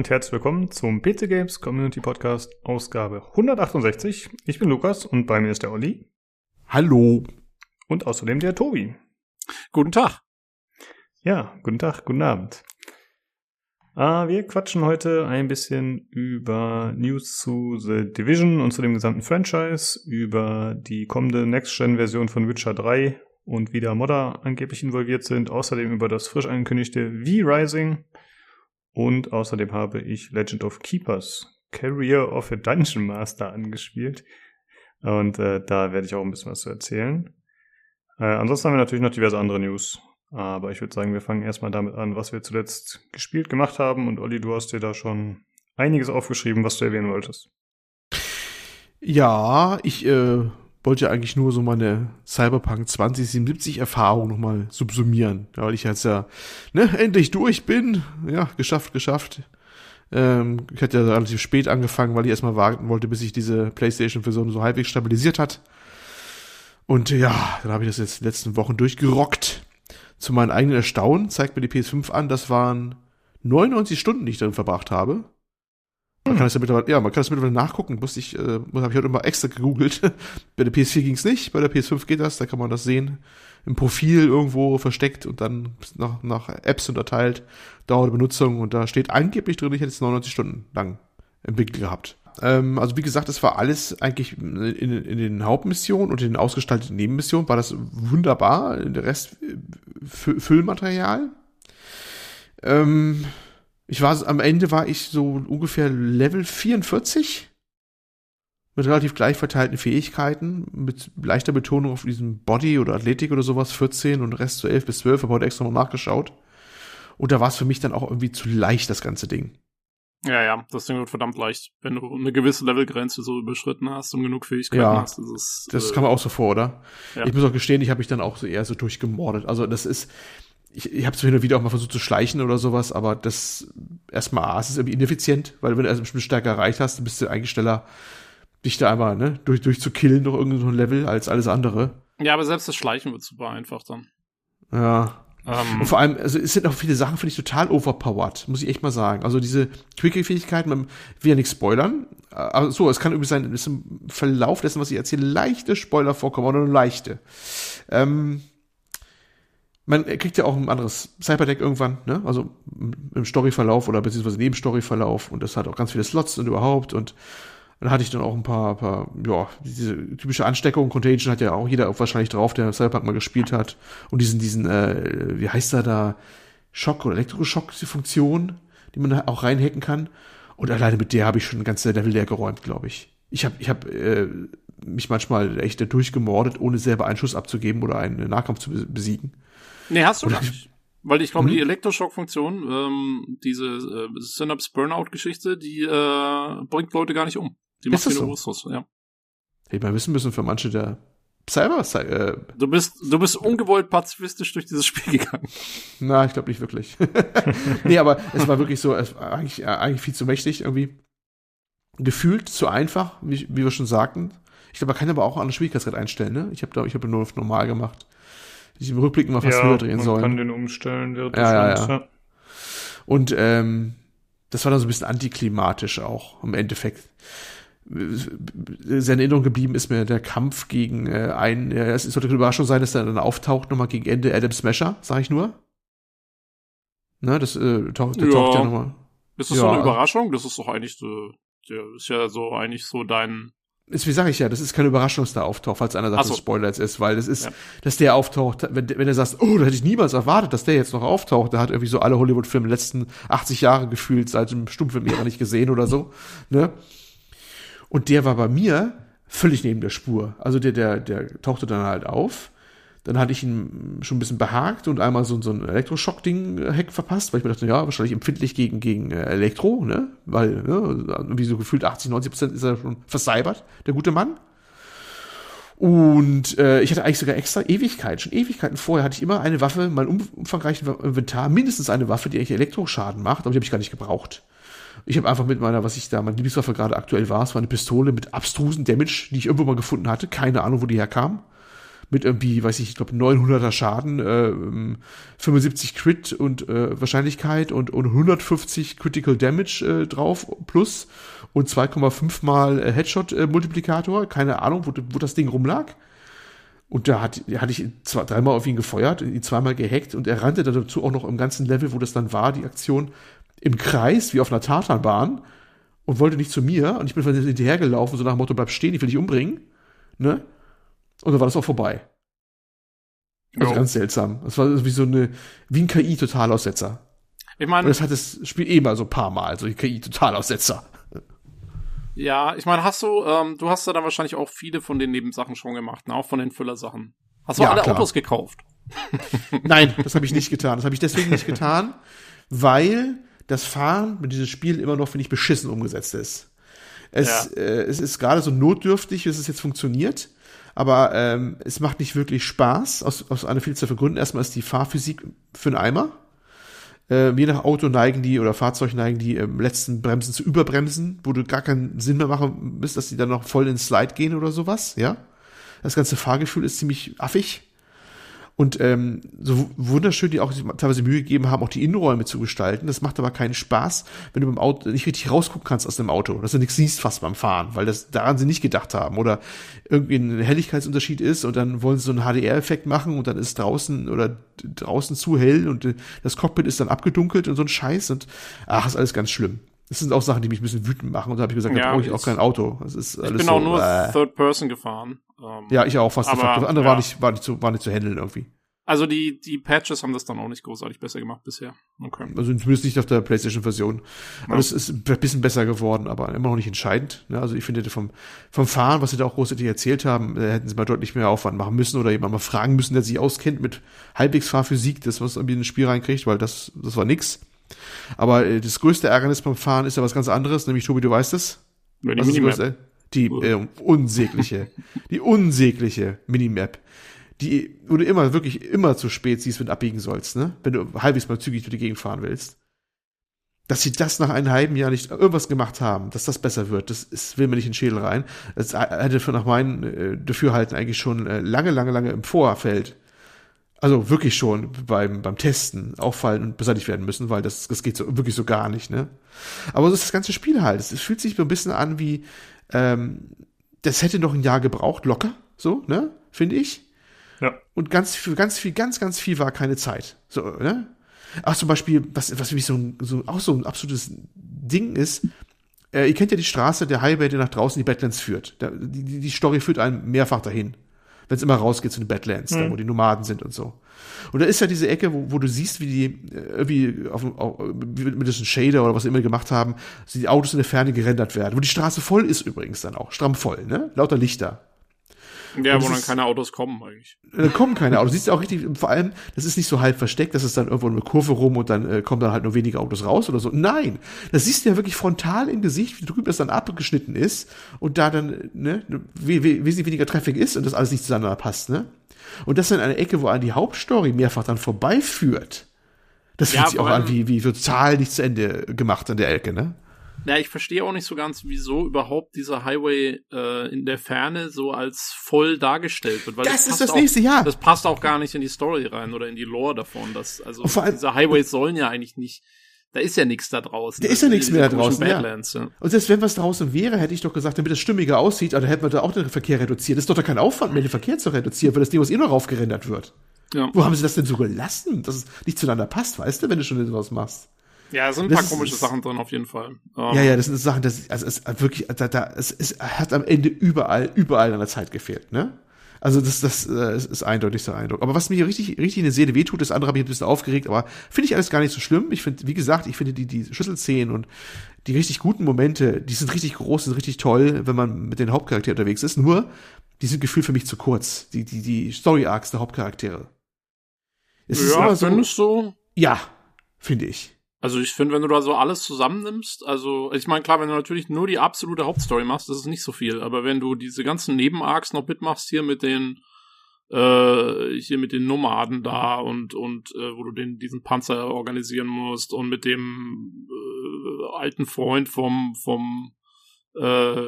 Und herzlich willkommen zum PC Games Community Podcast Ausgabe 168. Ich bin Lukas und bei mir ist der Olli. Hallo. Und außerdem der Tobi. Guten Tag. Ja, guten Tag, guten Abend. Uh, wir quatschen heute ein bisschen über News zu The Division und zu dem gesamten Franchise, über die kommende Next-Gen-Version von Witcher 3 und wie da Modder angeblich involviert sind, außerdem über das frisch angekündigte V-Rising und außerdem habe ich Legend of Keepers Career of a Dungeon Master angespielt und äh, da werde ich auch ein bisschen was zu erzählen. Äh, ansonsten haben wir natürlich noch diverse andere News. Aber ich würde sagen, wir fangen erstmal damit an, was wir zuletzt gespielt gemacht haben. Und Olli, du hast dir da schon einiges aufgeschrieben, was du erwähnen wolltest. Ja, ich äh, wollte ja eigentlich nur so meine Cyberpunk 2077 Erfahrung nochmal subsumieren, ja, weil ich jetzt ja ne, endlich durch bin. Ja, geschafft, geschafft. Ähm, ich hatte ja relativ spät angefangen, weil ich erstmal warten wollte, bis sich diese PlayStation-Version so halbwegs stabilisiert hat. Und ja, dann habe ich das jetzt in den letzten Wochen durchgerockt. Zu meinem eigenen Erstaunen zeigt mir die PS5 an, das waren 99 Stunden, die ich darin verbracht habe. Man kann das ja mittlerweile, ja, man kann das mittlerweile nachgucken. Muss ich, äh, habe ich heute immer extra gegoogelt. bei der PS4 ging's nicht, bei der PS5 geht das, da kann man das sehen. Im Profil irgendwo versteckt und dann nach, nach Apps unterteilt, Dauer der Benutzung und da steht angeblich drin, ich hätte es 99 Stunden lang entwickelt gehabt. Ähm, also wie gesagt, das war alles eigentlich in, in den Hauptmissionen und in den ausgestalteten Nebenmissionen war das wunderbar. Der Rest äh, Füllmaterial. Ähm, ich war am Ende war ich so ungefähr Level 44 mit relativ gleich verteilten Fähigkeiten, mit leichter Betonung auf diesem Body oder Athletik oder sowas, 14 und Rest so 11 bis 12, habe heute extra noch nachgeschaut. Und da war es für mich dann auch irgendwie zu leicht, das ganze Ding. Ja, ja, das Ding wird verdammt leicht. Wenn du eine gewisse Levelgrenze so überschritten hast und genug Fähigkeiten ja, hast. Das, ist, das äh, kam auch so vor, oder? Ja. Ich muss auch gestehen, ich habe mich dann auch so eher so durchgemordet. Also das ist, ich, ich habe es hin und wieder auch mal versucht zu schleichen oder sowas, aber das erstmal A, es ist irgendwie ineffizient, weil wenn du erst eine Stärke erreicht hast, dann bist du eigentlich schneller, dich da einmal ne, durch, durch zu killen durch irgendein Level als alles andere. Ja, aber selbst das Schleichen wird super einfach dann. Ja, um, und vor allem, also es sind auch viele Sachen, finde ich, total overpowered, muss ich echt mal sagen. Also diese Quickie-Fähigkeiten, man will ja nichts spoilern. Aber so, es kann übrigens sein, dass im Verlauf dessen, was ich erzähle, leichte Spoiler vorkommen oder nur leichte. Ähm, man kriegt ja auch ein anderes Cyberdeck irgendwann, ne? Also im Storyverlauf oder beziehungsweise neben Storyverlauf und das hat auch ganz viele Slots und überhaupt und dann hatte ich dann auch ein paar, paar, ja, diese typische Ansteckung, Contagion hat ja auch jeder wahrscheinlich drauf, der Cyberpunk mal gespielt hat. Und diesen, diesen, äh, wie heißt da da, Schock oder Elektroschock, die Funktion, die man auch reinhacken kann. Und alleine mit der habe ich schon ein ganzes Level leer geräumt, glaube ich. Ich habe ich hab, äh, mich manchmal echt durchgemordet, ohne selber einen Schuss abzugeben oder einen Nahkampf zu besiegen. Nee, hast du oder nicht. Weil ich glaube, mhm. die Elektroschock-Funktion, ähm, diese äh, Synapse-Burnout-Geschichte, die äh, bringt Leute gar nicht um. Die macht keine Ursus, ja. Hätte man wissen müssen für manche der Cyber. Äh, du bist, du bist ungewollt pazifistisch durch dieses Spiel gegangen. Na, ich glaube nicht wirklich. nee, aber es war wirklich so, es war eigentlich, äh, eigentlich viel zu mächtig irgendwie. Gefühlt zu einfach, wie, wie wir schon sagten. Ich glaube, man kann aber auch an der Schwierigkeitsgrad einstellen, ne? Ich habe ich habe nur auf normal gemacht. Ich im Rückblick mal fast ja, höher drehen man sollen. Man kann den umstellen, während ja, ja, ja. Und ähm, das war dann so ein bisschen antiklimatisch auch im Endeffekt sehr in Erinnerung geblieben ist mir der Kampf gegen äh, einen, es sollte eine Überraschung sein, dass er dann auftaucht, nochmal gegen Ende Adam Smasher, sag ich nur. Ne, das äh, taucht, der ja. taucht ja nochmal. Ist das ja. so eine Überraschung? Das ist doch eigentlich so, der ist ja so eigentlich so dein. Ist, wie sage ich ja, das ist keine Überraschung, dass der auftaucht, falls einer sagt, so. dass Spoiler jetzt ist, weil das ist, ja. dass der auftaucht, wenn, wenn er sagt, oh, da hätte ich niemals erwartet, dass der jetzt noch auftaucht, der hat irgendwie so alle Hollywood-Filme letzten 80 Jahre gefühlt seit dem Stummfilm nicht gesehen oder so, ne? Und der war bei mir völlig neben der Spur. Also der, der, der tauchte dann halt auf. Dann hatte ich ihn schon ein bisschen behagt und einmal so, so ein Elektroschock-Ding-Heck äh, verpasst, weil ich mir dachte, ja, wahrscheinlich empfindlich gegen, gegen äh, Elektro, ne? Weil, ne, wie so gefühlt 80, 90 Prozent ist er schon verseibert, der gute Mann. Und äh, ich hatte eigentlich sogar extra Ewigkeiten, schon Ewigkeiten vorher hatte ich immer eine Waffe, mein umfangreichen Inventar, mindestens eine Waffe, die eigentlich Elektroschaden macht, aber die habe ich gar nicht gebraucht. Ich habe einfach mit meiner, was ich da, meine Lieblingswaffe gerade aktuell war, es war eine Pistole mit abstrusen Damage, die ich irgendwo mal gefunden hatte. Keine Ahnung, wo die herkam. Mit irgendwie, weiß ich, ich glaube 900er Schaden, äh, 75 Crit und äh, Wahrscheinlichkeit und, und 150 Critical Damage äh, drauf plus und 2,5 mal äh, Headshot-Multiplikator. Keine Ahnung, wo, wo das Ding rumlag. Und da hat, hatte ich zwei, dreimal auf ihn gefeuert, ihn zweimal gehackt und er rannte dazu auch noch im ganzen Level, wo das dann war, die Aktion im Kreis, wie auf einer Tatanbahn und wollte nicht zu mir und ich bin hinterhergelaufen, so nach dem Motto, bleib stehen, ich will dich umbringen. Ne? Und dann war das auch vorbei. Also oh. ganz seltsam. Das war wie so eine, wie ein KI-Totalaussetzer. Ich meine. das hat das Spiel eh mal so ein paar Mal, so ein KI-Totalaussetzer. Ja, ich meine, hast du, ähm, du hast ja dann wahrscheinlich auch viele von den Nebensachen schon gemacht, ne? auch von den Füllersachen. Hast du ja, alle klar. Autos gekauft? Nein, das habe ich nicht getan. Das habe ich deswegen nicht getan, weil das Fahren mit diesem Spiel immer noch, finde ich, beschissen umgesetzt ist. Es, ja. äh, es ist gerade so notdürftig, wie es jetzt funktioniert, aber ähm, es macht nicht wirklich Spaß, aus, aus einer Vielzahl von Gründen. Erstmal ist die Fahrphysik für einen Eimer. Äh, je nach Auto neigen die oder Fahrzeug neigen die ähm, letzten Bremsen zu überbremsen, wo du gar keinen Sinn mehr machen müsst, dass die dann noch voll ins Slide gehen oder sowas, ja. Das ganze Fahrgefühl ist ziemlich affig. Und ähm, so wunderschön, die auch teilweise Mühe gegeben haben, auch die Innenräume zu gestalten. Das macht aber keinen Spaß, wenn du beim Auto nicht richtig rausgucken kannst aus dem Auto, dass du nichts siehst fast beim Fahren, weil das daran sie nicht gedacht haben. Oder irgendwie ein Helligkeitsunterschied ist und dann wollen sie so einen HDR-Effekt machen und dann ist draußen oder draußen zu hell und äh, das Cockpit ist dann abgedunkelt und so ein Scheiß und ach, ist alles ganz schlimm. Das sind auch Sachen, die mich ein bisschen wütend machen. Und da habe ich gesagt, ja, da brauche ich auch kein Auto. Das ist alles ich bin so, auch nur äh, Third Person gefahren. Ähm, ja, ich auch fast. Aber, das andere ja. war nicht, war nicht zu, war nicht zu handeln irgendwie. Also die, die Patches haben das dann auch nicht großartig besser gemacht bisher. Okay. Also zumindest nicht auf der PlayStation-Version. Ja. Also es ist ein bisschen besser geworden, aber immer noch nicht entscheidend. Ne? Also ich finde vom, vom Fahren, was sie da auch großartig erzählt haben, äh, hätten sie mal deutlich mehr Aufwand machen müssen oder jemand mal fragen müssen, der sich auskennt mit halbwegs Fahrphysik, das was irgendwie in ein Spiel reinkriegt, weil das, das war nix. Aber äh, das größte Ärgernis beim Fahren ist ja was ganz anderes, nämlich Tobi, du weißt es. Die Minimap. Die äh, unsägliche, die unsägliche Minimap die, wo du immer, wirklich immer zu spät siehst, wenn du abbiegen sollst, ne? Wenn du halbwegs mal zügig durch die Gegend fahren willst. Dass sie das nach einem halben Jahr nicht irgendwas gemacht haben, dass das besser wird, das ist, will mir nicht in den Schädel rein. Das hätte für nach meinem äh, Dafürhalten eigentlich schon äh, lange, lange, lange im Vorfeld, also wirklich schon beim, beim Testen auffallen und beseitigt werden müssen, weil das, das geht so wirklich so gar nicht, ne? Aber so ist das ganze Spiel halt. Es fühlt sich so ein bisschen an wie, ähm, das hätte noch ein Jahr gebraucht, locker, so, ne? Finde ich. Ja. Und ganz viel, ganz viel, ganz, ganz viel war keine Zeit. So, ne? Ach, zum Beispiel, was, was für mich so ein, so, auch so ein absolutes Ding ist, äh, ihr kennt ja die Straße, der Highway, der nach draußen die Badlands führt. Da, die, die Story führt einen mehrfach dahin. Wenn es immer rausgeht zu den Badlands, mhm. da wo die Nomaden sind und so. Und da ist ja diese Ecke, wo, wo du siehst, wie die äh, irgendwie auf, auf, mit diesem Shader oder was sie immer gemacht haben, die Autos in der Ferne gerendert werden. Wo die Straße voll ist übrigens dann auch, stramm voll, ne? Lauter Lichter. Ja, wo dann keine Autos kommen eigentlich. Da kommen keine Autos. Siehst du auch richtig, vor allem, das ist nicht so halb versteckt, dass es dann irgendwo eine Kurve rum und dann äh, kommen dann halt nur wenige Autos raus oder so. Nein, das siehst du ja wirklich frontal im Gesicht, wie drüben das dann abgeschnitten ist und da dann, ne, wie, wie, wesentlich weniger Traffic ist und das alles nicht zueinander passt, ne? Und das in einer Ecke, wo an die Hauptstory mehrfach dann vorbeiführt. Das fühlt ja, sich auch an wie, wie total nicht zu Ende gemacht an der Ecke, ne? Ja, ich verstehe auch nicht so ganz, wieso überhaupt dieser Highway äh, in der Ferne so als voll dargestellt wird. Weil das, das ist das auch, nächste Jahr. Das passt auch gar nicht in die Story rein oder in die Lore davon. Dass, also allem, diese Highways sollen ja eigentlich nicht. Da ist ja nichts da draußen. Da ist ja nichts mehr da draußen. Ja. ja. Und selbst wenn was draußen wäre, hätte ich doch gesagt, damit es stimmiger aussieht, also hätten wir da auch den Verkehr reduziert. Das ist doch da kein Aufwand mehr, den Verkehr zu reduzieren, weil das Ding was eh noch raufgerendert wird. Ja. Wo haben sie das denn so gelassen, dass es nicht zueinander passt, weißt du, wenn du schon sowas machst? Ja, es sind ein paar komische ist, Sachen drin auf jeden Fall. Um, ja, ja, das sind Sachen, das, also es wirklich, da, da, es, es hat am Ende überall, überall an der Zeit gefehlt, ne? Also das, das, das ist eindeutig so Eindruck. Aber was mir richtig, richtig in der Seele wehtut, das andere habe ich ein bisschen aufgeregt, aber finde ich alles gar nicht so schlimm. Ich finde, wie gesagt, ich finde die, die Schlüsselszenen und die richtig guten Momente, die sind richtig groß, sind richtig toll, wenn man mit den Hauptcharakteren unterwegs ist. Nur, die sind gefühlt für mich zu kurz. Die, die, die Story-Arcs der Hauptcharaktere. Es ja, ist immer so, findest du? Ja, finde ich. Also ich finde, wenn du da so alles zusammennimmst, also ich meine, klar, wenn du natürlich nur die absolute Hauptstory machst, das ist nicht so viel, aber wenn du diese ganzen Nebenarcs noch mitmachst hier mit den äh, hier mit den Nomaden da und und äh, wo du den diesen Panzer organisieren musst und mit dem äh, alten Freund vom vom äh,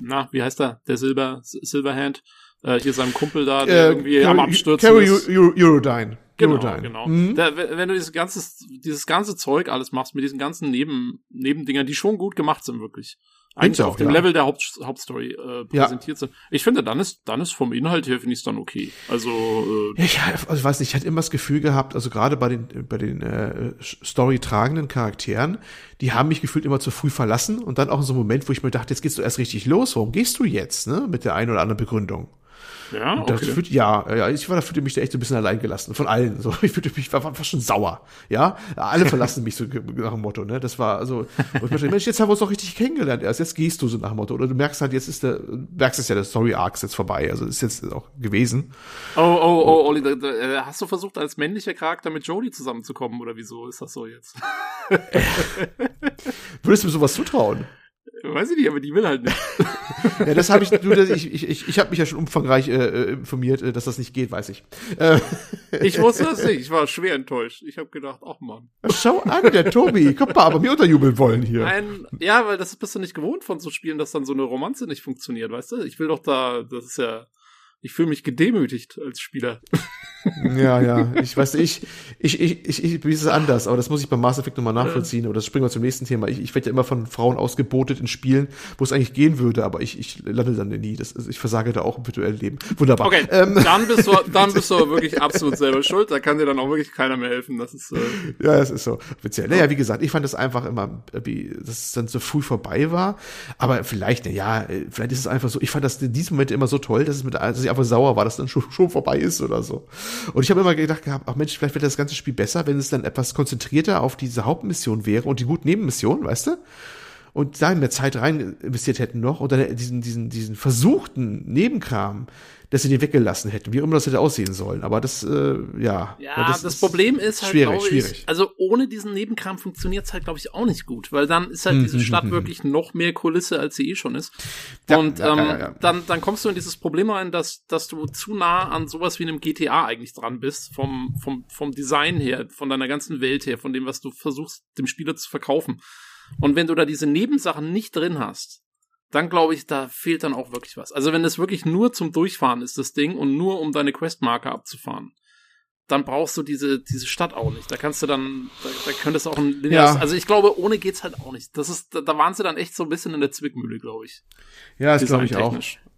na wie heißt er der Silber Silverhand äh, hier seinem Kumpel da, der Äh, irgendwie am Abstürzen Carry ist. Euro, Eurodyne. Genau, Eurodyne. genau. Mhm. Da, wenn du dieses ganze, dieses ganze Zeug alles machst mit diesen ganzen Neben, Nebendingern, die schon gut gemacht sind, wirklich. Eigentlich auch, auf dem ja. Level der Haupt, Hauptstory äh, Ja. präsentiert sind. Ich finde, dann ist, dann ist vom Inhalt her, finde ich es dann okay. Also, äh, Ja, Ich, also ich weiß nicht, ich hatte immer das Gefühl gehabt, also gerade bei den, bei den äh, story-tragenden Charakteren, die haben mich gefühlt immer zu früh verlassen und dann auch in so einem Moment, wo ich mir dachte, jetzt geht's du erst richtig los, warum gehst du jetzt, ne? Mit der einen oder anderen Begründung. Ja, Das okay. fühlt, ja, ja, ich war da fühlte mich da echt so ein bisschen allein gelassen. Von allen. So. Ich fühlte mich, war, war schon sauer. Ja. Alle verlassen mich so nach dem Motto, ne? Das war also, wo ich Mensch, jetzt haben wir uns doch richtig kennengelernt erst. Jetzt gehst du so nach dem Motto. Oder du merkst halt, jetzt ist der, merkst es ja, der Story Arc ist jetzt vorbei. Also ist jetzt auch gewesen. Oh, oh, oh, Olli, da, da, äh, hast du versucht, als männlicher Charakter mit Jodie zusammenzukommen, oder wieso ist das so jetzt? Würdest du mir sowas zutrauen? Weiß ich nicht, aber die will halt nicht. Ja, das habe ich, du, das, ich, ich, ich, ich habe mich ja schon umfangreich äh, äh, informiert, äh, dass das nicht geht, weiß ich. Äh, Ich wusste das nicht, ich war schwer enttäuscht. Ich habe gedacht, ach man. schau an, der Tobi, guck mal, aber mir unterjubeln wollen hier. Ein, ja, weil das bist du nicht gewohnt von so Spielen, dass dann so eine Romanze nicht funktioniert, weißt du? Ich will doch da, das ist ja, ich fühle mich gedemütigt als Spieler. Ja, ja, ich weiß, ich, ich, ich, ich, ich wie ist es anders, aber das muss ich beim Mass Effect nochmal nachvollziehen, aber das springen wir zum nächsten Thema. Ich, ich werde ja immer von Frauen ausgebotet in Spielen, wo es eigentlich gehen würde, aber ich, ich lande dann nie. Das, ich versage da auch im virtuellen Leben. Wunderbar. Okay, Ähm, dann bist du, dann bist du aber wirklich absolut selber schuld. Da kann dir dann auch wirklich keiner mehr helfen. Das ist, äh, Ja, das ist so speziell. Naja, wie gesagt, ich fand das einfach immer, wie, dass es dann so früh vorbei war. Aber vielleicht, ja, äh, vielleicht ist es einfach so, ich fand das in diesem Moment immer so toll, dass es mit, dass ich einfach sauer war, dass dann schon, schon vorbei ist oder so. Und ich habe immer gedacht gehabt, ach Mensch, vielleicht wird das ganze Spiel besser, wenn es dann etwas konzentrierter auf diese Hauptmission wäre und die guten Nebenmissionen, weißt du? Und da mehr Zeit rein investiert hätten noch und dann diesen, diesen, diesen versuchten Nebenkram, dass sie den weggelassen hätten, wie auch immer das hätte aussehen sollen. Aber das, äh, ja. ja, das, ist Problem ist halt, schwierig, glaube schwierig. ich, also ohne diesen Nebenkram funktioniert's halt, glaube ich, auch nicht gut, weil dann ist halt diese Mhm, Stadt mhm, wirklich noch mehr Kulisse, als sie eh schon ist. Ja, Und ja, ähm, ja. dann, dann kommst du in dieses Problem rein, dass, dass du zu nah an sowas wie einem GTA eigentlich dran bist, vom, vom, vom Design her, von deiner ganzen Welt her, von dem, was du versuchst, dem Spieler zu verkaufen. Und wenn du da diese Nebensachen nicht drin hast, dann glaube ich, da fehlt dann auch wirklich was. Also wenn es wirklich nur zum Durchfahren ist, das Ding, und nur um deine Questmarker abzufahren, dann brauchst du diese, diese Stadt auch nicht. Da kannst du dann, da, da könntest du auch ein lineares, Ja. also ich glaube, ohne geht's halt auch nicht. Das ist, da, da waren sie dann echt so ein bisschen in der Zwickmühle, glaube ich. Ja, das glaube ich auch.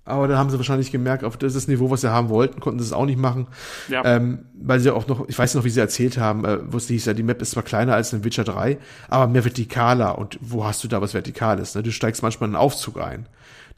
Aber da haben sie wahrscheinlich gemerkt, auf das Niveau, was sie haben wollten, konnten sie es auch nicht machen. Ja. Ähm, weil sie auch noch, ich weiß noch, wie sie erzählt haben, äh, wo es hieß, ja, die Map ist zwar kleiner als in Witcher 3, aber mehr vertikaler. Und wo hast du da was Vertikales? Ne? Du steigst manchmal in einen Aufzug ein,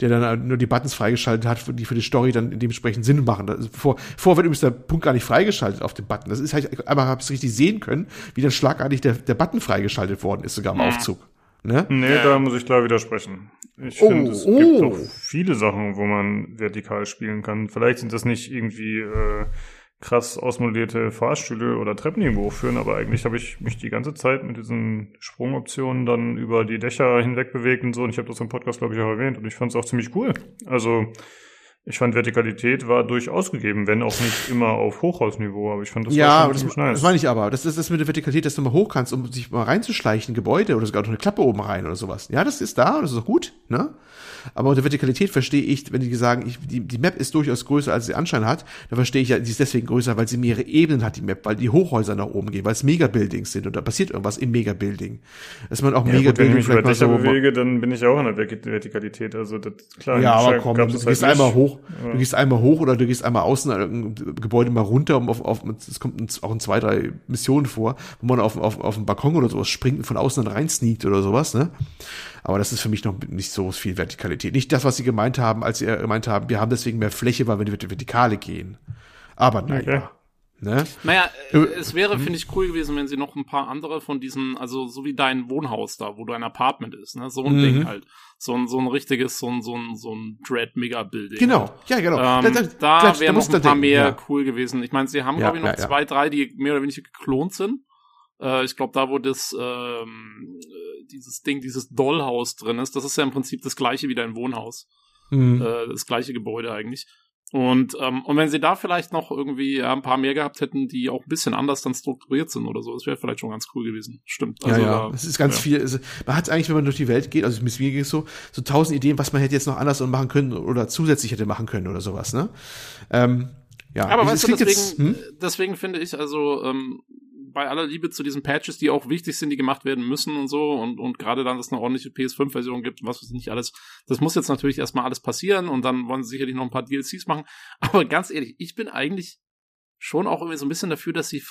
der dann äh, nur die Buttons freigeschaltet hat, die für die Story dann dementsprechend Sinn machen. Das vor, vor wird übrigens der Punkt gar nicht freigeschaltet auf dem Button. Das ist halt, aber habe es richtig sehen können, wie dann schlagartig der, der Button freigeschaltet worden ist, sogar im Mhm. Aufzug. Ne? Nee, Ja. da muss ich klar widersprechen. Ich Oh, finde, es oh. gibt auch viele Sachen, wo man vertikal spielen kann. Vielleicht sind das nicht irgendwie äh, krass ausmodellierte Fahrstühle oder Treppen, die irgendwo hochführen, aber eigentlich habe ich mich die ganze Zeit mit diesen Sprungoptionen dann über die Dächer hinweg bewegt und so. Und ich habe das im Podcast, glaube ich, auch erwähnt. Und ich fand es auch ziemlich cool. Also ich fand Vertikalität war durchaus gegeben, wenn auch nicht immer auf Hochhausniveau, aber ich fand das ja, war schon das, ziemlich nice. das meine ich aber. Das ist das mit der Vertikalität, dass du mal hoch kannst, um sich mal reinzuschleichen, Gebäude oder sogar noch eine Klappe oben rein oder sowas. Ja, das ist da und das ist auch gut, ne? Aber unter Vertikalität verstehe ich, wenn die sagen, ich, die, die Map ist durchaus größer, als sie Anschein hat, dann verstehe ich ja, die ist deswegen größer, weil sie mehrere Ebenen hat, die Map, weil die Hochhäuser nach oben gehen, weil es Megabuildings sind und da passiert irgendwas im Megabuilding. Dass man auch Ja, gut, wenn ich Megabuilding mich über vielleicht mal Dächer so bewege, dann bin ich auch in der Vertik- Vertikalität. Also das klar. Ja, aber komm, du gehst halt einmal nicht. hoch, Ja. du gehst einmal hoch oder du gehst einmal außen an Gebäude mal runter, um auf, auf es kommt auch in zwei, drei Missionen vor, wo man auf, auf, auf den Balkon oder sowas springt und von außen dann rein sneakt oder sowas, ne? Aber das ist für mich noch nicht so viel Vertikalität. Nicht das, was sie gemeint haben, als sie gemeint haben, wir haben deswegen mehr Fläche, weil wir in die Vertikale gehen. Aber naja. Okay. Ne? Naja, äh, Äh, es wäre, finde ich, cool gewesen, wenn sie noch ein paar andere von diesen, also so wie dein Wohnhaus da, wo dein Apartment ist, ne? So ein Mhm. Ding halt. So ein, so ein richtiges, so ein, so ein, so ein Dread-Mega-Building. Genau, ja, genau. Ähm, Da- da musst noch ein du paar denken, mehr ja. cool gewesen. Ich meine, sie haben, Ja, glaube ich, noch ja, ja. zwei, drei, die mehr oder weniger geklont sind. Äh, ich glaube, da wo das ähm, äh, dieses Ding, dieses Dollhaus drin ist, das ist ja im Prinzip das gleiche wie dein Wohnhaus. Mhm. Äh, das gleiche Gebäude eigentlich. Und, ähm, und wenn sie da vielleicht noch irgendwie ja, ein paar mehr gehabt hätten, die auch ein bisschen anders dann strukturiert sind oder so, das wäre vielleicht schon ganz cool gewesen. Stimmt. Also, ja, ja. Es ist ganz ja. viel. Also, man hat eigentlich, wenn man durch die Welt geht, also mit mir geht es so, so tausend Ideen, was man hätte jetzt noch anders machen können oder zusätzlich hätte machen können oder sowas, ne? Ähm, ja, aber weißt du, deswegen, jetzt, hm? deswegen finde ich, also ähm, bei aller Liebe zu diesen Patches, die auch wichtig sind, die gemacht werden müssen und so und, und gerade dann, dass es eine ordentliche PS5-Version gibt, was weiß ich nicht alles, das muss jetzt natürlich erstmal alles passieren und dann wollen sie sicherlich noch ein paar DLCs machen. Aber ganz ehrlich, ich bin eigentlich schon auch irgendwie so ein bisschen dafür, dass sie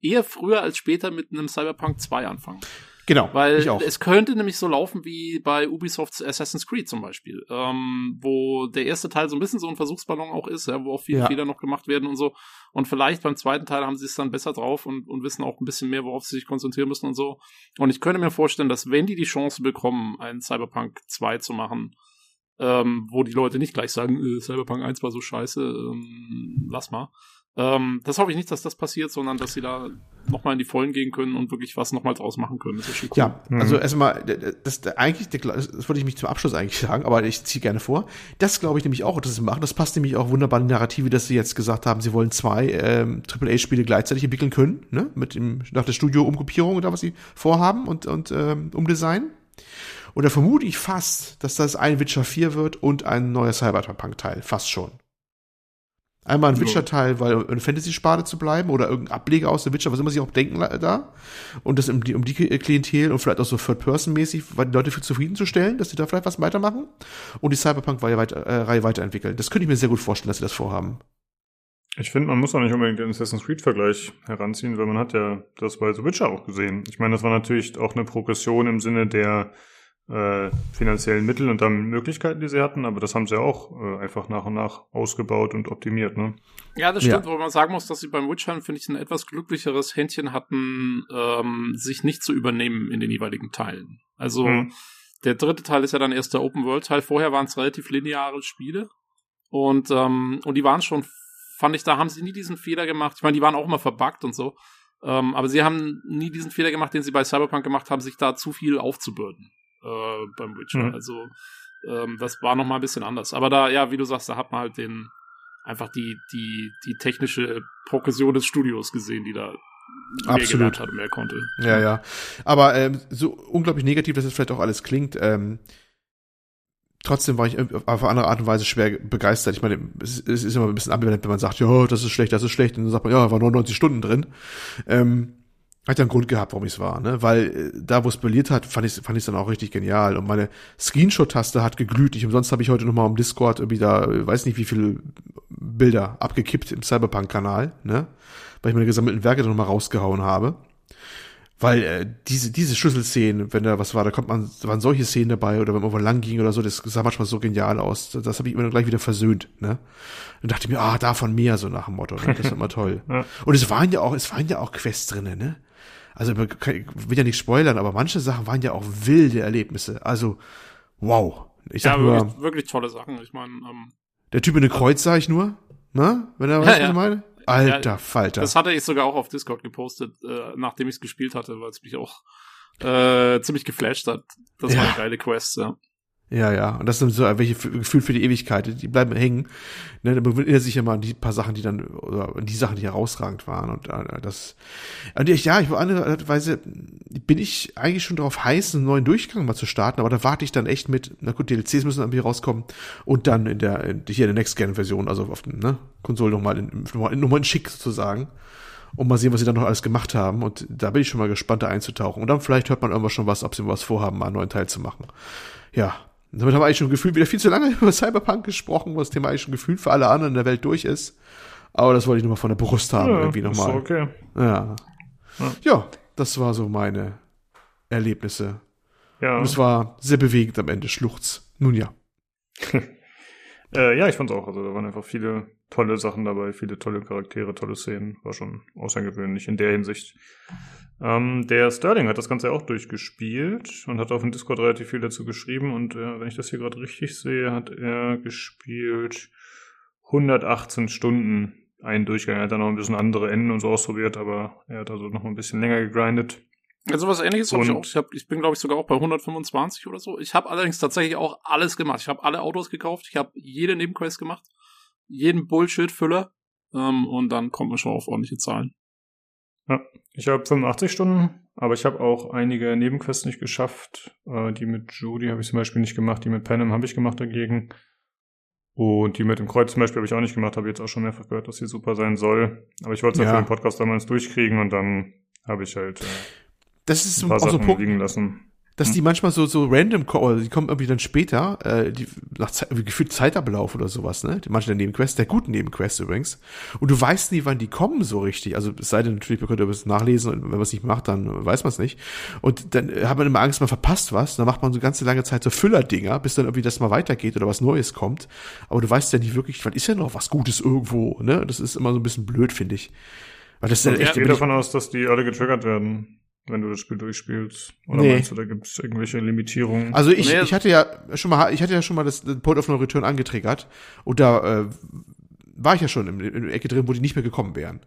eher früher als später mit einem Cyberpunk 2 anfangen. Genau. Weil es könnte nämlich so laufen wie bei Ubisofts Assassin's Creed zum Beispiel, ähm, wo der erste Teil so ein bisschen so ein Versuchsballon auch ist, ja, wo auch viele ja. Fehler noch gemacht werden und so. Und vielleicht beim zweiten Teil haben sie es dann besser drauf und, und wissen auch ein bisschen mehr, worauf sie sich konzentrieren müssen und so. Und ich könnte mir vorstellen, dass wenn die die Chance bekommen, einen Cyberpunk 2 zu machen, ähm, wo die Leute nicht gleich sagen, äh, Cyberpunk 1 war so scheiße, ähm, lass mal, ähm, das hoffe ich nicht, dass das passiert, sondern dass sie da nochmal in die Vollen gehen können und wirklich was nochmal draus machen können. Das ist schon cool. Ja, mhm. also erstmal, das, das eigentlich, das wollte ich mich zum Abschluss eigentlich sagen, aber ich ziehe gerne vor. Das glaube ich nämlich auch, dass sie machen. Das passt nämlich auch wunderbar in die Narrative, dass sie jetzt gesagt haben, sie wollen zwei ähm, AAA-Spiele gleichzeitig entwickeln können, ne? Mit dem, nach der Studio-Umgruppierung oder was sie vorhaben und, und ähm, umdesignen. Und da vermute ich fast, dass das ein Witcher 4 wird und ein neuer Cyberpunk-Teil. Fast schon. Einmal ein Witcher-Teil, weil eine Fantasy-Sparte zu bleiben oder irgendein Ableger aus der Witcher, was immer sie auch denken da. Und das um die, um die Klientel und vielleicht auch so Third-Person-mäßig, weil die Leute für zufriedenzustellen, dass sie da vielleicht was weitermachen. Und die Cyberpunk-Reihe weiter, äh, weiterentwickeln. Das könnte ich mir sehr gut vorstellen, dass sie das vorhaben. Ich finde, man muss auch nicht unbedingt den Assassin's Creed-Vergleich heranziehen, weil man hat ja das bei The Witcher auch gesehen. Ich meine, das war natürlich auch eine Progression im Sinne der äh, finanziellen Mittel und dann Möglichkeiten, die sie hatten, aber das haben sie auch äh, einfach nach und nach ausgebaut und optimiert, ne? Ja, das stimmt, ja. wo man sagen muss, dass sie beim Witcher, finde ich, ein etwas glücklicheres Händchen hatten, ähm, sich nicht zu übernehmen in den jeweiligen Teilen. Also hm. der dritte Teil ist ja dann erst der Open-World-Teil. Vorher waren es relativ lineare Spiele und, ähm, und die waren schon, fand ich, da haben sie nie diesen Fehler gemacht. Ich meine, die waren auch immer verbuggt und so. Ähm, aber sie haben nie diesen Fehler gemacht, den sie bei Cyberpunk gemacht haben, sich da zu viel aufzubürden äh, beim Witcher. Mhm. Also ähm, das war noch mal ein bisschen anders. Aber da, ja, wie du sagst, da hat man halt den einfach die die die technische Progression des Studios gesehen, die da Absolut. hat und mehr konnte. Ja, ja. Aber ähm, so unglaublich negativ, dass es vielleicht auch alles klingt. Ähm, trotzdem war ich auf eine andere Art und Weise schwer begeistert. Ich meine, es, es ist immer ein bisschen ambivalent, wenn man sagt, ja, das ist schlecht, das ist schlecht, und dann sagt man, ja, war 99 Stunden drin. Ähm, hat ja einen Grund gehabt, warum ich es war, ne? Weil äh, da, wo es brilliert hat, fand ich fand ich dann auch richtig genial. Und meine Screenshot-Taste hat geglüht. Ich umsonst habe ich heute noch mal im Discord irgendwie da, weiß nicht wie viele Bilder abgekippt im Cyberpunk-Kanal, ne? Weil ich meine gesammelten Werke dann noch mal rausgehauen habe. Weil äh, diese diese Schlüsselszenen, wenn da was war, da kommt man, da waren solche Szenen dabei oder wenn man irgendwo lang ging oder so, das sah manchmal so genial aus. Das, das habe ich immer gleich wieder versöhnt, ne? Und dachte mir, ah, davon mehr so nach dem Motto, ne? Das ist immer toll. ja. Und es waren ja auch, es waren ja auch Quests drinnen, ne? Also ich will ja nicht spoilern, aber manche Sachen waren ja auch wilde Erlebnisse. Also, wow. Ich sag ja, nur, wirklich, wirklich tolle Sachen. Ich meine, ähm, der Typ in der Kreuz sah ich nur, ne? Wenn er weiß, ja, was ja. ich meine. Alter ja, Falter. Das hatte ich sogar auch auf Discord gepostet, äh, nachdem ich es gespielt hatte, weil es mich auch äh, ziemlich geflasht hat. Das war eine geile Quest, ja. Ja, ja. Und das sind so welche Gefühl für die Ewigkeit. Die bleiben hängen. Ne, man erinnert sich ja mal an die paar Sachen, die dann, oder an die Sachen, die herausragend waren. Und äh, das. Und ich, ja, ich war andere Weise, bin ich eigentlich schon darauf heiß, einen neuen Durchgang mal zu starten, aber da warte ich dann echt mit, na gut, DLCs müssen irgendwie rauskommen und dann in der, hier in der Next-Gen-Version, also auf den, ne, Konsole nochmal in, nochmal in, nochmal in schick sozusagen. Und mal sehen, was sie dann noch alles gemacht haben. Und da bin ich schon mal gespannt, da einzutauchen. Und dann vielleicht hört man irgendwas schon was, ob sie was vorhaben, mal einen neuen Teil zu machen. Ja, damit haben wir eigentlich schon gefühlt wieder viel zu lange über Cyberpunk gesprochen, wo das Thema eigentlich schon gefühlt für alle anderen in der Welt durch ist. Aber das wollte ich nochmal von der Brust haben, ja, irgendwie nochmal. Okay. Ja. ja. Ja, das war so meine Erlebnisse. Ja. Und es war sehr bewegend am Ende, Schluchz. Nun ja. äh, ja, ich fand's auch. Also da waren einfach viele tolle Sachen dabei, viele tolle Charaktere, tolle Szenen. War schon außergewöhnlich in der Hinsicht. Ähm, der Sterling hat das Ganze auch durchgespielt und hat auf dem Discord relativ viel dazu geschrieben. Und äh, wenn ich das hier gerade richtig sehe, hat er gespielt 118 Stunden einen Durchgang. Er hat dann noch ein bisschen andere Enden und so ausprobiert, aber er hat also noch ein bisschen länger gegrindet. Also was ähnliches habe ich auch. Ich, hab, ich bin, glaube ich, sogar auch bei 125 oder so. Ich habe allerdings tatsächlich auch alles gemacht. Ich habe alle Autos gekauft, ich habe jede Nebenquest gemacht. jeden Bullshit-Füller ähm, und dann kommt man schon auf ordentliche Zahlen. Ja, ich habe 85 Stunden, aber ich habe auch einige Nebenquests nicht geschafft. Äh, die mit Judy habe ich zum Beispiel nicht gemacht, die mit Panem habe ich gemacht dagegen. Und die mit dem Kreuz zum Beispiel habe ich auch nicht gemacht, habe jetzt auch schon mehrfach gehört, dass sie super sein soll. Aber ich wollte es ja. für den Podcast damals durchkriegen und dann habe ich halt äh, das ist ein paar Sachen so Punkt, liegen lassen dass die hm. manchmal so so random kommen, die kommen irgendwie dann später, äh, die nach Zeit, gefühlt Zeitablauf oder sowas, ne? Die manche der Nebenquests, der guten Nebenquests übrigens. Und du weißt nie, wann die kommen so richtig. Also es sei denn natürlich, man könnte es nachlesen und wenn man es nicht macht, dann weiß man es nicht. Und dann hat man immer Angst, man verpasst was. Dann macht man so ganze lange Zeit so Füllerdinger, bis dann irgendwie das mal weitergeht oder was Neues kommt. Aber du weißt ja nicht wirklich, wann ist ja noch was Gutes irgendwo, ne? Das ist immer so ein bisschen blöd, finde ich. Weil das ist ja echt. Ich gehe davon aus, dass die alle getriggert werden wenn du das Spiel durchspielst? Oder nee. meinst du, da gibt es irgendwelche Limitierungen? Also ich, ich hatte ja schon mal, ich hatte ja schon mal das, Point of No Return angetriggert und da äh, war ich ja schon in, in der Ecke drin, wo die nicht mehr gekommen wären.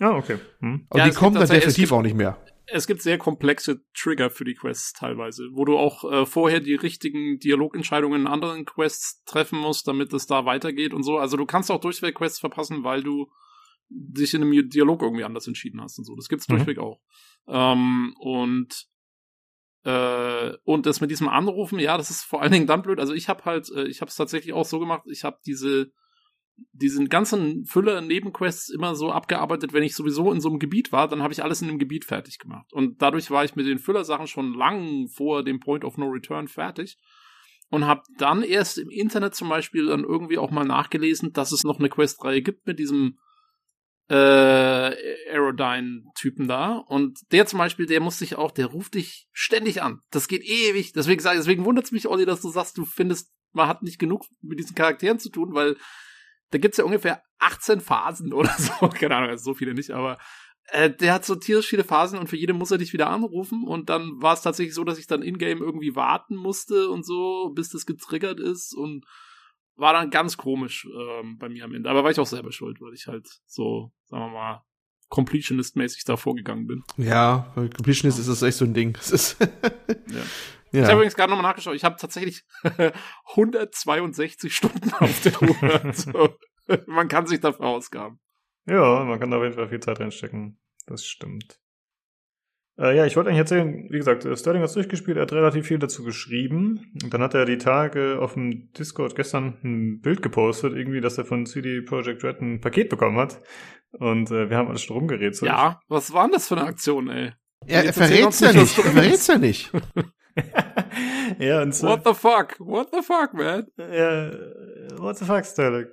Ah, okay. Hm. Und ja, die kommen dann definitiv auch nicht mehr. Es gibt sehr komplexe Trigger für die Quests teilweise, wo du auch äh, vorher die richtigen Dialogentscheidungen in anderen Quests treffen musst, damit es da weitergeht und so. Also du kannst auch durchweg Quests verpassen, weil du dich in einem Dialog irgendwie anders entschieden hast und so. Das gibt's mhm. durchweg auch. Ähm, und äh, und das mit diesem Anrufen, ja, das ist vor allen Dingen dann blöd. Also ich habe halt, äh, ich habe es tatsächlich auch so gemacht. Ich habe diese diesen ganzen Füller Nebenquests immer so abgearbeitet, wenn ich sowieso in so einem Gebiet war, dann habe ich alles in dem Gebiet fertig gemacht. Und dadurch war ich mit den Füllersachen schon lang vor dem Point of No Return fertig und habe dann erst im Internet zum Beispiel dann irgendwie auch mal nachgelesen, dass es noch eine Questreihe gibt mit diesem äh, Aerodyne-Typen da. Und der zum Beispiel, der muss sich auch, der ruft dich ständig an. Das geht ewig. Deswegen sage deswegen wundert es mich, Olli, dass du sagst, du findest, man hat nicht genug mit diesen Charakteren zu tun, weil da gibt's ja ungefähr 18 Phasen oder so. Keine Ahnung, also so viele nicht, aber äh, der hat so tierisch viele Phasen und für jede muss er dich wieder anrufen und dann war es tatsächlich so, dass ich dann in-game irgendwie warten musste und so, bis das getriggert ist und war dann ganz komisch ähm, bei mir am Ende. Aber war ich auch selber schuld, weil ich halt so, sagen wir mal, Completionist-mäßig da vorgegangen bin. Ja, weil Completionist ist das echt so ein Ding. Das ist ja. Ja. Ich habe übrigens gerade nochmal nachgeschaut. Ich habe tatsächlich 162 Stunden auf der Uhr. Also, man kann sich dafür ausgaben. Ja, man kann da auf jeden Fall viel Zeit reinstecken. Das stimmt. Äh, ja, ich wollte eigentlich erzählen, wie gesagt, Sterling hat es durchgespielt, er hat relativ viel dazu geschrieben. Und dann hat er die Tage auf dem Discord gestern ein Bild gepostet, irgendwie, dass er von CD Projekt Red ein Paket bekommen hat. Und äh, wir haben alles schon rumgerätselt. Ja, was war denn das für eine Aktion, ey? Ja, er verrät's ja nicht. Er verrät's ja nicht. ja, und so. What the fuck? What the fuck, man? Ja, what the fuck, Sterling?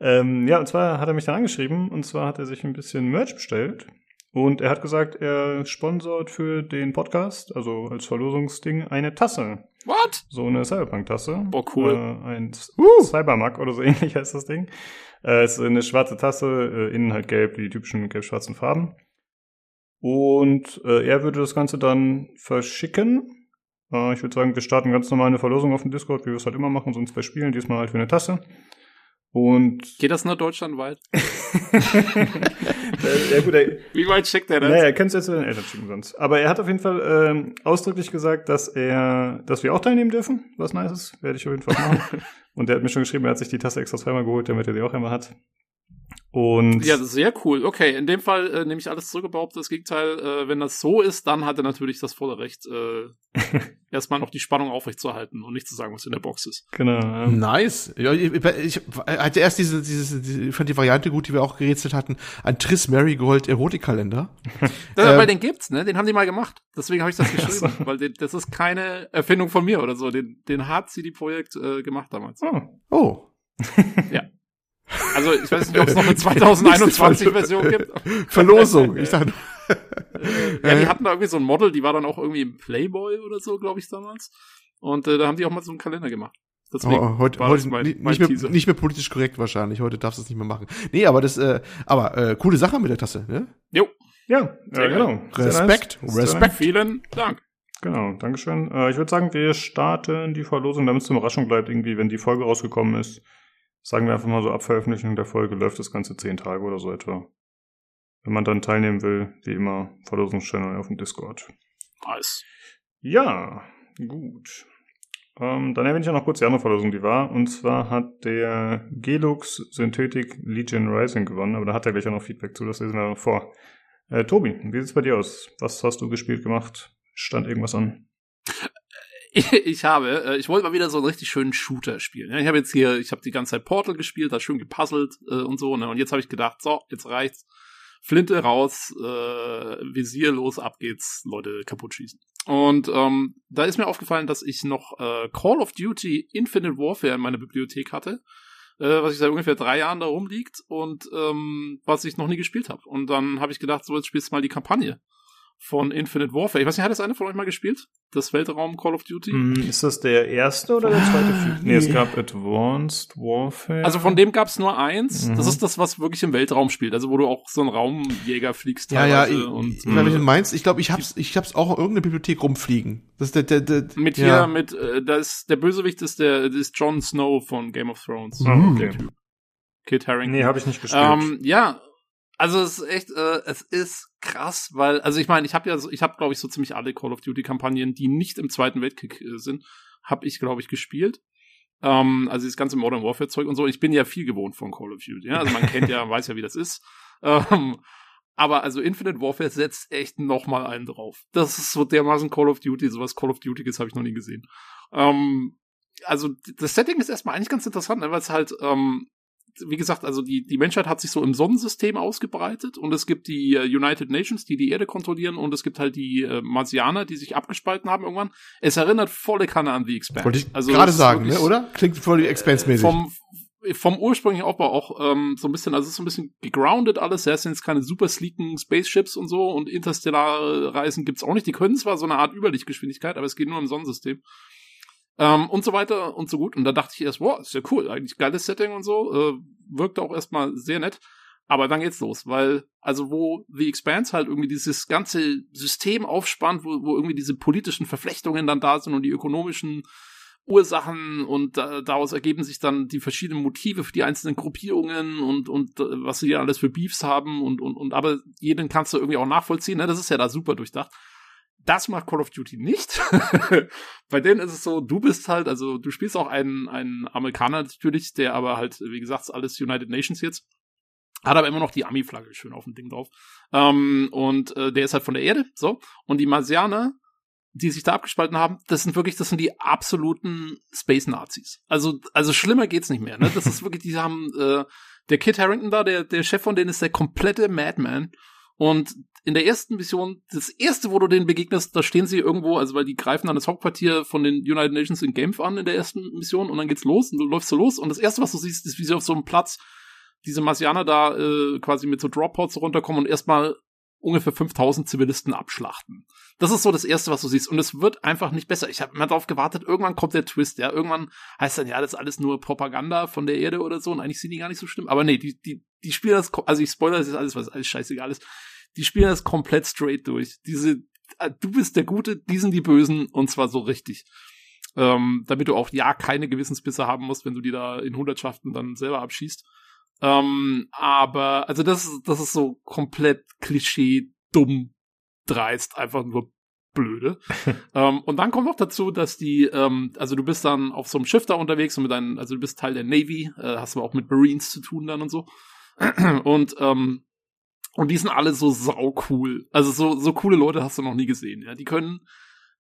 Ähm, ja, und zwar hat er mich dann angeschrieben, und zwar hat er sich ein bisschen Merch bestellt. Und er hat gesagt, er sponsort für den Podcast, also als Verlosungsding, eine Tasse. What? So eine Cyberpunk-Tasse. Boah, cool. Äh, ein uh. Cybermug oder so ähnlich heißt das Ding. Äh, es ist eine schwarze Tasse, äh, innen halt gelb, die typischen gelb-schwarzen Farben. Und äh, er würde das Ganze dann verschicken. Äh, ich würde sagen, wir starten ganz normal eine Verlosung auf dem Discord, wie wir es halt immer machen, sonst bei Spielen, diesmal halt für eine Tasse. Und Geht das nur deutschlandweit? ja, gut, er, Wie weit schickt er das? Naja, er könnte es jetzt zu den Eltern schicken sonst. Aber er hat auf jeden Fall ähm, ausdrücklich gesagt, dass er, dass wir auch teilnehmen dürfen, was nice ist. Werde ich auf jeden Fall machen. Und er hat mir schon geschrieben, er hat sich die Tasse extra zweimal geholt, damit er die auch einmal hat. Und ja, sehr cool. Okay, in dem Fall äh, nehme ich alles zurück, behaupte das Gegenteil. Äh, wenn das so ist, dann hat er natürlich das volle Recht, äh, erstmal noch die Spannung aufrechtzuerhalten und nicht zu sagen, was in der Box ist. Genau. Ja. Nice. Ja, ich, ich hatte erst diese, diese, diese, ich fand die Variante gut, die wir auch gerätselt hatten, ein Triss Marigold Erotikkalender. das, ähm, weil den gibt's, ne? Den haben die mal gemacht. Deswegen habe ich das geschrieben, weil den, das ist keine Erfindung von mir oder so. Den, den hat CD Projekt äh, gemacht damals. Oh. oh. ja. Also ich weiß nicht, ob es noch eine 2021-Version gibt. Verlosung. Ich dachte. ja, die hatten da irgendwie so ein Model, die war dann auch irgendwie im Playboy oder so, glaube ich, damals. Und äh, da haben die auch mal so einen Kalender gemacht. Deswegen oh, heute, heute mein, nicht, mein mehr, nicht mehr politisch korrekt wahrscheinlich. Heute darfst du es nicht mehr machen. Nee, aber das, äh, aber äh, coole Sache mit der Tasse, ne? Jo. Ja, ja genau. Respekt. Respekt. Vielen Dank. Genau, Dankeschön. Äh, ich würde sagen, wir starten die Verlosung, damit es eine Überraschung bleibt, irgendwie, wenn die Folge rausgekommen ist sagen wir einfach mal so, ab Veröffentlichung der Folge läuft das Ganze zehn Tage oder so etwa. Wenn man dann teilnehmen will, wie immer, Verlosungschannel auf dem Discord. Nice. Ja, gut. Ähm, dann erwähne ich ja noch kurz die andere Verlosung, die war. Und zwar hat der Gelux Synthetic Legion Rising gewonnen, aber da hat er gleich auch noch Feedback zu, das lesen wir noch vor. Äh, Tobi, wie sieht's bei dir aus? Was hast du gespielt gemacht? Stand irgendwas an? Ich habe, äh, ich wollte mal wieder so einen richtig schönen Shooter spielen. Ich habe jetzt hier, ich habe die ganze Zeit Portal gespielt, da schön gepuzzelt äh, und so, ne? Und jetzt habe ich gedacht, so, jetzt reicht's. Flinte raus, äh, Visier los, ab geht's, Leute kaputt schießen. Und ähm, da ist mir aufgefallen, dass ich noch äh, Call of Duty Infinite Warfare in meiner Bibliothek hatte, äh, was ich seit ungefähr drei Jahren da rumliegt und ähm, was ich noch nie gespielt habe. Und dann habe ich gedacht, so jetzt spielst du mal die Kampagne von Infinite Warfare. Ich weiß nicht, hat das eine von euch mal gespielt? Das Weltraum Call of Duty? Mm, ist das der erste oder der zweite Film? Nee, es gab Advanced Warfare. Also von dem gab es nur eins. Mhm. Das ist das, was wirklich im Weltraum spielt. Also wo du auch so einen Raumjäger fliegst. Ja, ja, ich, und, ich glaube, ich meinst, ich glaube, ich hab's, ich hab's auch in irgendeiner Bibliothek rumfliegen. Das ist der, der, der Mit ja. hier, mit, äh, da ist, der Bösewicht ist der, das ist Jon Snow von Game of Thrones. Ah, okay. Der Typ. Kit Harington. Nee, habe ich nicht gespielt. Ähm, ja, also es ist echt, äh, es ist krass, weil, also ich meine, ich habe ja, so, ich habe glaube ich so ziemlich alle Call of Duty Kampagnen, die nicht im Zweiten Weltkrieg äh, sind, habe ich glaube ich gespielt. Ähm, also das ganze Modern Warfare Zeug und so. Ich bin ja viel gewohnt von Call of Duty. Ja? Also man kennt ja, weiß ja, wie das ist. Ähm, aber also Infinite Warfare setzt echt noch mal einen drauf. Das ist so dermaßen Call of Duty, sowas Call of Duty ist habe ich noch nie gesehen. Ähm, also das Setting ist erstmal eigentlich ganz interessant, ne, weil es halt ähm, wie gesagt, also die, die Menschheit hat sich so im Sonnensystem ausgebreitet und es gibt die äh, United Nations, die die Erde kontrollieren und es gibt halt die äh, Marsianer, die sich abgespalten haben irgendwann. Es erinnert volle Kanne an The Expanse. wollte ich also gerade es sagen, wirklich ne, oder? Klingt voll Expense-mäßig. Vom, vom ursprünglichen Aufbau auch ähm, so ein bisschen, also es ist so ein bisschen gegroundet alles. Ja, es sind jetzt keine super sleeken Spaceships und so und interstellare Reisen gibt's auch nicht. Die können zwar so eine Art Überlichtgeschwindigkeit, aber es geht nur im Sonnensystem. Ähm, und so weiter und so gut. Und da dachte ich erst, wow, ist ja cool, eigentlich geiles Setting und so. Äh, wirkte auch erstmal sehr nett. Aber dann geht's los, weil, also wo The Expanse halt irgendwie dieses ganze System aufspannt, wo, wo irgendwie diese politischen Verflechtungen dann da sind und die ökonomischen Ursachen und äh, daraus ergeben sich dann die verschiedenen Motive für die einzelnen Gruppierungen und, und äh, was sie ja alles für Beefs haben und, und, und aber jeden kannst du irgendwie auch nachvollziehen, ne? Das ist ja da super durchdacht. Das macht Call of Duty nicht. Bei denen ist es so, du bist halt, also du spielst auch einen, einen Amerikaner natürlich, der aber halt, wie gesagt, alles United Nations jetzt. Hat aber immer noch die Ami-Flagge schön auf dem Ding drauf. Ähm, und äh, der ist halt von der Erde, so. Und die Marsianer, die sich da abgespalten haben, das sind wirklich, das sind die absoluten Space-Nazis. Also, also schlimmer geht's nicht mehr, ne? Das ist wirklich, die haben, äh, der Kit Harrington da, der, der Chef von denen ist der komplette Madman. Und in der ersten Mission, das erste, wo du denen begegnest, da stehen sie irgendwo, also weil die greifen dann das Hauptquartier von den United Nations in Genf an in der ersten Mission und dann geht's los und du läufst so los und das erste, was du siehst, ist, wie sie auf so einem Platz diese Marsianer da äh, quasi mit so Droppods runterkommen und erstmal ungefähr 5000 Zivilisten abschlachten. Das ist so das Erste, was du siehst. Und es wird einfach nicht besser. Ich habe immer darauf gewartet, irgendwann kommt der Twist. Ja, irgendwann heißt dann, ja, das ist alles nur Propaganda von der Erde oder so. Und eigentlich sind die gar nicht so schlimm. Aber nee, die, die, die spielen das, also ich spoilere das ist alles, was alles scheißegal ist. Die spielen das komplett straight durch. Diese, äh, du bist der Gute, die sind die Bösen und zwar so richtig. Ähm, damit du auch ja keine Gewissensbisse haben musst, wenn du die da in Hundertschaften dann selber abschießt. Ähm, aber, also das, ist- das ist so komplett Klischee, dumm, dreist, einfach nur blöde. ähm, und dann kommt noch dazu, dass die, ähm, also du bist dann auf so einem Schiff da unterwegs und mit deinen, also du bist Teil der Navy, äh, hast aber auch mit Marines zu tun dann und so. und, ähm, und die sind alle so sau cool. Also so, so coole Leute hast du noch nie gesehen, ja. Die können,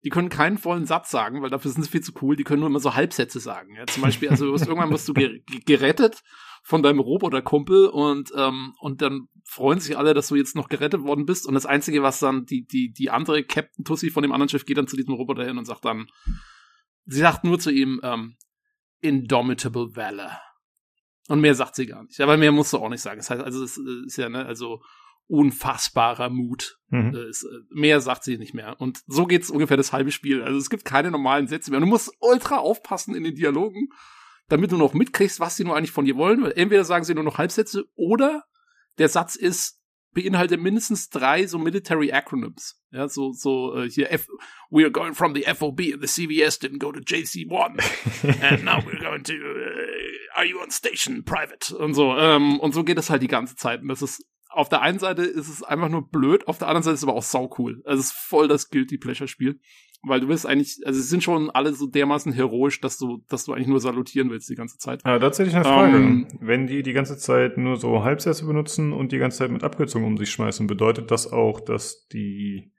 die können keinen vollen Satz sagen, weil dafür sind sie viel zu cool. Die können nur immer so Halbsätze sagen. Ja? Zum Beispiel, also irgendwann wirst du ge ge- gerettet von deinem Roboterkumpel und ähm, und dann freuen sich alle, dass du jetzt noch gerettet worden bist. Und das Einzige, was dann die die die andere Captain Tussi von dem anderen Schiff geht dann zu diesem Roboter hin und sagt dann, sie sagt nur zu ihm, ähm, Indomitable Valor. Und mehr sagt sie gar nicht. Aber mehr musst du auch nicht sagen. Das heißt, also es äh, ist ja ne, also unfassbarer Mut. Mhm. Äh, ist, äh, mehr sagt sie nicht mehr. Und so geht's ungefähr das halbe Spiel. Also es gibt keine normalen Sätze mehr. Und du musst ultra aufpassen in den Dialogen, damit du noch mitkriegst, was sie nur eigentlich von dir wollen. Weil entweder sagen sie nur noch Halbsätze oder der Satz ist beinhaltet mindestens drei so Military Acronyms. Ja, so, so, äh, hier, F, we are going from the FOB and the CVS didn't go to JC1. And now we're going to, uh, are you on station, private? Und so, ähm, und so geht es halt die ganze Zeit. Und das ist, auf der einen Seite ist es einfach nur blöd, auf der anderen Seite ist es aber auch sau cool. Also es ist voll das Guilty Pleasure Spiel. Weil du willst eigentlich, also sie sind schon alle so dermaßen heroisch, dass du, dass du eigentlich nur salutieren willst die ganze Zeit. Ah, tatsächlich eine Frage. Ähm, Wenn die die ganze Zeit nur so Halbsätze benutzen und die ganze Zeit mit Abkürzungen um sich schmeißen, bedeutet das auch, dass die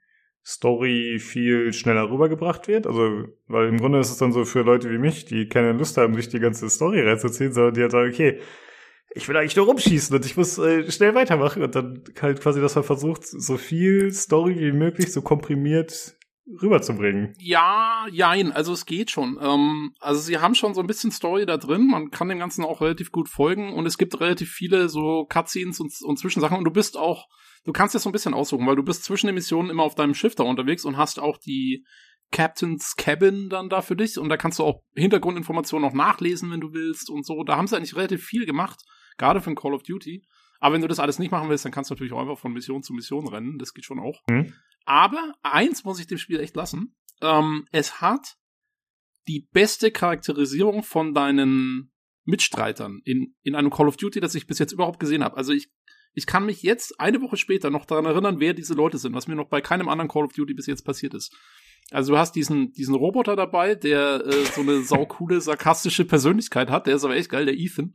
Story viel schneller rübergebracht wird. Also, weil im Grunde ist es dann so für Leute wie mich, die keine Lust haben, sich die ganze Story reinzuziehen, sondern die halt sagen, okay, ich will eigentlich nur rumschießen und ich muss äh, schnell weitermachen und dann halt quasi, dass man versucht, so viel Story wie möglich so komprimiert rüberzubringen. Ja, jein, also es geht schon. Ähm, also sie haben schon so ein bisschen Story da drin, man kann dem Ganzen auch relativ gut folgen und es gibt relativ viele so Cutscenes und, und Zwischensachen und du bist auch du kannst jetzt so ein bisschen aussuchen, weil du bist zwischen den Missionen immer auf deinem Schiff da unterwegs und hast auch die Captain's Cabin dann da für dich und da kannst du auch Hintergrundinformationen noch nachlesen, wenn du willst und so. Da haben sie eigentlich relativ viel gemacht, gerade für ein Call of Duty. Aber wenn du das alles nicht machen willst, dann kannst du natürlich auch einfach von Mission zu Mission rennen. Das geht schon auch. Mhm. Aber eins muss ich dem Spiel echt lassen. Ähm, es hat die beste Charakterisierung von deinen Mitstreitern in, in einem Call of Duty, das ich bis jetzt überhaupt gesehen habe. Also ich ich kann mich jetzt eine Woche später noch daran erinnern, wer diese Leute sind, was mir noch bei keinem anderen Call of Duty bis jetzt passiert ist. Also du hast diesen, diesen Roboter dabei, der äh, so eine saukoole, sarkastische Persönlichkeit hat, der ist aber echt geil, der Ethan.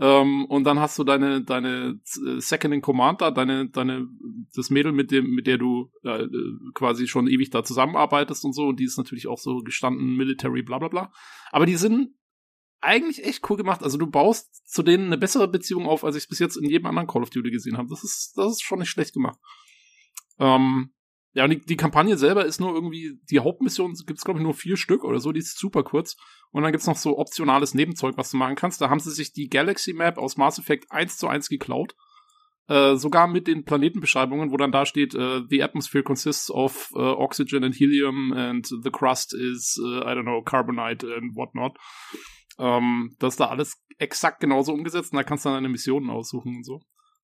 Ähm, und dann hast du deine, deine äh, Second in Command da, deine, deine, das Mädel, mit dem, mit der du äh, quasi schon ewig da zusammenarbeitest und so, und die ist natürlich auch so gestanden, Military, bla bla bla. Aber die sind eigentlich echt cool gemacht. Also du baust zu denen eine bessere Beziehung auf, als ich es bis jetzt in jedem anderen Call of Duty gesehen habe. Das ist, das ist schon nicht schlecht gemacht. Ähm, ja, und die, die Kampagne selber ist nur irgendwie, die Hauptmission gibt es, glaube ich, nur vier Stück oder so, die ist super kurz. Und dann gibt's noch so optionales Nebenzeug, was du machen kannst. Da haben sie sich die Galaxy Map aus Mass Effect 1 zu 1 geklaut. Äh, sogar mit den Planetenbeschreibungen, wo dann da steht, uh, the atmosphere consists of uh, oxygen and helium and the crust is, uh, I don't know, carbonite and whatnot. Ähm, das ist da alles exakt genauso umgesetzt und da kannst du dann deine Missionen aussuchen und so.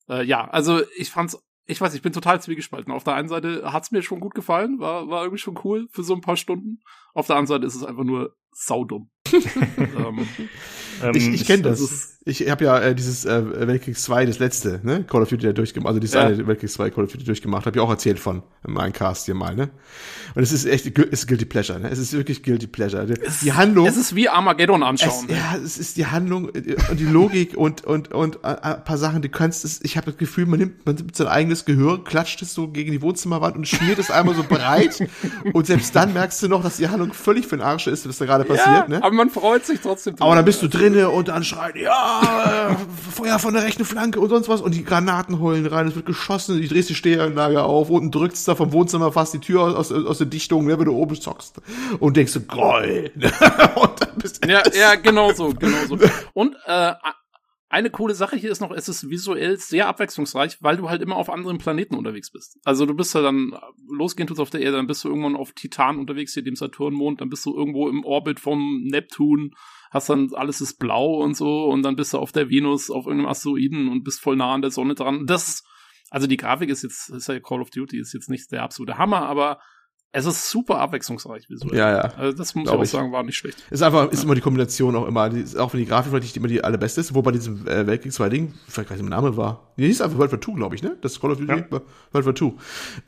Äh, ja, also ich fand's, ich weiß, ich bin total zwiegespalten. Auf der einen Seite hat's mir schon gut gefallen, war, war irgendwie schon cool für so ein paar Stunden. Auf der anderen Seite ist es einfach nur saudum. ähm, ich ich kenne das. das ich habe ja äh, dieses äh, Weltkrieg 2, das letzte, ne? Call of Duty durchgemacht, also dieses ja. eine Weltkrieg 2 Call of Duty durchgemacht, habe ich auch erzählt von in meinem Cast hier mal, ne? Und es ist echt, es ist Guilty Pleasure, ne? Es ist wirklich Guilty Pleasure. Die Handlung. Es ist wie Armageddon anschauen. Es, ne? Ja, es ist die Handlung äh, und die Logik und und und äh, ein paar Sachen, die kannst es, ich habe das Gefühl, man nimmt, man nimmt sein eigenes Gehör, klatscht es so gegen die Wohnzimmerwand und schmiert es einmal so breit und selbst dann merkst du noch, dass die Handlung völlig für den Arsch ist, was da gerade passiert, ja, ne? Aber man freut sich trotzdem. Aber dann bist du drinne und dann schreit, ja, Feuer von der rechten Flanke und sonst was und die Granaten heulen rein, es wird geschossen, die drehst die Stehanlage auf, unten drückst da vom Wohnzimmer fast die Tür aus, aus, aus der Dichtung, ne, wenn du oben zockst und denkst du, geil. ja, ja, genau so, genau so. Und äh, eine coole Sache hier ist noch, es ist visuell sehr abwechslungsreich, weil du halt immer auf anderen Planeten unterwegs bist. Also du bist ja dann, losgehend tut's auf der Erde, dann bist du irgendwann auf Titan unterwegs, hier dem Saturnmond, dann bist du irgendwo im Orbit vom Neptun, hast dann alles ist blau und so und dann bist du auf der Venus, auf irgendeinem Asteroiden und bist voll nah an der Sonne dran. Das, also die Grafik ist jetzt, ist ja Call of Duty, ist jetzt nicht der absolute Hammer, aber es ist super abwechslungsreich visuell. Ja, ja. Also das muss ich auch sagen, war nicht schlecht. Ist einfach, ist ja. immer die Kombination auch immer, die, auch wenn die Grafik vielleicht nicht immer die allerbeste ist, wo bei diesem äh, Weltkrieg 2 Ding, vielleicht gar nicht der Name war. Die hieß einfach World War 2, glaube ich, ne? Das Call of Duty ja. World War 2.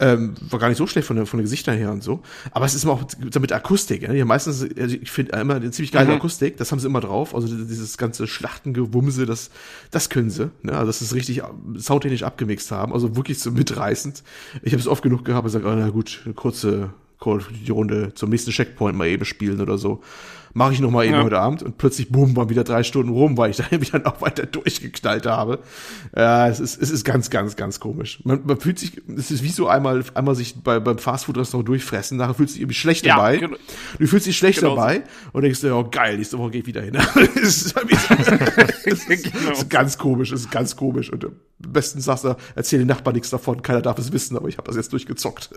Ähm, war gar nicht so schlecht von der, von den Gesichtern her und so. Aber es ist immer auch mit Akustik, ne? Haben meistens, also ich finde immer eine ziemlich geile mhm. Akustik, das haben sie immer drauf. Also dieses ganze Schlachtengewumse, das, das können sie, ne? Also das ist richtig soundtechnisch abgemixt haben, also wirklich so mitreißend. Ich habe es oft genug gehabt und gesagt, oh, na gut, eine kurze Call of Duty Runde zum nächsten Checkpoint mal eben spielen oder so. Mache ich noch mal eben ja. heute Abend und plötzlich boom, waren wieder drei Stunden rum, weil ich da irgendwie dann auch weiter durchgeknallt habe. Ja, es ist, es ist ganz, ganz, ganz komisch. Man, man fühlt sich, es ist wie so einmal, einmal sich bei, beim Fastfood-Restaurant durchfressen, nachher fühlt sich irgendwie schlecht ja, dabei. Genau. Du fühlst dich schlecht genau dabei so. und denkst dir, oh geil, nächste Woche geh ich wieder hin. das ist, genau. ist ganz komisch, es ist ganz komisch. Und am besten sagst du, erzähl den Nachbarn nichts davon, keiner darf es wissen, aber ich habe das jetzt durchgezockt.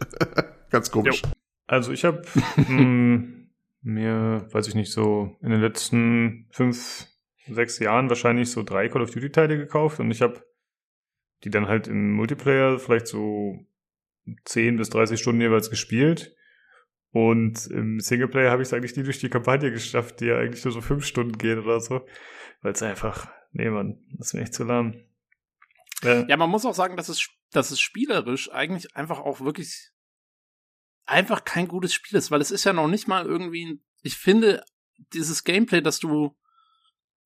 ganz komisch. Jo. Also ich habe hm, mir, weiß ich nicht, so in den letzten fünf, sechs Jahren wahrscheinlich so drei Call of Duty Teile gekauft und ich habe die dann halt im Multiplayer vielleicht so 10 bis 30 Stunden jeweils gespielt. Und im Singleplayer habe ich es eigentlich nie durch die Kampagne geschafft, die ja eigentlich nur so fünf Stunden geht oder so. Weil es einfach, nee, man, das ist mir echt zu lahm. Äh, ja, man muss auch sagen, dass es, dass es spielerisch eigentlich einfach auch wirklich einfach kein gutes Spiel ist, weil es ist ja noch nicht mal irgendwie, ich finde, dieses Gameplay, dass du,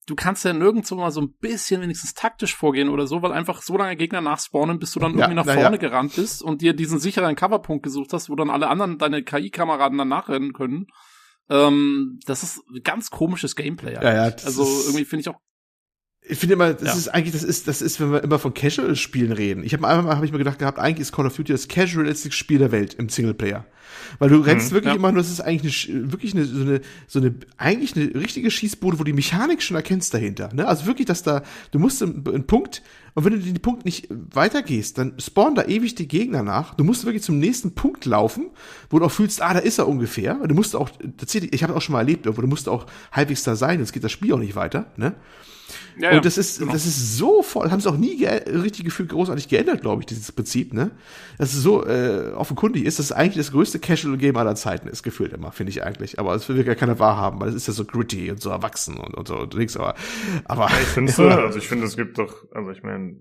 du kannst ja nirgendwo mal so ein bisschen wenigstens taktisch vorgehen oder so, weil einfach so lange Gegner nachspawnen, bis du dann Ja, irgendwie nach na vorne ja. gerannt bist und dir diesen sicheren Coverpunkt gesucht hast, wo dann alle anderen deine KI-Kameraden dann nachrennen können. Ähm, das ist ein ganz komisches Gameplay. Ja, ja, also irgendwie finde ich auch Ich finde immer, das Ja. ist eigentlich, das ist, das ist, wenn wir immer von Casual-Spielen reden. Ich habe einmal habe ich mir gedacht gehabt, eigentlich ist Call of Duty das casualste Spiel der Welt im Singleplayer. Weil du rennst Mhm, wirklich ja. immer nur, das ist eigentlich eine, wirklich eine, so eine, so eine, eigentlich eine richtige Schießbude, wo die Mechanik schon erkennst dahinter. Ne? Also wirklich, dass da, du musst einen, einen Punkt, und wenn du den Punkt nicht weitergehst, dann spawnen da ewig die Gegner nach. Du musst wirklich zum nächsten Punkt laufen, wo du auch fühlst, ah, da ist er ungefähr. Und du musst auch, tatsächlich, ich habe auch schon mal erlebt, wo du musst auch halbwegs da sein, sonst geht das Spiel auch nicht weiter. Ne? Ja, ja, und das ist, genau. das ist so voll, haben sie auch nie richtig gefühlt großartig geändert, glaube ich, dieses Prinzip, ne? Dass es so äh, offenkundig ist, dass es eigentlich das größte Casual-Game aller Zeiten ist, gefühlt immer, finde ich eigentlich. Aber das will ja keiner wahrhaben, weil es ist ja so gritty und so erwachsen und, und so und nix, aber, aber Findest du? Also ich finde, es gibt doch, also ich meine,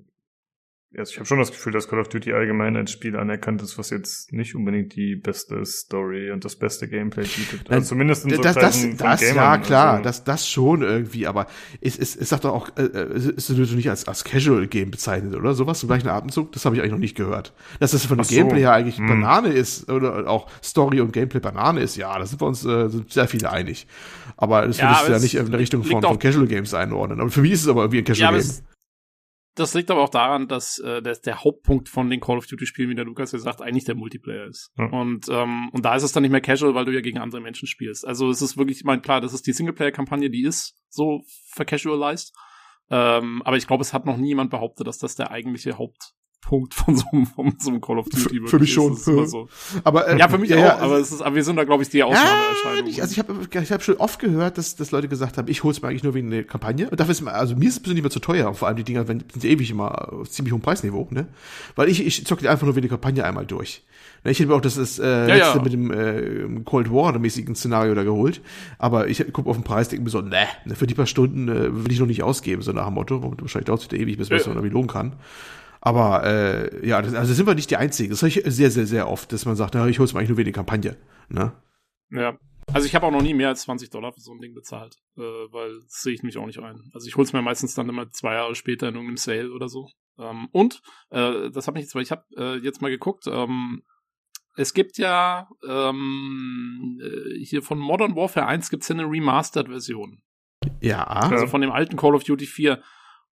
also ich habe schon das Gefühl, dass Call of Duty allgemein als Spiel anerkannt ist, was jetzt nicht unbedingt die beste Story und das beste Gameplay bietet. Also zumindest in so das, das, von das Gamern, ja klar, also, das, das schon irgendwie, aber es, es, es sagt doch auch, äh, äh, es wird nicht als, als Casual Game bezeichnet, oder? Sowas im gleichen Atemzug, das habe ich eigentlich noch nicht gehört. Dass das von dem so. Gameplay her eigentlich Hm. Banane ist, oder auch Story und Gameplay Banane ist, ja, da sind wir uns äh, sind sehr viele einig. Aber das Ja, würdest du ja nicht in der Richtung von, von Casual Games einordnen. Aber für mich ist es aber irgendwie ein Ja, Casual aber Game. Das liegt aber auch daran, dass äh, der, der Hauptpunkt von den Call of Duty Spielen, wie der Lukas ja sagt, eigentlich der Multiplayer ist. Ja. Und ähm, und da ist es dann nicht mehr casual, weil du ja gegen andere Menschen spielst. Also es ist wirklich, ich meine, klar, das ist die Singleplayer-Kampagne, die ist so vercasualized. Ähm, aber ich glaube, es hat noch nie jemand behauptet, dass das der eigentliche Hauptpunkt von so einem, von so einem Call of Duty Für- für mich ist. schon. Ist immer so. aber, äh, Ja, für mich ja, auch, ja, aber es ist, aber wir sind da, glaube ich, die Ja, Ausnahmeerscheinung. nicht. Also ich habe ich hab schon oft gehört, dass, dass Leute gesagt haben, ich hol's mir eigentlich nur wegen der Kampagne. Und dafür ist mir, also mir ist es persönlich immer zu teuer. Und vor allem die Dinger wenn, sind ewig immer auf ziemlich hohem Preisniveau, ne? Weil ich, ich zocke die einfach nur wegen der Kampagne einmal durch. Ne, Ich hätte mir auch das, das äh, Ja, letzte ja. mit dem äh, Cold War mäßigen Szenario da geholt. Aber ich gucke auf den Preis, denke mir so, ne, ne, für die paar Stunden äh, will ich noch nicht ausgeben, so nach dem Motto. Wahrscheinlich dauert es wieder ewig, bis man es Ja. irgendwie lohnen kann. Aber äh, ja, das, also sind wir nicht die Einzigen. Das höre ich sehr, sehr, sehr oft, dass man sagt, na, ich hol's mir eigentlich nur wegen der Kampagne. Ne? Ja. Also ich habe auch noch nie mehr als 20 Dollar für so ein Ding bezahlt, äh, weil das sehe ich mich auch nicht ein. Also ich hol's mir meistens dann immer zwei Jahre später in irgendeinem Sale oder so. Ähm, und äh, das hat mich jetzt, weil ich habe äh, jetzt mal geguckt. Ähm, es gibt ja ähm, äh, hier von Modern Warfare 1 gibt's ja eine Remastered-Version. Ja. Also von dem alten Call of Duty 4.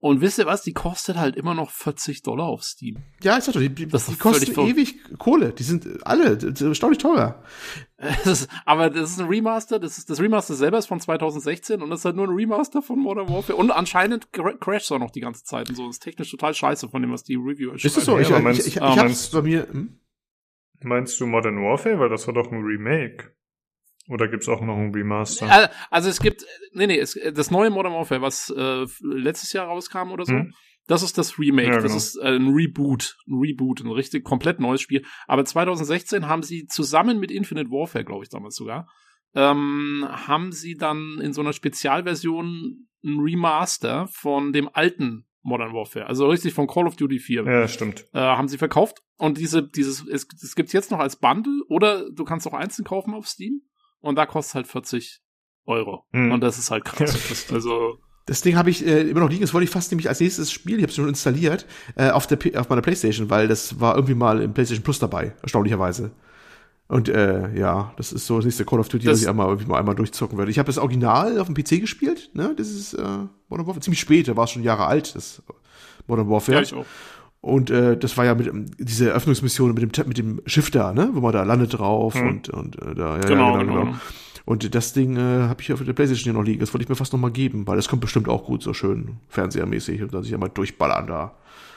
Und wisst ihr was? Die kostet halt immer noch 40 Dollar auf Steam. Ja, ich sag doch, die, die, Das die kosten ewig Kohle. Die sind alle das ist erstaunlich teuer. Es ist, aber das ist ein Remaster, das ist das Remaster selber ist von 2016 und das ist halt nur ein Remaster von Modern Warfare und anscheinend cra- crasht es auch noch die ganze Zeit und so. Das ist technisch total scheiße von dem, was die Reviewer Ist das so? Ja, ich, aber ich, meinst- ich, ich, ah, ich hab's meinst- bei mir. Hm? Meinst du Modern Warfare? Weil das war doch ein Remake. Oder gibt's auch noch ein Remaster? Äh, Also es gibt, nee, nee, es, das neue Modern Warfare, was äh, letztes Jahr rauskam oder so, Hm. das ist das Remake, Ja, das genau. ist äh, ein Reboot, ein Reboot, ein richtig komplett neues Spiel. Aber 2016 haben sie zusammen mit Infinite Warfare, glaube ich damals sogar, ähm, haben sie dann in so einer Spezialversion ein Remaster von dem alten Modern Warfare, also richtig von Call of Duty 4 ja, stimmt. äh, haben sie verkauft. Und diese, dieses, es, es gibt's jetzt noch als Bundle oder du kannst auch einzeln kaufen auf Steam und da kostet halt 40 Euro. Hm. Und das ist halt krass. Das, also, Das Ding habe ich äh, immer noch liegen. Das wollte ich fast nämlich als nächstes Spiel. Ich habe es schon installiert äh, auf der P auf meiner PlayStation, weil das war irgendwie mal im PlayStation Plus dabei, erstaunlicherweise. Und äh, ja, das ist so das nächste Call of Duty, Das- was ich einmal irgendwie mal einmal durchzocken werde. Ich habe das Original auf dem PC gespielt. Ne, das ist äh, Modern Warfare ziemlich spät. Da war es schon Jahre alt. Das Modern Warfare. ja, ich auch. Und äh, das war ja mit diese Eröffnungsmission mit dem mit dem Schiff da, ne, wo man da landet drauf Mhm. und und äh, da ja, Genau, ja, genau. Und das Ding äh, habe ich auf der PlayStation hier noch liegen. Das wollte ich mir fast noch mal geben, weil das kommt bestimmt auch gut so schön fernsehermäßig und dann sich einmal durchballern da.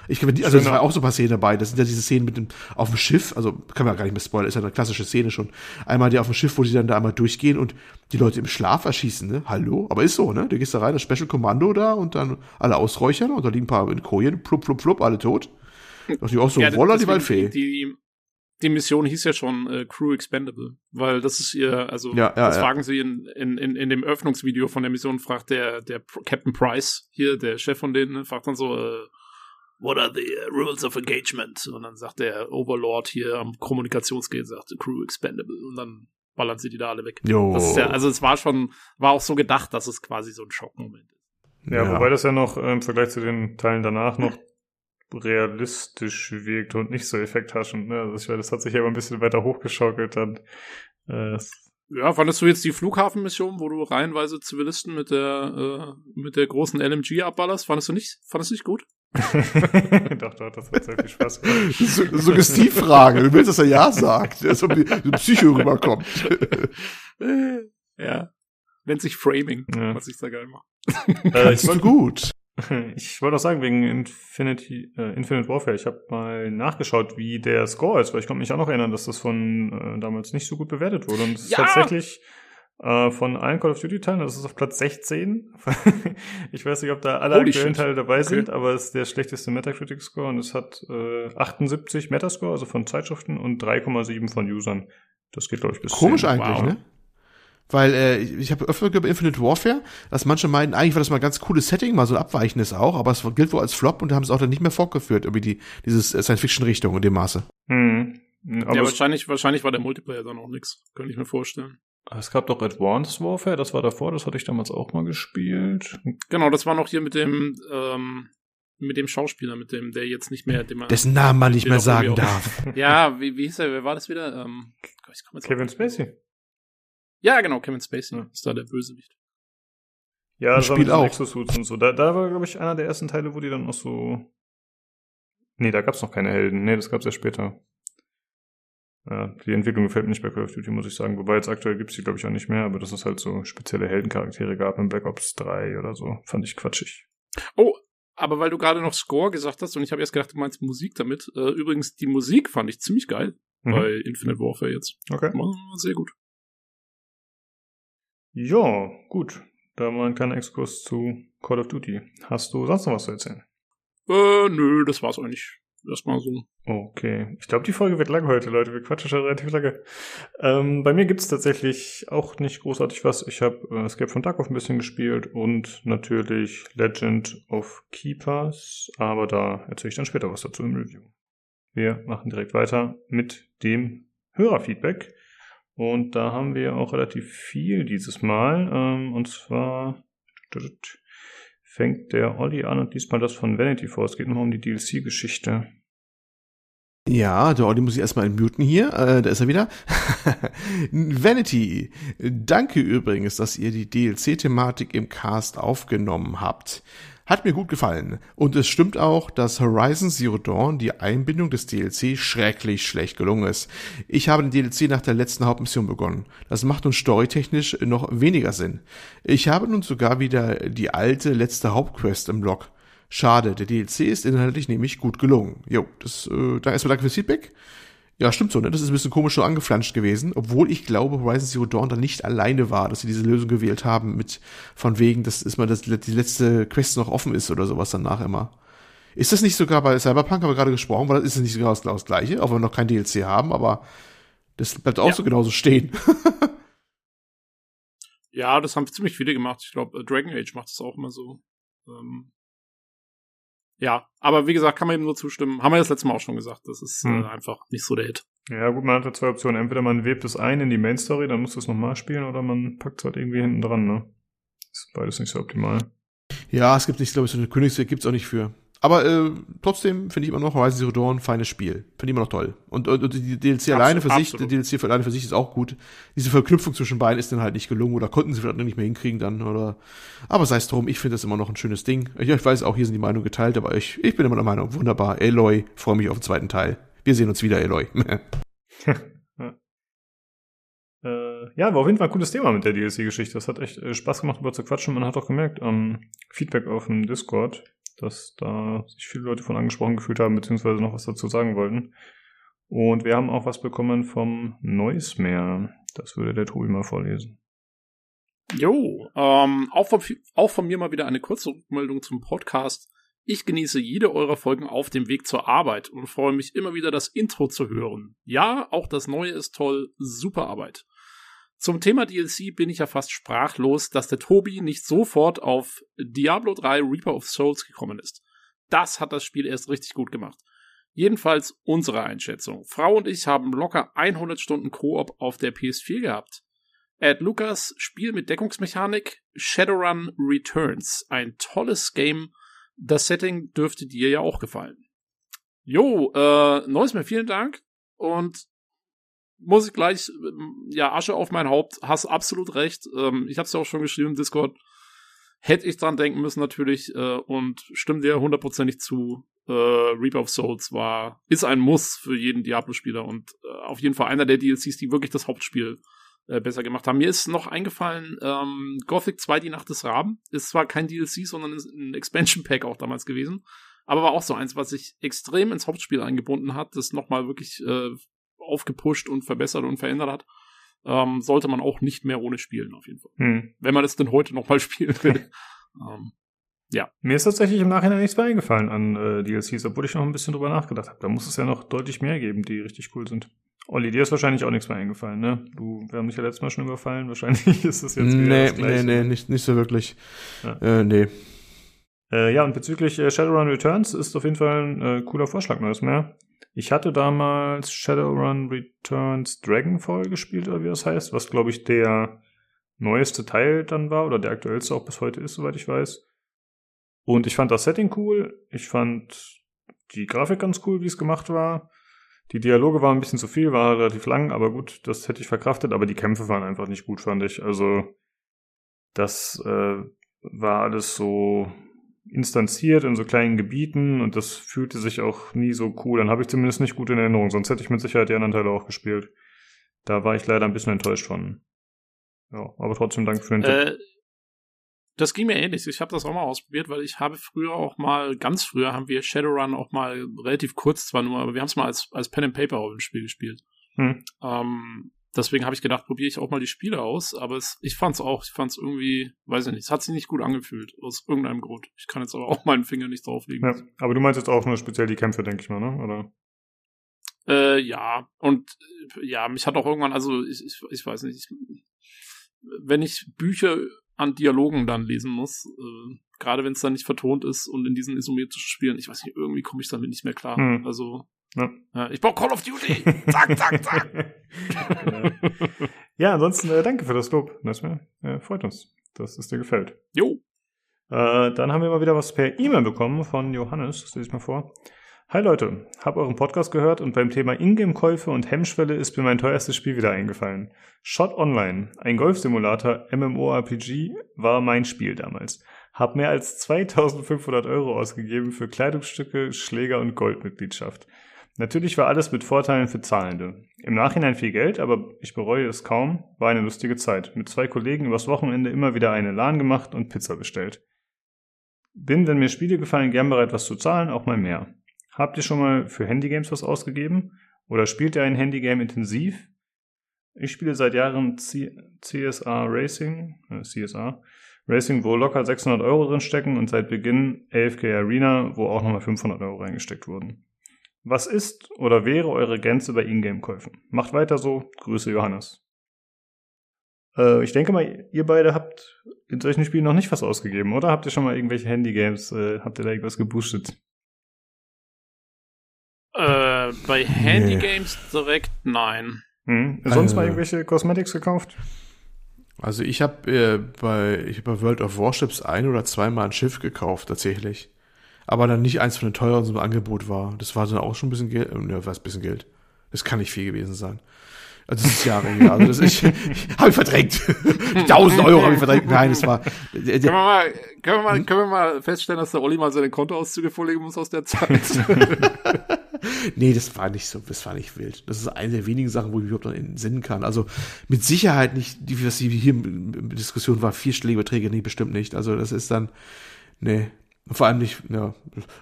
Ich kann mir die, also es Schöner- war auch so ein paar Szenen dabei. Das sind ja diese Szenen mit dem auf dem Schiff, also kann man ja gar nicht mehr spoilern, ist ja eine klassische Szene schon. Einmal die auf dem Schiff, wo die dann da einmal durchgehen und die Leute im Schlaf erschießen, ne? Hallo? Aber ist so, ne? Du gehst da rein, das Special Kommando da und dann alle ausräuchern und da liegen ein paar in Kojen, plupp, plupp, plupp, alle tot. Dachte ich auch so, Ja, Woller die Waldfee. Die, die Mission hieß ja schon äh, Crew Expendable, weil das ist ihr, also Ja, ja, das ja. fragen sie in, in, in, in dem Öffnungsvideo von der Mission, fragt der, der Captain Price hier, der Chef von denen, ne, fragt dann so, äh, what are the uh, rules of engagement? Und dann sagt der Overlord hier am Kommunikationsgate, sagt the crew expendable. Und dann ballern sie die da alle weg. Jo. Das ist ja, also es war schon, war auch so gedacht, dass es quasi so ein Schockmoment ist. Ja, wobei das ja noch äh, im Vergleich zu den Teilen danach noch realistisch wirkt und nicht so effekthaschend. Ne? Also ich meine, das hat sich aber ein bisschen weiter hochgeschaukelt dann. Äh, Ja, fandest du jetzt die Flughafenmission, wo du reihenweise Zivilisten mit der äh, mit der großen LMG abballerst? Fandest du nicht? Fandest du nicht gut? doch, doch, das hat sehr viel Spaß gemacht. Su Suggestivfrage. Du willst, dass er Ja sagt, als ob die so Psycho rüberkommt. ja. Nennt sich Framing, Ja. was ich da geil mache. Äh, ich Ist wollte gut. ich wollte auch sagen, wegen Infinity, äh, Infinite Warfare, ich habe mal nachgeschaut, wie der Score ist, weil ich konnte mich auch noch erinnern, dass das von äh, damals nicht so gut bewertet wurde. Und es Ja! ist tatsächlich äh, von allen Call of Duty-Teilen, das ist auf Platz 16. ich weiß nicht, ob da alle Holy aktuellen shit. Teile dabei Okay. sind, aber es ist der schlechteste Metacritic-Score und es hat äh, 78 Metascore, also von Zeitschriften, und 3,7 von Usern. Das geht, glaube ich, bis Komisch 10. eigentlich, Wow. ne? Weil äh, ich, habe öfter gehört bei Infinite Warfare, dass manche meinen, eigentlich war das mal ein ganz cooles Setting, mal so ein abweichendes auch, aber es gilt wohl als Flop und haben es auch dann nicht mehr fortgeführt, irgendwie die, dieses Science-Fiction-Richtung in dem Maße. Hm. Aber ja, wahrscheinlich, wahrscheinlich war der Multiplayer dann auch nix. Könnte ich mir vorstellen. es gab doch Advanced Warfare, das war davor, das hatte ich damals auch mal gespielt. Genau, das war noch hier mit dem, ähm, mit dem Schauspieler, mit dem, der jetzt nicht mehr, dem man, Dessen Namen man nicht mehr sagen darf. Ja, wie, wie hieß er, wer war das wieder? Ähm, ich komm jetzt Kevin auf- Spacey. Ja, genau, Kevin Spacey Ja. ist da der Bösewicht. Ja, das war Spiel auch. Exosuits und so. Da, da war, glaube ich, einer der ersten Teile, wo die dann noch so. Nee, da gab's noch keine Helden. Nee, das gab's erst später. Ja, die Entwicklung gefällt mir nicht bei Call of Duty, muss ich sagen. Wobei jetzt aktuell gibt's die, glaube ich, auch nicht mehr, aber dass es halt so spezielle Heldencharaktere gab in Black Ops 3 oder so, fand ich quatschig. Oh, aber weil du gerade noch Score gesagt hast und ich habe erst gedacht, du meinst Musik damit. Äh, übrigens, die Musik fand ich ziemlich geil Mhm. bei Infinite Warfare jetzt. Okay. War sehr gut. Ja, gut. Da mal ein kleiner Exkurs zu Call of Duty. Hast du sonst noch was zu erzählen? Äh, nö, das war's eigentlich. Erstmal so. Okay. Ich glaube, die Folge wird lang heute, Leute. Wir quatschen schon relativ lange. Ähm, bei mir gibt's tatsächlich auch nicht großartig was. Ich habe äh, Escape from Tarkov ein bisschen gespielt und natürlich Legend of Keepers, aber da erzähle ich dann später was dazu im Review. Wir machen direkt weiter mit dem Hörerfeedback. Und da haben wir auch relativ viel dieses Mal. Ähm, und zwar fängt der Olli an und diesmal das von Vanity vor. Es geht nochmal um die DLC-Geschichte. Ja, der Olli muss ich erstmal entmuten hier. Äh, da ist er wieder. Vanity, danke übrigens, dass ihr die DLC-Thematik im Cast aufgenommen habt. Hat mir gut gefallen. Und es stimmt auch, dass Horizon Zero Dawn die Einbindung des DLC schrecklich schlecht gelungen ist. Ich habe den DLC nach der letzten Hauptmission begonnen. Das macht nun storytechnisch noch weniger Sinn. Ich habe nun sogar wieder die alte letzte Hauptquest im Log. Schade, der DLC ist inhaltlich nämlich gut gelungen. Jo, das, äh, da erstmal danke fürs Feedback. Ja, stimmt so, ne? Das ist ein bisschen komisch so angeflanscht gewesen, obwohl ich glaube, Horizon Zero Dawn da nicht alleine war, dass sie diese Lösung gewählt haben mit von wegen, dass ist mal das, die letzte Quest noch offen ist oder sowas danach immer. Ist das nicht sogar bei Cyberpunk, haben wir gerade gesprochen, weil das ist nicht sogar das, das gleiche, auch wenn wir noch kein DLC haben, aber das bleibt auch Ja. so genauso stehen. Ja, das haben ziemlich viele gemacht. Ich glaube, äh, Dragon Age macht das auch immer so. Ähm, ja, aber wie gesagt, kann man ihm nur zustimmen. Haben wir das letzte Mal auch schon gesagt. Das ist Hm. äh, einfach nicht so der Hit. Ja, gut, man hat ja zwei Optionen. Entweder man webt es ein in die Main Story, dann muss es nochmal spielen, oder man packt es halt irgendwie hinten dran, ne? Ist beides nicht so optimal. Ja, es gibt nicht, glaube ich, so eine Königsweg gibt's auch nicht für. Aber äh, trotzdem finde ich immer noch Horizon Zero Dawn ein feines Spiel. Finde ich immer noch toll. Und, und, und die DLC alleine für sich, absolut. die DLC für alleine für sich ist auch gut. Diese Verknüpfung zwischen beiden ist dann halt nicht gelungen oder konnten sie vielleicht nicht mehr hinkriegen dann oder. Aber sei es drum, ich finde das immer noch ein schönes Ding. Ich, ich weiß auch, hier sind die Meinungen geteilt, aber ich, ich bin immer der Meinung, wunderbar. Aloy, freue mich auf den zweiten Teil. Wir sehen uns wieder, Aloy. Äh, ja, war auf jeden Fall ein cooles Thema mit der DLC-Geschichte. Das hat echt äh, Spaß gemacht, darüber zu quatschen. Man hat auch gemerkt, ähm, Feedback auf dem Discord, dass da sich viele Leute von angesprochen gefühlt haben, beziehungsweise noch was dazu sagen wollten. Und wir haben auch was bekommen vom Neusmeer. Das würde der Tobi mal vorlesen. Jo, ähm, auch, von, auch von mir mal wieder eine kurze Rückmeldung zum Podcast. Ich genieße jede eurer Folgen auf dem Weg zur Arbeit und freue mich immer wieder, das Intro zu hören. Ja, auch das Neue ist toll, super Arbeit. Zum Thema DLC bin ich ja fast sprachlos, dass der Tobi nicht sofort auf Diablo 3 Reaper of Souls gekommen ist. das hat das Spiel erst richtig gut gemacht. Jedenfalls unsere Einschätzung. Frau und ich haben locker 100 Stunden Koop auf der PS4 gehabt. Ed Lucas Spiel mit Deckungsmechanik Shadowrun Returns. Ein tolles Game. Das Setting dürfte dir ja auch gefallen. Jo, äh, neues mehr vielen Dank. Und muss ich gleich, ähm, ja, Asche auf mein Haupt, hast absolut recht. Ähm, ich hab's ja auch schon geschrieben im Discord. Hätte ich dran denken müssen natürlich äh, und stimme dir hundertprozentig zu. Äh, Reaper of Souls war, ist ein Muss für jeden Diablo-Spieler und äh, auf jeden Fall einer der DLCs, die wirklich das Hauptspiel äh, besser gemacht haben. Mir ist noch eingefallen, ähm, Gothic 2, die Nacht des Raben, ist zwar kein DLC, sondern ein Expansion Pack auch damals gewesen, aber war auch so eins, was sich extrem ins Hauptspiel eingebunden hat, das nochmal wirklich äh, aufgepusht und verbessert und verändert hat. Ähm, sollte man auch nicht mehr ohne spielen, auf jeden Fall. Hm. Wenn man es denn heute nochmal spielen will. ähm, ja. Mir ist tatsächlich im Nachhinein nichts mehr eingefallen an äh, DLCs, obwohl ich noch ein bisschen drüber nachgedacht habe. Da muss es ja noch deutlich mehr geben, die richtig cool sind. Olli, dir ist wahrscheinlich auch nichts mehr eingefallen, ne? Du, wir haben dich ja letztes Mal schon überfallen. Wahrscheinlich ist es jetzt wieder nee, das Gleiche. Nee, nee, nicht, nicht so wirklich. Ja. Äh, nee. Äh, ja, und bezüglich äh, Shadowrun Returns ist auf jeden Fall ein äh, cooler Vorschlag, neues mehr. Ich hatte damals Shadowrun Returns Dragonfall gespielt, oder wie das heißt, was, glaube ich, der neueste Teil dann war, oder der aktuellste auch bis heute ist, soweit ich weiß. Und ich fand das Setting cool. Ich fand die Grafik ganz cool, wie es gemacht war. Die Dialoge waren ein bisschen zu viel, war relativ lang, aber gut, das hätte ich verkraftet, aber die Kämpfe waren einfach nicht gut, fand ich. Also, das äh, war alles so instanziert in so kleinen Gebieten und das fühlte sich auch nie so cool. Dann habe ich zumindest nicht gut in Erinnerung, sonst hätte ich mit Sicherheit die anderen Teile auch gespielt. Da war ich leider ein bisschen enttäuscht von. Ja, aber trotzdem danke für den äh, Tipp. Das ging mir ähnlich. Ich habe das auch mal ausprobiert, weil ich habe früher auch mal, ganz früher haben wir Shadowrun auch mal relativ kurz zwar nur, aber wir haben es mal als, als Pen and Paper Rollenspiel gespielt. Hm. Ähm, deswegen habe ich gedacht, probiere ich auch mal die Spiele aus, aber es, ich fand's auch, ich fand's irgendwie, weiß ich nicht, es hat sich nicht gut angefühlt, aus irgendeinem Grund. Ich kann jetzt aber auch meinen Finger nicht drauflegen. Ja, aber du meinst jetzt auch nur speziell die Kämpfe, denke ich mal, ne? Oder? Äh, ja, und ja, mich hat auch irgendwann, also ich, ich, ich weiß nicht, ich, wenn ich Bücher an Dialogen dann lesen muss, äh, gerade wenn es dann nicht vertont ist und in diesen isometrischen Spielen, ich weiß nicht, irgendwie komme ich damit nicht mehr klar. Hm. Also ja. ja. ich brauche Call of Duty. zack, zack, zack. ja. ja, ansonsten äh, danke für das Lob. Das äh, freut uns, dass es dir gefällt. Jo. Äh, dann haben wir mal wieder was per E-Mail bekommen von Johannes. Das lese ich mal vor. Hi Leute, hab euren Podcast gehört und beim Thema Ingame-Käufe und Hemmschwelle ist mir mein teuerstes Spiel wieder eingefallen. Shot Online, ein Golfsimulator MMORPG, war mein Spiel damals. Hab mehr als 2500 Euro ausgegeben für Kleidungsstücke, Schläger und Goldmitgliedschaft. Natürlich war alles mit Vorteilen für Zahlende. Im Nachhinein viel Geld, aber ich bereue es kaum, war eine lustige Zeit. Mit zwei Kollegen übers Wochenende immer wieder eine LAN gemacht und Pizza bestellt. Bin, wenn mir Spiele gefallen, gern bereit, was zu zahlen, auch mal mehr. Habt ihr schon mal für Handygames was ausgegeben? Oder spielt ihr ein Handygame intensiv? Ich spiele seit Jahren C CSR Racing, äh, CSR Racing, wo locker 600 Euro drin stecken und seit Beginn AFK Arena, wo auch nochmal 500 Euro reingesteckt wurden. Was ist oder wäre eure Grenze bei Ingame-Käufen? Macht weiter so. Grüße Johannes. Äh, ich denke mal, ihr beide habt in solchen Spielen noch nicht was ausgegeben, oder? Habt ihr schon mal irgendwelche Handygames, äh, habt ihr da irgendwas geboostet? Äh, bei Handygames nee. direkt nein. Hm. Sonst äh, mal irgendwelche Cosmetics gekauft? Also ich habe äh, bei ich hab bei World of Warships ein oder zweimal ein Schiff gekauft tatsächlich, aber dann nicht eins von den teuren so ein Angebot war. Das war dann auch schon ein bisschen Geld, äh, ja, was bisschen Geld. Das kann nicht viel gewesen sein. Also das ist Jahre her. Also das ist, habe ich verdrängt. 1000 Euro habe ich verdrängt. Nein, das war. Können wir mal, können wir mal, können wir mal feststellen, dass der Olli mal seine Kontoauszüge vorlegen muss aus der Zeit? nee, das war nicht so, das war nicht wild. Das ist eine der wenigen Sachen, wo ich überhaupt noch entsinnen kann. Also mit Sicherheit nicht, die, was hier in Diskussion war, vierstellige Beträge, nee, bestimmt nicht. Also das ist dann, nee, vor allem nicht, ja,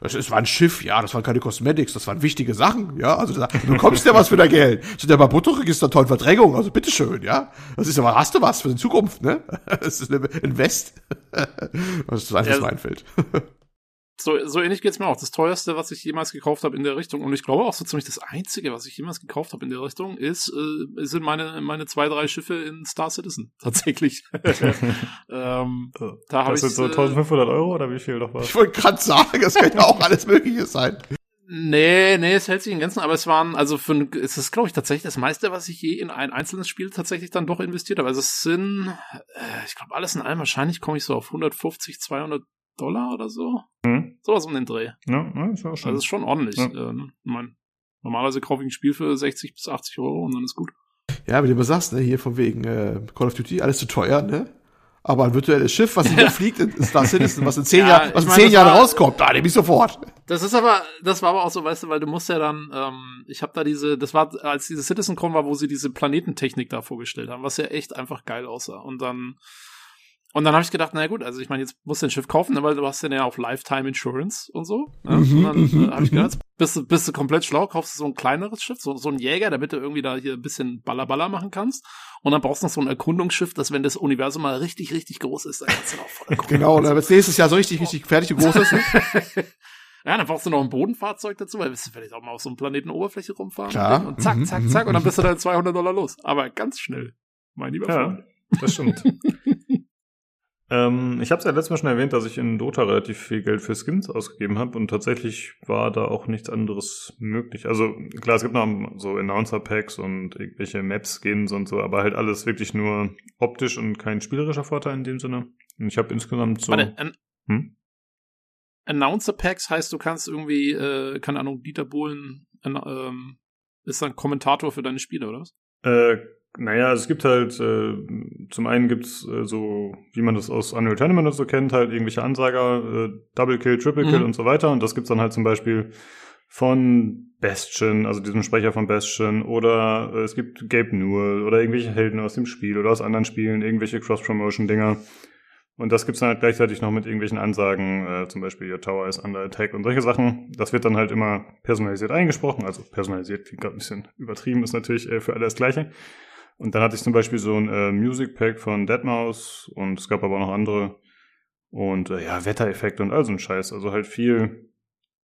es, es war ein Schiff, ja, das waren keine Cosmetics, das waren wichtige Sachen, ja, also da, du bekommst ja was für dein Geld. Das sind ja mal Bruttoregister, toll Verdrängung, also bitteschön, ja. Das ist aber, hast du was für die Zukunft, ne? Das ist ein Invest. Ist das was ja, einfällt. So, so ähnlich geht's mir auch. Das teuerste, was ich jemals gekauft habe in der Richtung, und ich glaube auch so ziemlich das einzige, was ich jemals gekauft habe in der Richtung, ist, äh, sind meine, meine zwei, drei Schiffe in Star Citizen. Tatsächlich. ähm, da das sind so 1500 äh, Euro oder wie viel doch was? Ich wollte gerade sagen, es könnte auch alles Mögliche sein. Nee, nee, es hält sich in Grenzen, aber es waren, also für ein, es ist, glaube ich, tatsächlich das meiste, was ich je in ein einzelnes Spiel tatsächlich dann doch investiert habe. Also es sind, äh, ich glaube, alles in allem, wahrscheinlich komme ich so auf 150, 200 Dollar oder so. Hm. Sowas um den Dreh. Ja, ja ist auch schon. Also ist schon ordentlich. Ja. Äh, ne? ich mein, normalerweise kaufe ich ein Spiel für 60 bis 80 Euro und dann ist gut. Ja, wie du immer sagst, ne, hier von wegen äh, Call of Duty, alles zu teuer, ne? Aber ein virtuelles Schiff, was nicht fliegt, ist Star Citizen, was in zehn, ja, Jahr, was in mein, zehn Jahren war, rauskommt, da nehme ich sofort. Das ist aber, das war aber auch so, weißt du, weil du musst ja dann, ähm, ich habe da diese, das war, als diese CitizenCon war, wo sie diese Planetentechnik da vorgestellt haben, was ja echt einfach geil aussah. Und dann und dann habe ich gedacht, na gut, also ich meine, jetzt musst du ein Schiff kaufen, weil du hast ja auch Lifetime Insurance und so. Ne? Mhm, und dann äh, mhm, habe ich gedacht, bist du, bist du komplett schlau, kaufst du so ein kleineres Schiff, so, so ein Jäger, damit du irgendwie da hier ein bisschen Ballerballer machen kannst. Und dann brauchst du noch so ein Erkundungsschiff, dass wenn das Universum mal richtig, richtig groß ist, dann kannst du auch voll Genau, und dann nächstes Jahr so richtig, richtig fertig und groß ist. Ne? Ja, dann brauchst du noch ein Bodenfahrzeug dazu, weil du vielleicht auch mal auf so einem Planetenoberfläche rumfahren. Klar. Und zack, zack, zack, und dann bist du dann 200 Dollar los. Aber ganz schnell, mein lieber ja, Freund. Das stimmt. Ähm, ich habe es ja letztes Mal schon erwähnt, dass ich in Dota relativ viel Geld für Skins ausgegeben habe und tatsächlich war da auch nichts anderes möglich. Also klar, es gibt noch so Announcer-Packs und irgendwelche Maps-Skins und so, aber halt alles wirklich nur optisch und kein spielerischer Vorteil in dem Sinne. Und ich habe insgesamt so... Warte, an hm? Announcer-Packs heißt, du kannst irgendwie, äh, keine Ahnung, Dieter Bohlen ähm, ist dann Kommentator für deine Spiele, oder was? Äh, naja, es gibt halt, äh, zum einen gibt's äh, so, wie man das aus Unreal Tournament so kennt, halt irgendwelche Ansager, äh, Double Kill, Triple Kill mhm. und so weiter. Und das gibt's dann halt zum Beispiel von Bastion, also diesem Sprecher von Bastion, oder äh, es gibt Gabe Newell oder irgendwelche Helden aus dem Spiel oder aus anderen Spielen, irgendwelche Cross-Promotion-Dinger. Und das gibt's dann halt gleichzeitig noch mit irgendwelchen Ansagen, äh, zum Beispiel Your Tower is under attack und solche Sachen. Das wird dann halt immer personalisiert eingesprochen, also personalisiert klingt gerade ein bisschen übertrieben, ist natürlich äh, für alle das Gleiche. Und dann hatte ich zum Beispiel so ein äh, Music Pack von Deadmau5 und es gab aber auch noch andere. Und äh, ja, Wettereffekte und all so ein Scheiß. Also halt viel,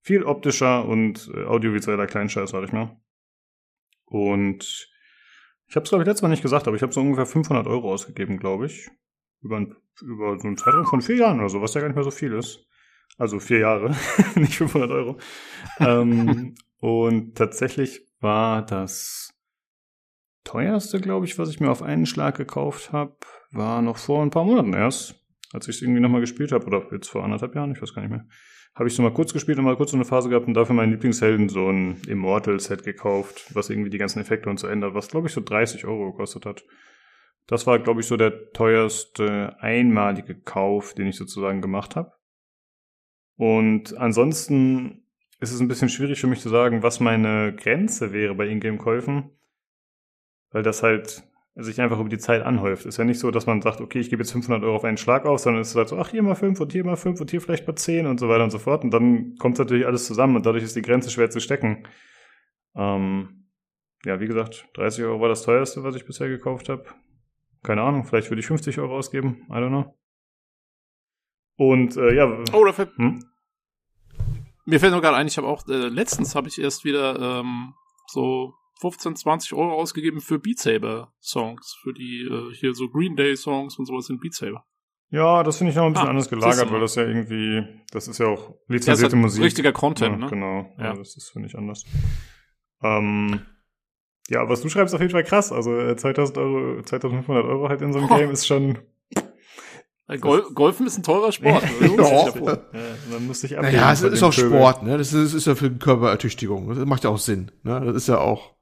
viel optischer und äh, audiovisueller Kleinscheiß, sag ich mal. Und ich habe es, glaube ich, letztes Mal nicht gesagt, aber ich habe so ungefähr 500 Euro ausgegeben, glaube ich. Über, ein, über so einen Zeitraum von vier Jahren oder so, was ja gar nicht mehr so viel ist. Also vier Jahre, nicht 500 Euro. ähm, und tatsächlich war das teuerste, glaube ich, was ich mir auf einen Schlag gekauft habe, war noch vor ein paar Monaten erst, als ich es irgendwie nochmal gespielt habe, oder jetzt vor anderthalb Jahren, ich weiß gar nicht mehr. Habe ich so mal kurz gespielt und mal kurz so eine Phase gehabt und dafür meinen Lieblingshelden so ein Immortal-Set gekauft, was irgendwie die ganzen Effekte und so ändert, was glaube ich so 30 Euro gekostet hat. Das war, glaube ich, so der teuerste einmalige Kauf, den ich sozusagen gemacht habe. Und ansonsten ist es ein bisschen schwierig für mich zu sagen, was meine Grenze wäre bei Ingame-Käufen weil das halt sich einfach über die Zeit anhäuft. Ist ja nicht so, dass man sagt, okay, ich gebe jetzt 500 Euro auf einen Schlag auf, sondern es ist halt so, ach, hier mal 5 und hier mal 5 und hier vielleicht mal 10 und so weiter und so fort. Und dann kommt natürlich alles zusammen und dadurch ist die Grenze schwer zu stecken. Ähm, ja, wie gesagt, 30 Euro war das teuerste, was ich bisher gekauft habe. Keine Ahnung, vielleicht würde ich 50 Euro ausgeben, I don't know. Und äh, ja. Oh, dafür. Hm? Mir fällt nur gerade ein, ich habe auch, äh, letztens habe ich erst wieder ähm, so 15, 20 Euro ausgegeben für Beat Saber Songs, für die äh, hier so Green Day Songs und sowas in Beat Saber. Ja, das finde ich noch ein bisschen ah, anders gelagert, weil das ja irgendwie, das ist ja auch lizenzierte ja, halt Musik. Richtiger Content, ja, ne? Genau, ja. ja das ist finde ich anders. Ähm, ja, was du schreibst, auf jeden Fall krass. Also 2000 äh, Euro, 2500 Euro halt in so einem Game ist schon. Gol Golfen ist ein teurer Sport. ja, ja, man muss sich abgeben. Ja, es ist auch Sport, ne? Das ist, ist ja für Körperertüchtigung. Das macht ja auch Sinn, ne? Das ist ja auch.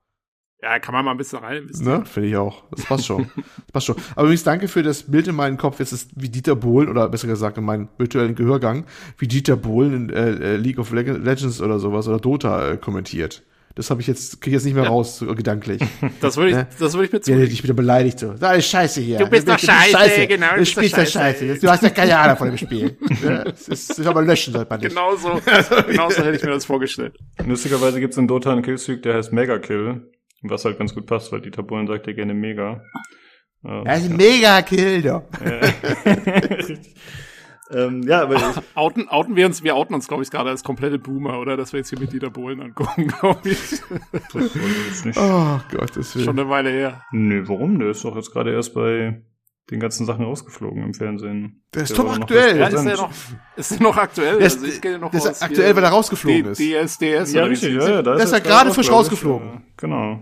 Ja, kann man mal ein bisschen rein. Ne? Finde ich auch. Das passt schon. das passt schon. Aber übrigens danke für das Bild in meinem Kopf. Jetzt ist wie Dieter Bohlen, oder besser gesagt in meinem virtuellen Gehörgang, wie Dieter Bohlen in äh, äh League of Legends oder sowas oder Dota äh, kommentiert. Das habe ich jetzt, kriege ich jetzt nicht mehr ja. raus, so, gedanklich. Das würde ich, ne? das würde ich mir zu. Ja, dich wieder beleidigt so. Das ist scheiße hier. Du bist doch scheiße, scheiße, genau. Du, du spielst doch scheiße. Du hast ja keine Ahnung von dem Spiel. ja, das ist, aber löschen sollte man nicht. Genau so, genau so hätte ich mir das vorgestellt. Lustigerweise gibt's in Dota einen Killstreak, der heißt Mega Kill. Was halt ganz gut passt, weil Dieter Bohlen sagt ja gerne mega. Äh, das ist ein ja. Mega-Kill, doch. ähm, ja, aber ich, outen, outen wir uns, wir outen uns, glaube ich, gerade als komplette Boomer, oder? Dass wir jetzt hier mit Dieter Bohlen angucken, glaube ich. oh Gott, das ist Schon eine Weile her. Nö, warum? Der ist doch jetzt gerade erst bei den ganzen Sachen rausgeflogen im Fernsehen. Der ist top aktuell. Ja, ist der noch, ist der noch aktuell? Der ist, also ich noch der ist aktuell, weil er rausgeflogen ist. DSDS. Ja, richtig, ja, ja, da ist, er gerade frisch rausgeflogen. Genau.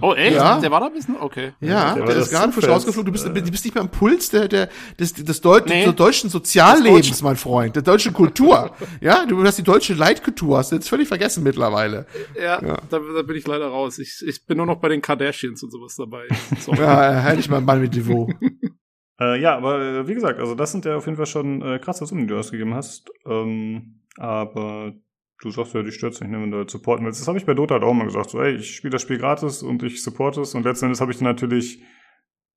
Oh, echt? Ja. Der war da ein bisschen? Okay. Ja, der, der ist gerade frisch rausgeflogen. Du bist, du bist nicht mehr am Puls der, der, des, des Deut nee. deutschen Soziallebens, Deutsch. mein Freund, der deutschen Kultur. ja, du hast die deutsche Leitkultur, hast du jetzt völlig vergessen mittlerweile. Ja, ja. Da, da bin ich leider raus. Ich, ich bin nur noch bei den Kardashians und sowas dabei. ja, hätte ich mal einen Mann mit Niveau. Äh, ja, aber äh, wie gesagt, also das sind ja auf jeden Fall schon äh, krasse Summen, die du ausgegeben hast. Ähm, aber du sagst ja, die stört nicht, wenn du halt supporten willst. Das habe ich bei Dota halt auch mal gesagt. So, ey, ich spiele das Spiel gratis und ich supporte es. Und letzten Endes habe ich dann natürlich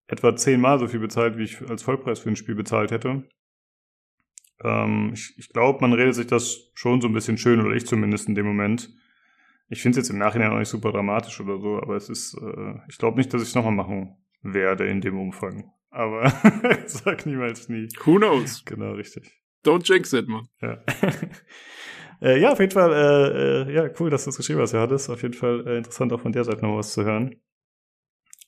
etwa zehnmal so viel bezahlt, wie ich als Vollpreis für ein Spiel bezahlt hätte. Ähm, ich ich glaube, man redet sich das schon so ein bisschen schön, oder ich zumindest in dem Moment. Ich finde es jetzt im Nachhinein auch nicht super dramatisch oder so, aber es ist, äh, ich glaube nicht, dass ich es nochmal machen werde in dem Umfang aber sag niemals nie. Who knows? Genau, richtig. Don't jinx it, man. Ja. äh, ja, auf jeden Fall, äh, äh, ja, cool, dass du es geschrieben hast, Johannes. Auf jeden Fall äh, interessant, auch von der Seite noch was zu hören.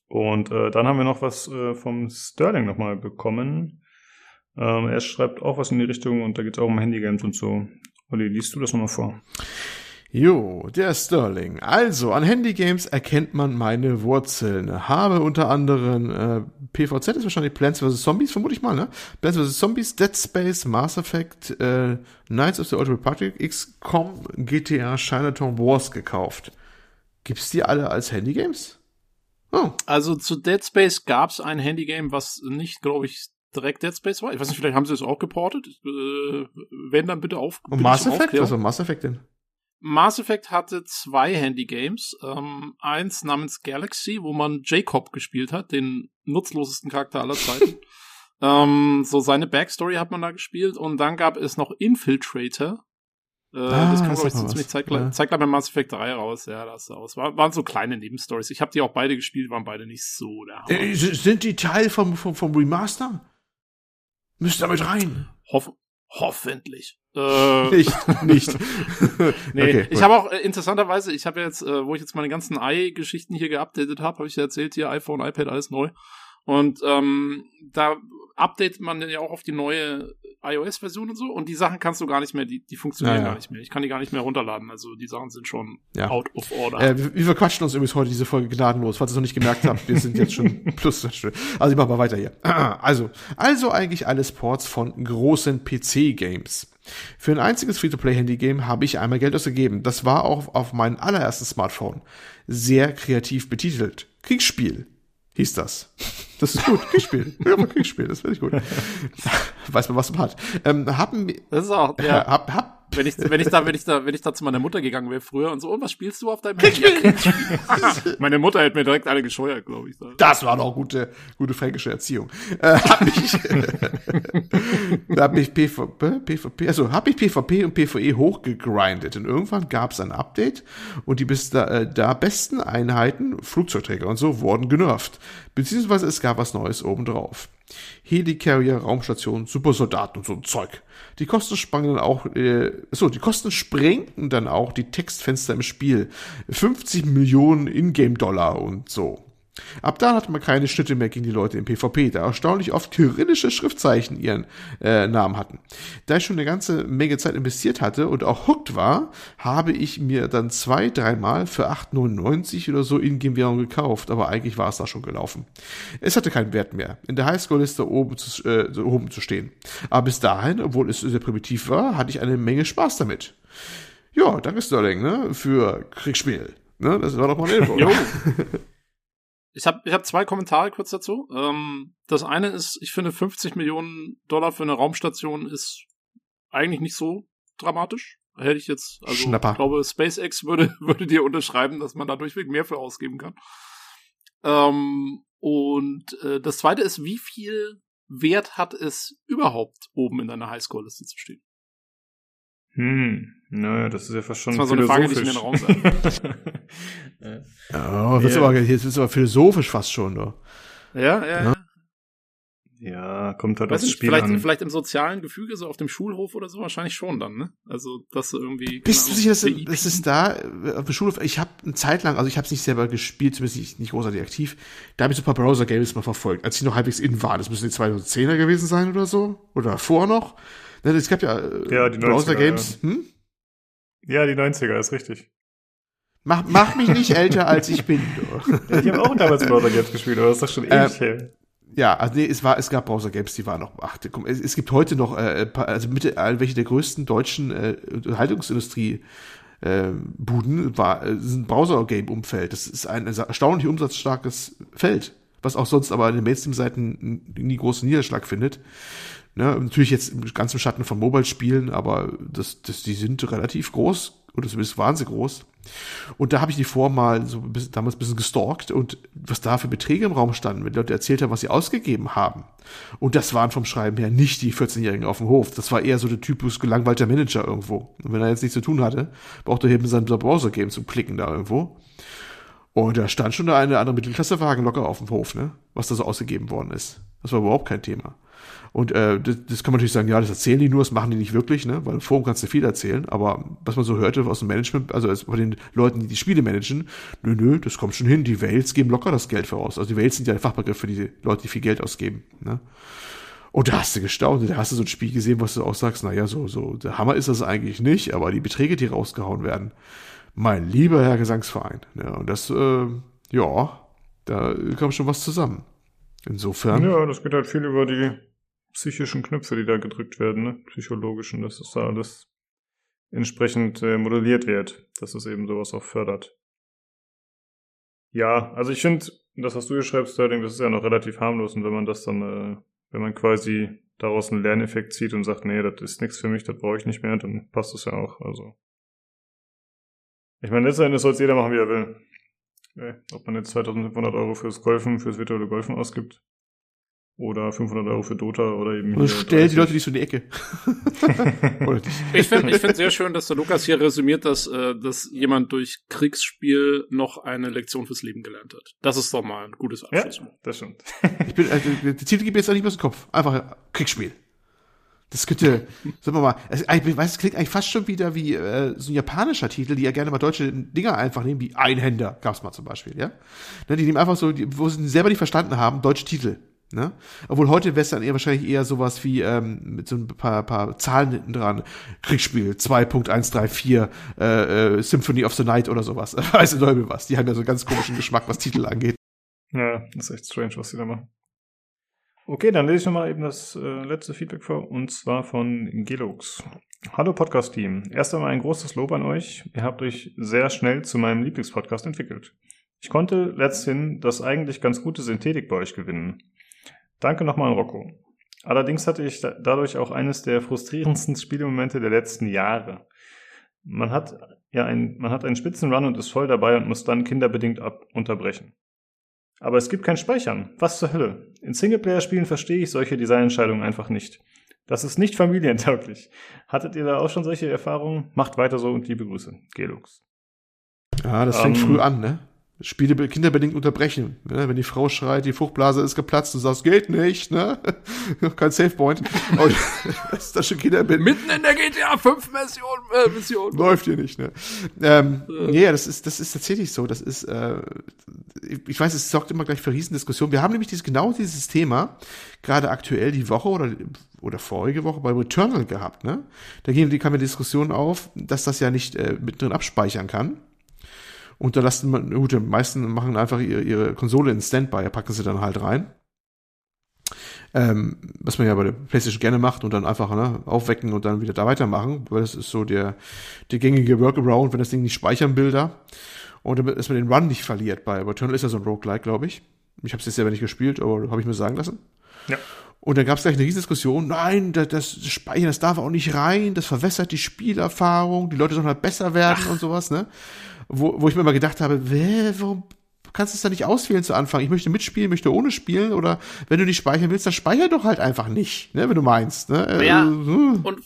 Und äh, dann haben wir noch was äh, vom Sterling nochmal bekommen. Ähm, er schreibt auch was in die Richtung und da geht es auch um Handygames und so. Olli, liest du das nochmal vor? Jo, der Sterling. Also, an Handygames erkennt man meine Wurzeln. Habe unter anderem äh, PVZ ist wahrscheinlich Plants vs. Zombies, vermute ich mal, ne? Plants vs. Zombies, Dead Space, Mass Effect, äh, Knights of the Old Republic, XCOM, GTA, Chinatown Wars gekauft. Gibt's die alle als Handygames? Oh. Also zu Dead Space gab's ein Handygame, was nicht, glaube ich, direkt Dead Space war. Ich weiß nicht, vielleicht haben sie es auch geportet. Äh, wenn dann bitte auf. Und Mass Effect? Was war Mass Effect denn? Mass Effect hatte zwei Handy-Games. Ähm, eins namens Galaxy, wo man Jacob gespielt hat, den nutzlosesten Charakter aller Zeiten. ähm, so seine Backstory hat man da gespielt. Und dann gab es noch Infiltrator. Äh, ah, das kam, glaube ich, ziemlich zeitgleich, ja. zeitgleich bei Mass Effect 3 raus. Ja, das aus. War, waren so kleine Nebenstories. Ich habe die auch beide gespielt, waren beide nicht so der äh, Sind die Teil vom, vom, vom Remaster? Müsst damit rein. Hoff hoffentlich. Äh, nicht, nicht. nee, okay, ich habe auch äh, interessanterweise, ich habe jetzt, äh, wo ich jetzt meine ganzen i-Geschichten hier geupdatet habe, habe ich ja erzählt, hier iPhone, iPad, alles neu. Und ähm, da updatet man ja auch auf die neue iOS-Version und so. Und die Sachen kannst du gar nicht mehr, die, die funktionieren ja, ja. gar nicht mehr. Ich kann die gar nicht mehr runterladen. Also die Sachen sind schon ja. out of order. Äh, wir, wir verquatschen uns übrigens heute diese Folge gnadenlos. Falls ihr es noch nicht gemerkt habt, wir sind jetzt schon plus. Also ich mach mal weiter hier. Also, also eigentlich alles Ports von großen PC-Games. Für ein einziges Free-to-Play-Handy-Game habe ich einmal Geld ausgegeben. Das war auch auf meinem allerersten Smartphone. Sehr kreativ betitelt. Kriegsspiel hieß das. Das ist gut, Kriegsspiel. Ja, Kriegsspiel, das finde ich gut. Weiß man, was man hat. Ähm, haben, das ist auch, ja. Hab, hab, wenn ich, wenn ich da, wenn ich da, wenn ich da zu meiner Mutter gegangen wäre früher und so, oh, was spielst du auf deinem Handy? Meine Mutter hätte mir direkt alle gescheuert, glaube ich. Das war doch gute, gute fränkische Erziehung. Äh, hab ich, hab ich PvP, PvP, also hab ich PvP und PvE hochgegrindet und irgendwann gab es ein Update und die bis da, äh, da besten Einheiten, Flugzeugträger und so, wurden genervt. Beziehungsweise es gab was Neues obendrauf. Helicarrier, Raumstation, Supersoldaten und so ein Zeug. Die Kosten sprangen dann auch, äh, so, die Kosten sprengten dann auch die Textfenster im Spiel. 50 Millionen Ingame-Dollar und so. Ab da hatte man keine Schnitte mehr gegen die Leute im PvP, da erstaunlich oft kyrillische Schriftzeichen ihren äh, Namen hatten. Da ich schon eine ganze Menge Zeit investiert hatte und auch hooked war, habe ich mir dann zwei, dreimal für 8,99 oder so Ingame-Währung gekauft, aber eigentlich war es da schon gelaufen. Es hatte keinen Wert mehr, in der Highscore-Liste oben zu, äh, oben zu stehen. Aber bis dahin, obwohl es sehr primitiv war, hatte ich eine Menge Spaß damit. Ja, danke Sterling, ne, für Kriegsspiel. Ne, das war doch mal eine Info. Ich habe ich hab zwei Kommentare kurz dazu. Ähm, das eine ist, ich finde 50 Millionen Dollar für eine Raumstation ist eigentlich nicht so dramatisch. Hätte ich jetzt, also Schnapper. ich glaube, SpaceX würde, würde dir unterschreiben, dass man da durchweg mehr für ausgeben kann. Ähm, und äh, das zweite ist, wie viel Wert hat es überhaupt oben in deiner Highscore-Liste zu stehen? Hm, naja, das ist ja fast schon das war so eine Frage, die ich in den Raum sage. oh, das ja. aber, jetzt ist aber philosophisch fast schon, doch. Ja, ja, ja. Ja, kommt halt Weiß aufs nicht, Spiel vielleicht, an. vielleicht im sozialen Gefüge, so auf dem Schulhof oder so, wahrscheinlich schon dann, ne? Also, dass du irgendwie. Bist du sicher, dass das ist da äh, auf der Schule? Ich habe eine Zeit lang, also ich habe es nicht selber gespielt, zumindest nicht, nicht großartig aktiv. Da habe ich so ein paar Browser-Games mal verfolgt, als die noch halbwegs in waren. Das müssen die 2010er gewesen sein oder so oder davor noch. Es gab ja, äh, Ja, die 90er, Browser-Games. Hm? Ja, die 90er, ist richtig. Mach, mach mich nicht älter, als ich bin. Ja, die haben auch damals Browser Games gespielt, aber das ist doch schon Äh, ewig her. Ja, also nee, es war, es gab Browser-Games, die waren noch, ach, guck, es, es gibt heute noch, äh, also mit äh, welche der größten deutschen äh, Unterhaltungsindustrie äh, Buden war, ein Browser-Game-Umfeld. Das ist ein erstaunlich umsatzstarkes Feld, was auch sonst aber in den Mainstream-Seiten nie großen Niederschlag findet. Ne, natürlich jetzt im ganzen Schatten von Mobile-Spielen, aber das, das, die sind relativ groß, oder zumindest sie groß. Und da habe ich die vor mal so ein damals ein bisschen gestalkt und was da für Beträge im Raum standen, wenn Leute erzählt haben, was sie ausgegeben haben. Und das waren vom Schreiben her nicht die 14-Jährigen auf dem Hof. Das war eher so der typisch gelangweilter Manager irgendwo. Und wenn er jetzt nichts zu tun hatte, brauchte er eben sein Browser-Game zum Klicken da irgendwo. Und da stand schon der eine oder andere Mittelklassewagen locker auf dem Hof, ne? Was da so ausgegeben worden ist. Das war überhaupt kein Thema. Und äh, das, das kann man natürlich sagen, ja, das erzählen die nur, das machen die nicht wirklich, ne? Weil im Forum kannst du viel erzählen, aber was man so hörte aus dem Management, also als bei den Leuten, die die Spiele managen, nö, nö, das kommt schon hin, die Wales geben locker das Geld voraus. Also die Wales sind ja ein Fachbegriff für die Leute, die viel Geld ausgeben, ne? Und da hast du gestaunt, da hast du so ein Spiel gesehen, was du auch sagst, naja, so, so, der Hammer ist das eigentlich nicht, aber die Beträge, die rausgehauen werden, mein lieber Herr Gesangsverein, ne? Und das, äh, ja, da kam schon was zusammen. Insofern. Ja, das geht halt viel über die psychischen Knöpfe, die da gedrückt werden, ne? Psychologischen, dass das da alles entsprechend äh, modelliert wird, dass es eben sowas auch fördert. Ja, also ich finde, das, was du hier schreibst, Sterling, das ist ja noch relativ harmlos und wenn man das dann, äh, wenn man quasi daraus einen Lerneffekt zieht und sagt, nee, das ist nichts für mich, das brauche ich nicht mehr, dann passt das ja auch. Also ich meine, letztendlich soll es jeder machen, wie er will. Äh, ob man jetzt 2500 Euro fürs Golfen, fürs virtuelle Golfen ausgibt oder 500 Euro für Dota oder eben Und hier stell die 30. Leute nicht so in die Ecke. Ich finde ich find sehr schön, dass der Lukas hier resümiert, dass, äh, dass jemand durch Kriegsspiel noch eine Lektion fürs Leben gelernt hat. Das ist doch mal ein gutes Ja, Abschluss. das stimmt. Ich bin, also, der Titel gibt mir jetzt auch nicht mehr aus dem Kopf. Einfach Kriegsspiel. Das könnte, sagen wir mal, es, ich weiß, es klingt eigentlich fast schon wieder wie äh, so ein japanischer Titel, die ja gerne mal deutsche Dinger einfach nehmen, wie Einhänder, gab's mal zum Beispiel, ja. Ne, die nehmen einfach so, die, wo sie selber nicht verstanden haben, deutsche Titel. Ne? Obwohl heute wäre es dann eher wahrscheinlich eher sowas wie ähm, mit so ein paar, paar Zahlen hinten dran. Kriegsspiel 2.134 äh, äh, Symphony of the Night oder sowas. Weiß der Teufel was. Die haben ja so einen ganz komischen Geschmack, was Titel angeht. Ja, das ist echt strange, was die da machen. Okay, dann lese ich nochmal eben das äh, letzte Feedback vor, und zwar von Gelux. Hallo Podcast-Team. Erst einmal ein großes Lob an euch. Ihr habt euch sehr schnell zu meinem Lieblingspodcast entwickelt. Ich konnte letzthin das eigentlich ganz gute Synthetik bei euch gewinnen. Danke nochmal an Rocco. Allerdings hatte ich da dadurch auch eines der frustrierendsten Spielemomente der letzten Jahre. Man hat ja ein, man hat einen spitzen Run und ist voll dabei und muss dann kinderbedingt ab unterbrechen. Aber es gibt kein Speichern. Was zur Hölle? In Singleplayer-Spielen verstehe ich solche Designentscheidungen einfach nicht. Das ist nicht familientauglich. Hattet ihr da auch schon solche Erfahrungen? Macht weiter so und liebe Grüße. Gelux. Ja, das fängt Ähm, früh an, ne? Spiele be- kinderbedingt unterbrechen. Ne? Wenn die Frau schreit, die Fruchtblase ist geplatzt, du sagst, geht nicht, ne? Kein Savepoint. Das ist das schon kinderbedingt. Mitten in der GTA 5 Mission, äh, Mission. Läuft hier nicht, ne? Ähm, nee, ja, das ist, das ist tatsächlich so. Das ist, äh, ich weiß, es sorgt immer gleich für Riesendiskussionen. Wir haben nämlich dieses, genau dieses Thema gerade aktuell die Woche oder, oder vorige Woche bei Returnal gehabt, ne? Da ging, die kam ja Diskussion auf, dass das ja nicht äh, mittendrin abspeichern kann. Und da lassen man, gut, die meisten machen einfach ihre, ihre Konsole in Standby, packen sie dann halt rein. Ähm, was man ja bei der PlayStation gerne macht und dann einfach ne, aufwecken und dann wieder da weitermachen, weil das ist so der, der gängige Workaround, wenn das Ding nicht speichern will da. Und damit, dass man den Run nicht verliert. Bei Returnal ist ja so ein Roguelike, glaube ich. Ich habe es jetzt selber nicht gespielt, aber habe ich mir sagen lassen. Ja. Und dann gab es gleich eine Riesendiskussion, nein, das, das Speichern, das darf auch nicht rein, das verwässert die Spielerfahrung, die Leute sollen halt besser werden und sowas, ne? Wo, wo ich mir immer gedacht habe, warum kannst du es da nicht auswählen zu Anfang? Ich möchte mitspielen, möchte ohne spielen oder wenn du nicht speichern willst, dann speicher doch halt einfach nicht, ne, wenn du meinst, ne? Äh, Ja. hm. Und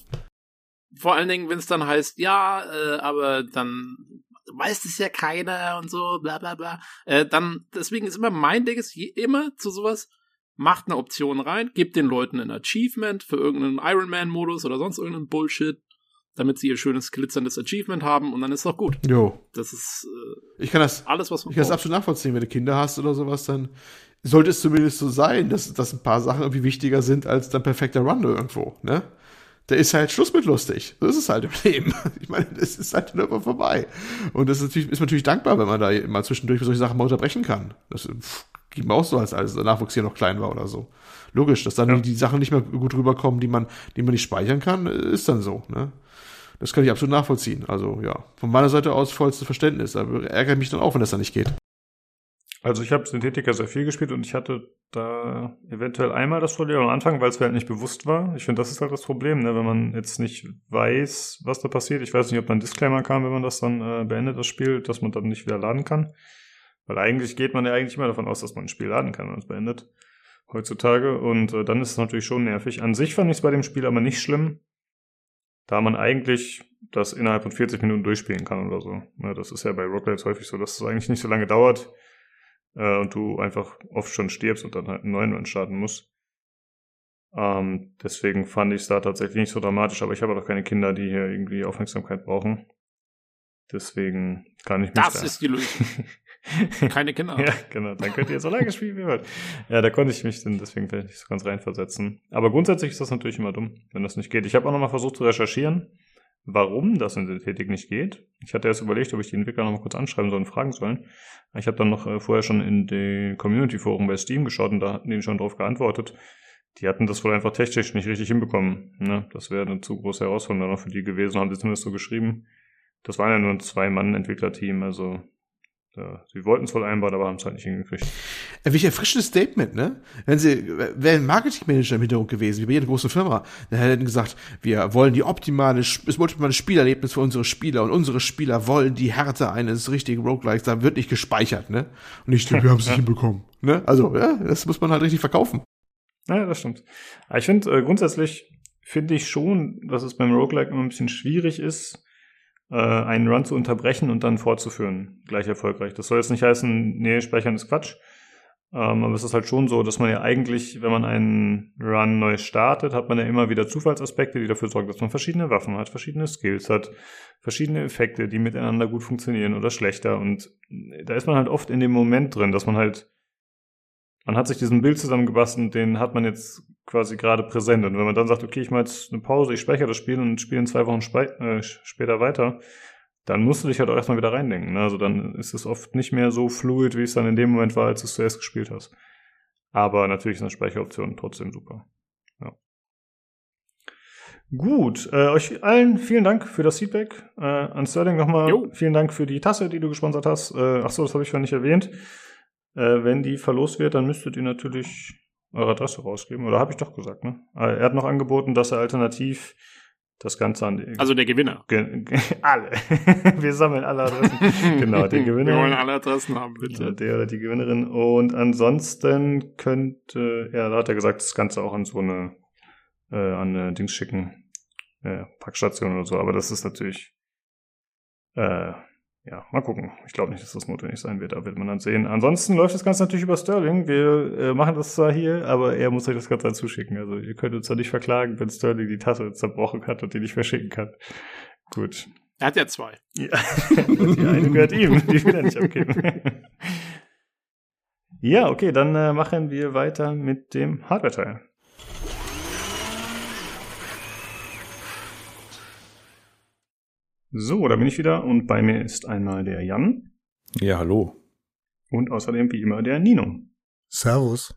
vor allen Dingen, wenn es dann heißt, ja, äh, aber dann weiß es ja keiner und so, bla bla bla. Äh, dann, deswegen ist immer mein Ding ist immer zu sowas, macht eine Option rein, gibt den Leuten ein Achievement für irgendeinen Iron Man Modus oder sonst irgendeinen Bullshit, damit sie ihr schönes glitzerndes Achievement haben und dann ist doch gut. Jo. Das ist äh, ich kann das, alles, was man Ich kann das absolut nachvollziehen, wenn du Kinder hast oder sowas, dann sollte es zumindest so sein, dass, dass ein paar Sachen irgendwie wichtiger sind als dein perfekter Run irgendwo, ne? Der ist halt Schluss mit lustig. So ist es halt im Leben. Ich meine, das ist halt nur vorbei. Und das ist natürlich, ist natürlich dankbar, wenn man da mal zwischendurch solche Sachen mal unterbrechen kann. Das pff, ging mir auch so, als, als der Nachwuchs hier noch klein war oder so. Logisch, dass dann ja. die, die Sachen nicht mehr gut rüberkommen, die man, die man nicht speichern kann, ist dann so, ne? Das kann ich absolut nachvollziehen. Also ja, von meiner Seite aus vollstes Verständnis. Aber ärgert mich dann auch, wenn das dann nicht geht. Also ich habe Synthetika sehr viel gespielt und ich hatte da eventuell einmal das Problem am Anfang, weil es mir halt nicht bewusst war. Ich finde, das ist halt das Problem, ne? wenn man jetzt nicht weiß, was da passiert. Ich weiß nicht, ob da ein Disclaimer kam, wenn man das dann äh, beendet, das Spiel, dass man dann nicht wieder laden kann. Weil eigentlich geht man ja eigentlich immer davon aus, dass man ein Spiel laden kann, wenn man es beendet. Heutzutage. Und äh, dann ist es natürlich schon nervig. An sich fand ich es bei dem Spiel aber nicht schlimm da man eigentlich das innerhalb von 40 Minuten durchspielen kann oder so. Ja, das ist ja bei Rocklights häufig so, dass es eigentlich nicht so lange dauert äh, und du einfach oft schon stirbst und dann halt einen neuen Run starten musst. Ähm, deswegen fand ich es da tatsächlich nicht so dramatisch, aber ich habe auch keine Kinder, die hier irgendwie Aufmerksamkeit brauchen. Deswegen kann ich mich Das da ist die Lösung. Keine Kinder. ja, genau. Dann könnt ihr so lange spielen, wie ihr wollt. Ja, da konnte ich mich dann deswegen vielleicht nicht so ganz reinversetzen. Aber grundsätzlich ist das natürlich immer dumm, wenn das nicht geht. Ich habe auch nochmal versucht zu recherchieren, warum das in Synthetik nicht geht. Ich hatte erst überlegt, ob ich die Entwickler nochmal kurz anschreiben soll und fragen sollen. Ich habe dann noch äh, vorher schon in den Community-Foren bei Steam geschaut und da hatten die schon drauf geantwortet. Die hatten das wohl einfach technisch nicht richtig hinbekommen. Ne? Das wäre eine zu große Herausforderung für die gewesen, haben sie zumindest so geschrieben. Das waren ja nur ein Zwei-Mann-Entwicklerteam, also ja, sie wollten es wohl einbauen, aber haben es halt nicht hingekriegt. Äh, welch erfrischendes Statement, ne? Wenn sie, wäre ein Marketingmanager im Hintergrund gewesen, wie bei jeder großen Firma, dann hätten gesagt, wir wollen die optimale, das optimale Spielerlebnis für unsere Spieler und unsere Spieler wollen die Härte eines richtigen Roguelikes, da wird nicht gespeichert, ne? Und nicht, wir haben es nicht hinbekommen, ne? Also, ja, das muss man halt richtig verkaufen. Ja, das stimmt. Aber ich finde, äh, grundsätzlich finde ich schon, dass es beim Roguelike immer ein bisschen schwierig ist, äh, einen Run zu unterbrechen und dann fortzuführen, gleich erfolgreich. Das soll jetzt nicht heißen, nee, speichern ist Quatsch. Ähm, aber es ist halt schon so, dass man ja eigentlich, wenn man einen Run neu startet, hat man ja immer wieder Zufallsaspekte, die dafür sorgen, dass man verschiedene Waffen hat, verschiedene Skills hat, verschiedene Effekte, die miteinander gut funktionieren oder schlechter. Und da ist man halt oft in dem Moment drin, dass man halt man hat sich diesen Bild zusammengebastelt den hat man jetzt quasi gerade präsent. Und wenn man dann sagt, okay, ich mache jetzt eine Pause, ich speichere das Spiel und spiele in zwei Wochen äh, später weiter, dann musst du dich halt auch erstmal wieder reindenken. Ne? Also dann ist es oft nicht mehr so fluid, wie es dann in dem Moment war, als du es zuerst gespielt hast. Aber natürlich ist eine Speicheroption trotzdem super. Ja. Gut, äh, euch allen vielen Dank für das Feedback. Äh, an Sterling nochmal vielen Dank für die Tasse, die du gesponsert hast. Äh, ach so, das habe ich vorhin nicht erwähnt. Äh, wenn die verlost wird, dann müsstet ihr natürlich eure Adresse rausgeben. Oder habe ich doch gesagt, ne? Äh, er hat noch angeboten, dass er alternativ das Ganze an die, Also der Gewinner. Ge alle. Wir sammeln alle Adressen. genau, der Gewinner. Wir wollen alle Adressen haben, bitte. Der oder die Gewinnerin. Und ansonsten könnte, ja, da hat er gesagt, das Ganze auch an so eine, äh, an eine Dings schicken. Äh, Packstation oder so. Aber das ist natürlich, äh, ja, mal gucken. Ich glaube nicht, dass das notwendig sein wird, da wird man dann sehen. Ansonsten läuft das Ganze natürlich über Sterling. Wir äh, machen das zwar hier, aber er muss euch das Ganze dann zuschicken. Also ihr könnt uns da nicht verklagen, wenn Sterling die Tasse zerbrochen hat und die nicht verschicken kann. Gut. Er hat ja zwei. Ja, die eine gehört ihm, die will er nicht abgeben. ja, okay, dann äh, machen wir weiter mit dem Hardware-Teil. So, da bin ich wieder und bei mir ist einmal der Jan. Ja, hallo. Und außerdem wie immer der Nino. Servus.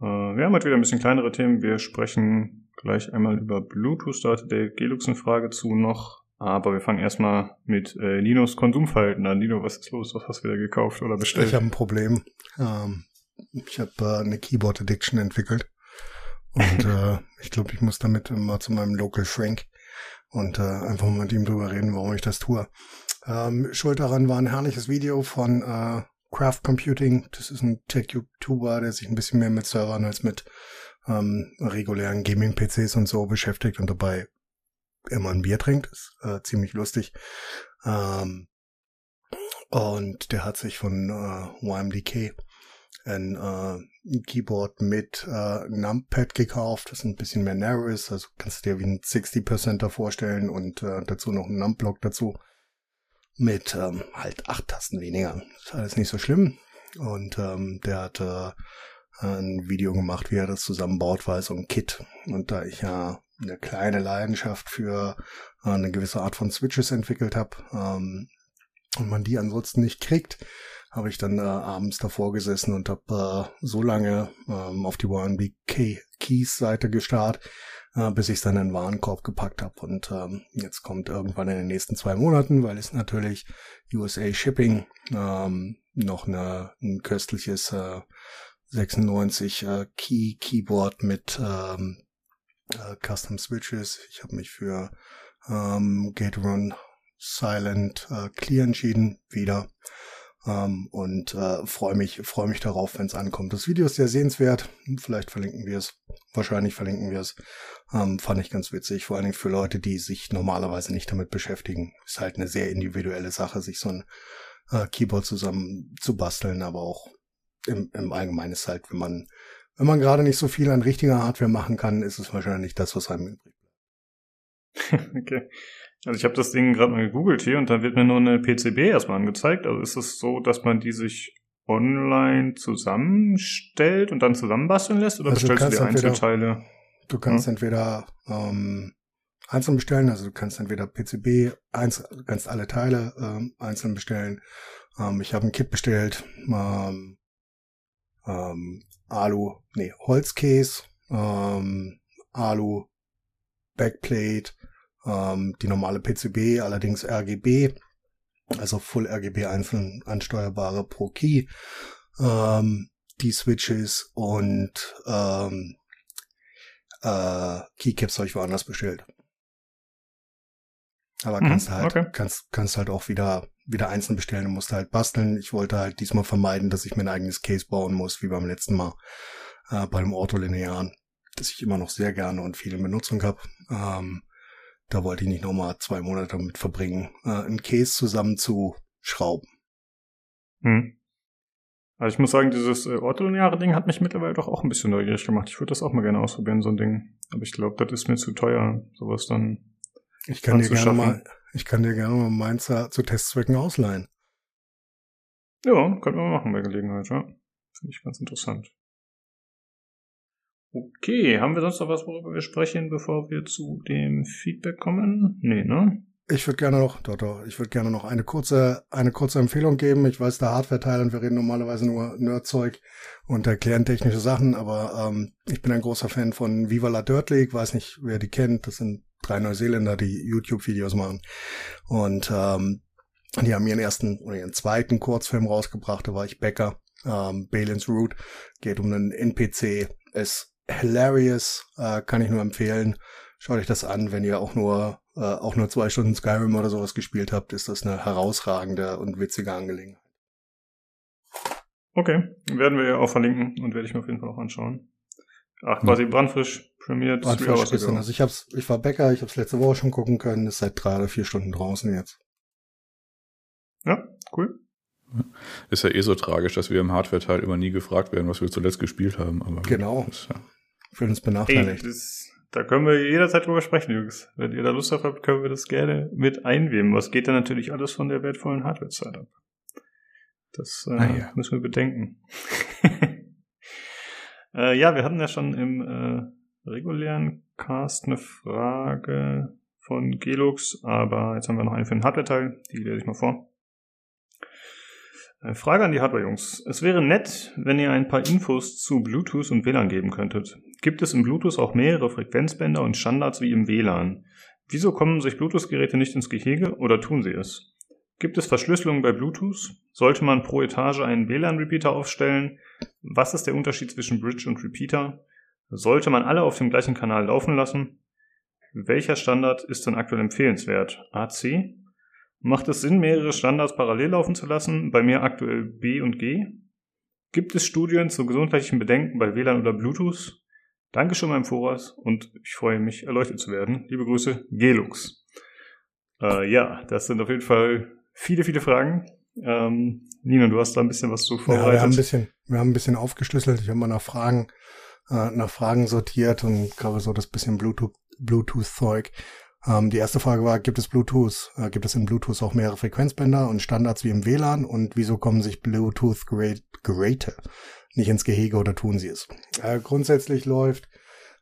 Äh, wir haben heute wieder ein bisschen kleinere Themen. Wir sprechen gleich einmal über Bluetooth. Da hatte der Gelux eine Frage zu noch. Aber wir fangen erstmal mit äh, Ninos Konsumverhalten an. Nino, was ist los? Was hast du wieder gekauft oder bestellt? Ich habe ein Problem. Ähm, ich habe äh, eine Keyboard Addiction entwickelt. Und äh, ich glaube, ich muss damit mal zu meinem Local Shrink und äh, einfach mal mit ihm drüber reden, warum ich das tue. Ähm, Schuld daran war ein herrliches Video von äh, Craft Computing. Das ist ein Tech-YouTuber, der sich ein bisschen mehr mit Servern als mit ähm, regulären Gaming-PCs und so beschäftigt und dabei immer ein Bier trinkt. ist äh, ziemlich lustig. Ähm, und der hat sich von äh, YMDK ein, äh, Keyboard mit äh, Numpad gekauft, das ein bisschen mehr narrow ist. Also kannst du dir wie ein 60%er vorstellen und äh, dazu noch ein Numblock dazu mit ähm, halt acht Tasten weniger. Ist alles nicht so schlimm. Und ähm, der hat äh, ein Video gemacht, wie er das zusammenbaut, weil so ein Kit. Und da ich ja eine kleine Leidenschaft für äh, eine gewisse Art von Switches entwickelt habe ähm, und man die ansonsten nicht kriegt, habe ich dann äh, abends davor gesessen und habe äh, so lange ähm, auf die YNB Keys Seite gestarrt, äh, bis ich es dann in den Warenkorb gepackt habe. Und ähm, jetzt kommt irgendwann in den nächsten zwei Monaten, weil es natürlich USA Shipping ähm, noch eine, ein köstliches äh, 96 äh, Key Keyboard mit ähm, äh, Custom Switches. Ich habe mich für ähm, Gateron Silent äh, Clear entschieden wieder ähm, und äh, freue mich freue mich darauf, wenn es ankommt. Das Video ist sehr sehenswert. Vielleicht verlinken wir es. Wahrscheinlich verlinken wir es. Ähm, fand ich ganz witzig, vor allen Dingen für Leute, die sich normalerweise nicht damit beschäftigen. Ist halt eine sehr individuelle Sache, sich so ein äh, Keyboard zusammen zu basteln, aber auch im, im Allgemeinen ist halt, wenn man wenn man gerade nicht so viel an richtiger Hardware machen kann, ist es wahrscheinlich das, was einem übrig bleibt. okay. Also ich habe das Ding gerade mal gegoogelt hier und da wird mir nur eine PCB erstmal angezeigt. Also ist es so, dass man die sich online zusammenstellt und dann zusammenbasteln lässt oder also bestellst du die entweder, Einzelteile? Du kannst ja? entweder ähm, einzeln bestellen, also du kannst entweder PCB, eins, kannst alle Teile ähm, einzeln bestellen. Ähm, ich habe ein Kit bestellt, ähm, ähm, Alu, nee, Holzcase, ähm, Alu, Backplate, ähm, die normale PCB, allerdings RGB, also Full RGB einzeln ansteuerbare Pro Key, ähm, die Switches und ähm, äh, Keycaps habe ich woanders bestellt. Aber kannst mhm, halt, okay. kannst, kannst halt auch wieder, wieder einzeln bestellen und musst halt basteln. Ich wollte halt diesmal vermeiden, dass ich mir ein eigenes Case bauen muss, wie beim letzten Mal, äh, bei dem Ortholinearen, das ich immer noch sehr gerne und viel in Benutzung habe. Ähm, da wollte ich nicht nochmal zwei Monate damit verbringen, äh, einen Case zusammenzuschrauben. Hm. Also ich muss sagen, dieses äh, ortholineare Ding hat mich mittlerweile doch auch ein bisschen neugierig gemacht. Ich würde das auch mal gerne ausprobieren, so ein Ding. Aber ich glaube, das ist mir zu teuer, sowas dann. Ich kann dir gerne mal, ich kann dir gerne mal meins zu Testzwecken ausleihen. Ja, können wir machen bei Gelegenheit, ja. Finde ich ganz interessant. Okay, haben wir sonst noch was, worüber wir sprechen, bevor wir zu dem Feedback kommen? Nee, ne? Ich würde gerne noch, doch, doch, ich würde gerne noch eine kurze, eine kurze Empfehlung geben. Ich weiß, der Hardware-Teil und wir reden normalerweise nur Nerdzeug und erklären technische Sachen, aber ähm, ich bin ein großer Fan von Viva la Dirt League, weiß nicht, wer die kennt. Das sind drei Neuseeländer, die YouTube-Videos machen. Und ähm, die haben ihren ersten oder ihren zweiten Kurzfilm rausgebracht, da war ich Bäcker. Ähm, Balin's Root geht um einen NPC. Es hilarious, äh, kann ich nur empfehlen. Schaut euch das an, wenn ihr auch nur äh, auch nur zwei Stunden Skyrim oder sowas gespielt habt, ist das eine herausragende und witzige Angelegenheit. Okay, werden wir ja auch verlinken und werde ich mir auf jeden Fall auch anschauen. Ach, quasi hm. brandfrisch premiert. Brandfrisch gestern. Also ich hab's, ich war Bäcker, ich hab's letzte Woche schon gucken können, ist seit drei oder vier Stunden draußen jetzt. Ja, cool. Ist ja eh so tragisch, dass wir im Hardware-Teil immer nie gefragt werden, was wir zuletzt gespielt haben. Aber genau. Ist, ja. Fühlen uns benachteiligt. Ey, das, da können wir jederzeit drüber sprechen, Jungs. Wenn ihr da Lust drauf habt, können wir das gerne mit einweben. Was geht dann natürlich alles von der wertvollen Hardware-Zeit ab? Das äh, ah, ja. müssen wir bedenken. äh, ja, wir hatten ja schon im äh, regulären Cast eine Frage von Gelux, aber jetzt haben wir noch eine für den Hardware-Teil. Die lese ich mal vor. Äh, Frage an die Hardware-Jungs. Es wäre nett, wenn ihr ein paar Infos zu Bluetooth und WLAN geben könntet. Gibt es im Bluetooth auch mehrere Frequenzbänder und Standards wie im WLAN? Wieso kommen sich Bluetooth-Geräte nicht ins Gehege oder tun sie es? Gibt es Verschlüsselung bei Bluetooth? Sollte man pro Etage einen WLAN-Repeater aufstellen? Was ist der Unterschied zwischen Bridge und Repeater? Sollte man alle auf dem gleichen Kanal laufen lassen? Welcher Standard ist denn aktuell empfehlenswert? AC? Macht es Sinn, mehrere Standards parallel laufen zu lassen, bei mir aktuell B und G? Gibt es Studien zu gesundheitlichen Bedenken bei WLAN oder Bluetooth? Danke schon mal im Voraus und ich freue mich, erleuchtet zu werden. Liebe Grüße, Gelux. Äh, ja, das sind auf jeden Fall viele, viele Fragen. Ähm, Nina, du hast da ein bisschen was zu Ja, vorbereitet. wir haben ein bisschen, wir haben ein bisschen aufgeschlüsselt. Ich habe mal nach Fragen, äh, nach Fragen sortiert und gerade so das bisschen Bluetooth, Bluetooth-Zeug. Ähm, die erste Frage war, gibt es Bluetooth, äh, gibt es in Bluetooth auch mehrere Frequenzbänder und Standards wie im WLAN und wieso kommen sich Bluetooth-Geräte nicht ins Gehege oder tun sie es? Äh, grundsätzlich läuft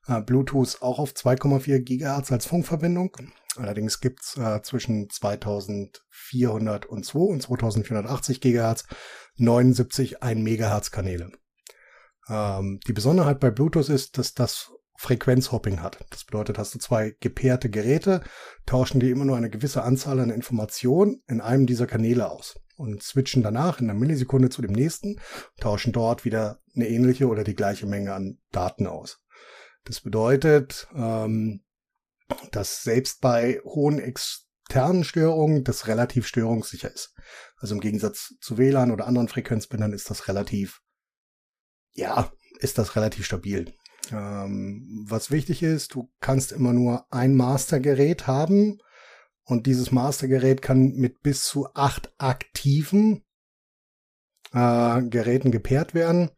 äh, Bluetooth auch auf 2,4 Gigahertz als Funkverbindung. Allerdings gibt's äh, zwischen 2402 und 2480 Gigahertz 79 1 Megahertz Kanäle. Ähm, die Besonderheit bei Bluetooth ist, dass das Frequenzhopping hat. Das bedeutet, hast du zwei gepaarte Geräte, tauschen die immer nur eine gewisse Anzahl an Informationen in einem dieser Kanäle aus und switchen danach in einer Millisekunde zu dem nächsten, tauschen dort wieder eine ähnliche oder die gleiche Menge an Daten aus. Das bedeutet, ähm, dass selbst bei hohen externen Störungen das relativ störungssicher ist. Also im Gegensatz zu WLAN oder anderen Frequenzbändern ist das relativ, ja, ist das relativ stabil. Ähm, was wichtig ist, du kannst immer nur ein Mastergerät haben und dieses Mastergerät kann mit bis zu acht aktiven äh, Geräten gepaart werden.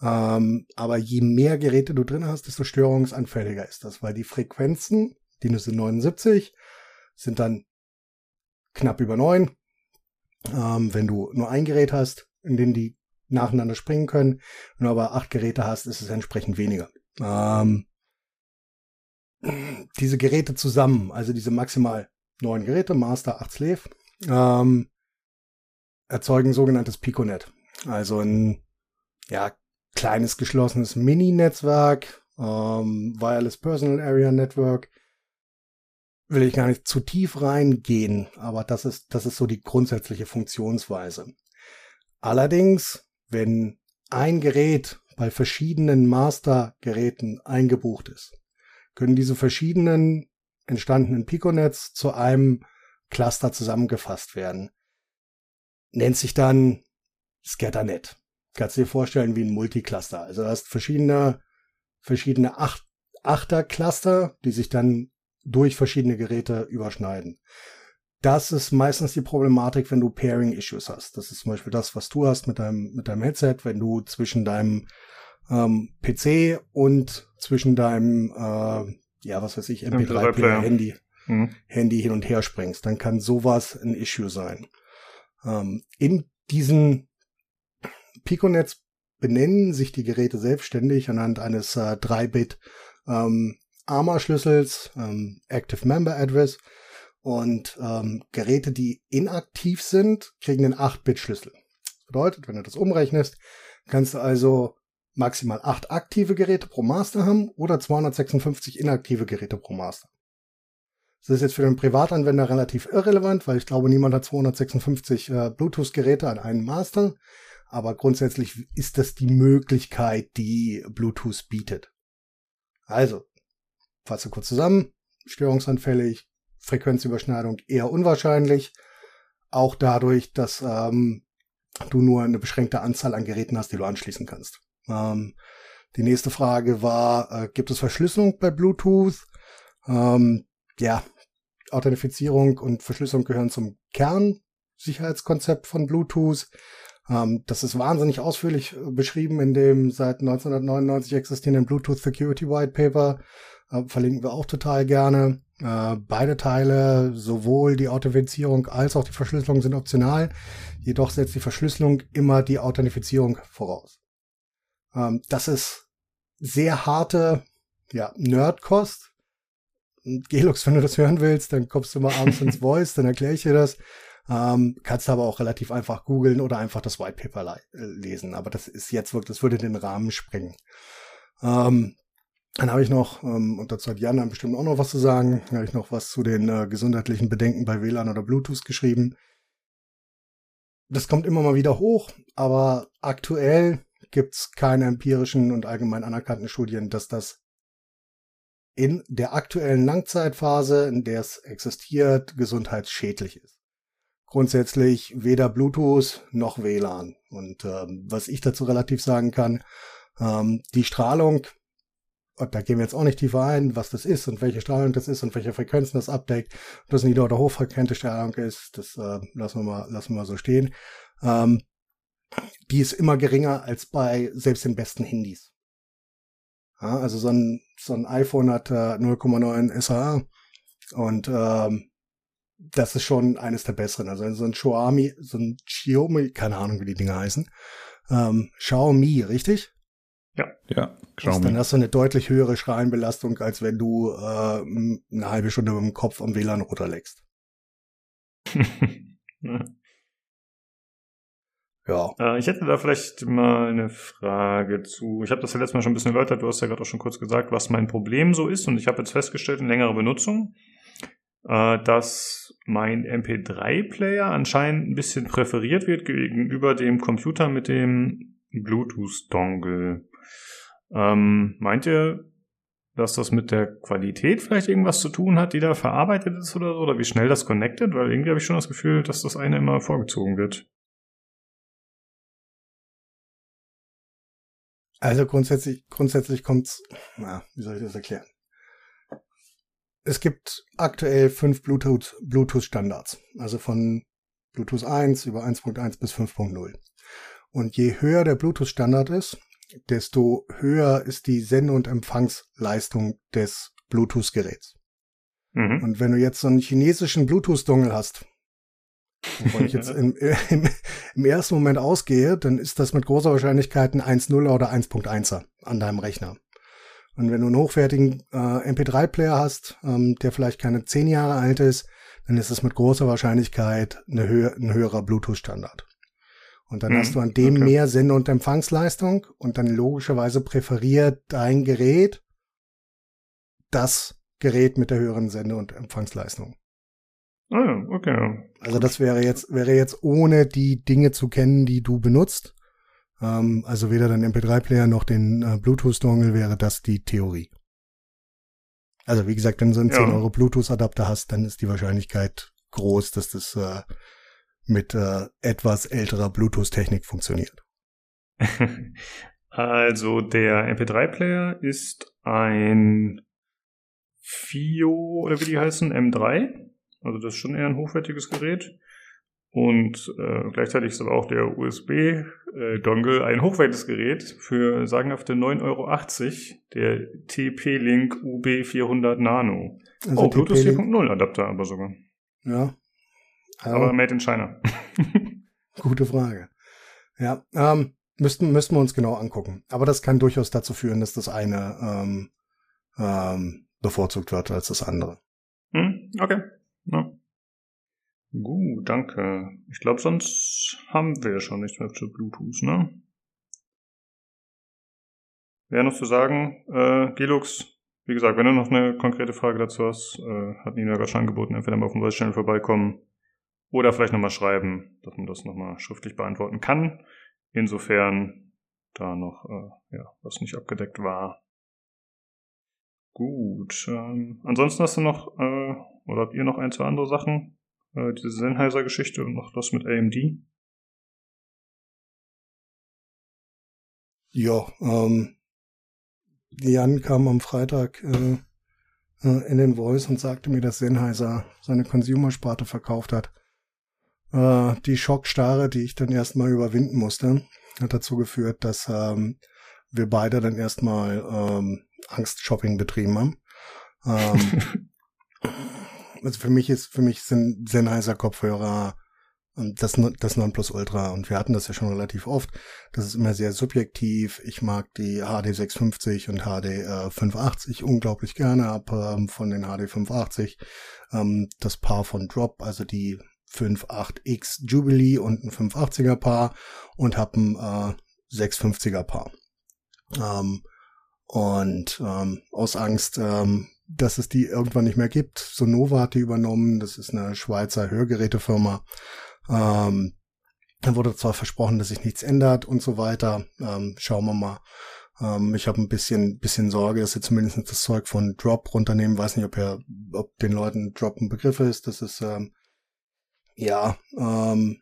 Ähm, aber je mehr Geräte du drin hast, desto störungsanfälliger ist das, weil die Frequenzen, die sind 79, sind dann knapp über neun. Ähm, wenn du nur ein Gerät hast, in dem die nacheinander springen können, wenn du aber acht Geräte hast, ist es entsprechend weniger. Ähm, diese Geräte zusammen, also diese maximal neun Geräte, Master, 8 Slave, ähm, erzeugen sogenanntes Piconet. Also ein ja, kleines geschlossenes Mini-Netzwerk, ähm, Wireless Personal Area Network. Will ich gar nicht zu tief reingehen, aber das ist, das ist so die grundsätzliche Funktionsweise. Allerdings, wenn ein Gerät bei verschiedenen Master-Geräten eingebucht ist, können diese verschiedenen entstandenen Piconets zu einem Cluster zusammengefasst werden. Nennt sich dann Scatternet. Kannst dir vorstellen wie ein Multicluster. Also du hast verschiedene, verschiedene Acht Achter-Cluster, die sich dann durch verschiedene Geräte überschneiden. Das ist meistens die Problematik, wenn du Pairing-Issues hast. Das ist zum Beispiel das, was du hast mit deinem, mit deinem Headset, wenn du zwischen deinem ähm, PC und zwischen deinem, äh, ja, was weiß ich, MP3-Player, MP3-Player. Handy, Mhm. Handy hin und her springst, dann kann sowas ein Issue sein. Ähm, in diesen Piconets benennen sich die Geräte selbstständig anhand eines äh, 3-Bit ähm, ARMA-Schlüssels, ähm, Active Member Address und ähm, Geräte, die inaktiv sind, kriegen einen 8-Bit-Schlüssel. Das bedeutet, wenn du das umrechnest, kannst du also maximal 8 aktive Geräte pro Master haben oder 256 inaktive Geräte pro Master. Das ist jetzt für den Privatanwender relativ irrelevant, weil ich glaube, niemand hat 256 äh, Bluetooth-Geräte an einem Master. Aber grundsätzlich ist das die Möglichkeit, die Bluetooth bietet. Also, fasse kurz zusammen. Störungsanfällig, Frequenzüberschneidung eher unwahrscheinlich. Auch dadurch, dass ähm, du nur eine beschränkte Anzahl an Geräten hast, die du anschließen kannst. Ähm, die nächste Frage war, äh, gibt es Verschlüsselung bei Bluetooth? Ähm, ja, Authentifizierung und Verschlüsselung gehören zum Kernsicherheitskonzept von Bluetooth. Ähm, das ist wahnsinnig ausführlich äh, beschrieben in dem seit 1999 existierenden Bluetooth Security White Paper. Äh, verlinken wir auch total gerne. Äh, beide Teile, sowohl die Authentifizierung als auch die Verschlüsselung sind optional. Jedoch setzt die Verschlüsselung immer die Authentifizierung voraus. Ähm, das ist sehr harte ja, Nerdkost. Gelux, wenn du das hören willst, dann kommst du mal abends ins Voice, dann erkläre ich dir das. Ähm, kannst aber auch relativ einfach googeln oder einfach das White Paper äh, lesen. Aber das ist jetzt wirklich, das würde den Rahmen sprengen. Ähm, dann habe ich noch, ähm, und dazu hat Jan dann bestimmt auch noch was zu sagen, habe ich noch was zu den äh, gesundheitlichen Bedenken bei WLAN oder Bluetooth geschrieben. Das kommt immer mal wieder hoch, aber aktuell gibt's keine empirischen und allgemein anerkannten Studien, dass das in der aktuellen Langzeitphase, in der es existiert, gesundheitsschädlich ist. Grundsätzlich weder Bluetooth noch WLAN. Und ähm, was ich dazu relativ sagen kann, ähm, die Strahlung und da gehen wir jetzt auch nicht tiefer ein, was das ist und welche Strahlung das ist und welche Frequenzen das abdeckt. Ob das nieder- oder hochfrequente Strahlung ist, das äh, lassen wir mal, lassen wir mal so stehen. Ähm, die ist immer geringer als bei selbst den besten Handys. Ja, also so ein, so ein iPhone hat äh, 0,9 SAA und ähm, das ist schon eines der besseren. Also so ein Xiaomi, so ein Xiaomi, keine Ahnung, wie die Dinge heißen. Ähm, Xiaomi, richtig? Ja, Dann Xiaomi. hast du eine deutlich höhere Strahlenbelastung, als wenn du äh, eine halbe Stunde mit dem Kopf am WLAN runterlegst. Ja. Ja. Äh, ich hätte da vielleicht mal eine Frage zu. Ich habe das ja letztes Mal schon ein bisschen erläutert. Du hast ja gerade auch schon kurz gesagt, was mein Problem so ist. Und ich habe jetzt festgestellt in längerer Benutzung, äh, dass mein MP3-Player anscheinend ein bisschen präferiert wird gegenüber dem Computer mit dem Bluetooth-Dongle. Ähm, meint ihr, dass das mit der Qualität vielleicht irgendwas zu tun hat, die da verarbeitet ist oder so? Oder wie schnell das connected? Weil irgendwie habe ich schon das Gefühl, dass das eine immer vorgezogen wird. Also grundsätzlich, grundsätzlich kommt's, na, wie soll ich das erklären? Es gibt aktuell fünf Bluetooth, Bluetooth Standards. Also von Bluetooth 1 über 1.1 bis 5.0. Und je höher der Bluetooth Standard ist, desto höher ist die Sende- und Empfangsleistung des Bluetooth Geräts. Mhm. Und wenn du jetzt so einen chinesischen Bluetooth-Dongle hast, wovon ich jetzt im, im, im ersten Moment ausgehe, dann ist das mit großer Wahrscheinlichkeit ein 1.0er oder 1.1er an deinem Rechner. Und wenn du einen hochwertigen äh, MP3-Player hast, ähm, der vielleicht keine 10 Jahre alt ist, dann ist es mit großer Wahrscheinlichkeit eine Hö ein höherer Bluetooth-Standard. Und dann Mhm, hast du an dem okay. mehr Sende- und Empfangsleistung und dann logischerweise präferiert dein Gerät das Gerät mit der höheren Sende- und Empfangsleistung. Ah, ja, okay. Also das wäre jetzt, wäre jetzt ohne die Dinge zu kennen, die du benutzt. Ähm, also weder dein MP3-Player noch den äh, Bluetooth-Dongle wäre das die Theorie. Also wie gesagt, wenn du einen Ja. 10 Euro Bluetooth-Adapter hast, dann ist die Wahrscheinlichkeit groß, dass das äh, mit äh, etwas älterer Bluetooth-Technik funktioniert. Also der MP3-Player ist ein FIO oder wie die heißen, M3. Also das ist schon eher ein hochwertiges Gerät. Und äh, gleichzeitig ist aber auch der USB-Dongle ein hochwertiges Gerät für sagenhafte 9,80 Euro, der TP-Link UB400 Nano. Also oh, Bluetooth TP-Link- 4.0 Adapter aber sogar. Ja. Aber Aber made in China. gute Frage. Ja, ähm, müssten, müssten wir uns genau angucken. Aber das kann durchaus dazu führen, dass das eine ähm, ähm, bevorzugt wird als das andere. Hm, okay. Ja. Gut, danke. Ich glaube, sonst haben wir schon nichts mehr zu Bluetooth, ne? Wäre noch zu sagen, äh, Gelux, wie gesagt, wenn du noch eine konkrete Frage dazu hast, äh, hat Nina gerade schon angeboten, entweder mal auf dem Voice Channel vorbeikommen oder vielleicht nochmal schreiben, dass man das nochmal schriftlich beantworten kann. Insofern da noch äh, ja, was nicht abgedeckt war. Gut. Ähm, ansonsten hast du noch, äh, oder habt ihr noch ein, zwei andere Sachen? Äh, diese Sennheiser-Geschichte und noch das mit AMD? Ja, ähm, Jan kam am Freitag äh, äh, in den Voice und sagte mir, dass Sennheiser seine Consumer-Sparte verkauft hat. Äh, die Schockstarre, die ich dann erstmal überwinden musste, hat dazu geführt, dass ähm, wir beide dann erstmal ähm, Angst-Shopping betrieben haben. Ähm, also für mich ist, für mich sind Sennheiser Kopfhörer ähm, das, das Nonplusultra und wir hatten das ja schon relativ oft. Das ist immer sehr subjektiv. Ich mag die HD 650 und HD äh, 580 unglaublich gerne ab ähm, von den HD 580. Ähm, das Paar von Drop, also die 58X Jubilee und ein 580er Paar und hab ein äh, 650er Paar. Ähm, und ähm, aus Angst, ähm, dass es die irgendwann nicht mehr gibt. Sonova hat die übernommen. Das ist eine Schweizer Hörgerätefirma. Ähm, dann wurde zwar versprochen, dass sich nichts ändert und so weiter. Ähm, schauen wir mal. Ähm, ich habe ein bisschen, bisschen Sorge, dass sie zumindest das Zeug von Drop runternehmen. Weiß nicht, ob er, ob den Leuten Drop ein Begriff ist. Das ist ähm, ja ähm,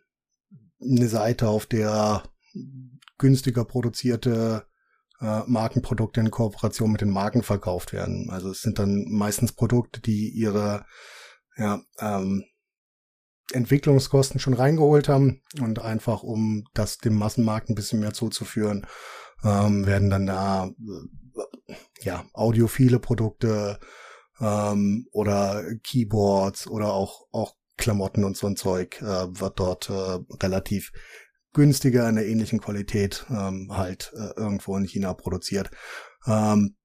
eine Seite, auf der günstiger produzierte äh, Markenprodukte in Kooperation mit den Marken verkauft werden. Also es sind dann meistens Produkte, die ihre ja, ähm, Entwicklungskosten schon reingeholt haben und einfach um das dem Massenmarkt ein bisschen mehr zuzuführen, ähm, werden dann da äh, ja audiophile Produkte ähm, oder Keyboards oder auch auch Klamotten und so ein Zeug äh, wird dort äh, relativ günstiger in der ähnlichen Qualität ähm, halt äh, irgendwo in China produziert. Ähm,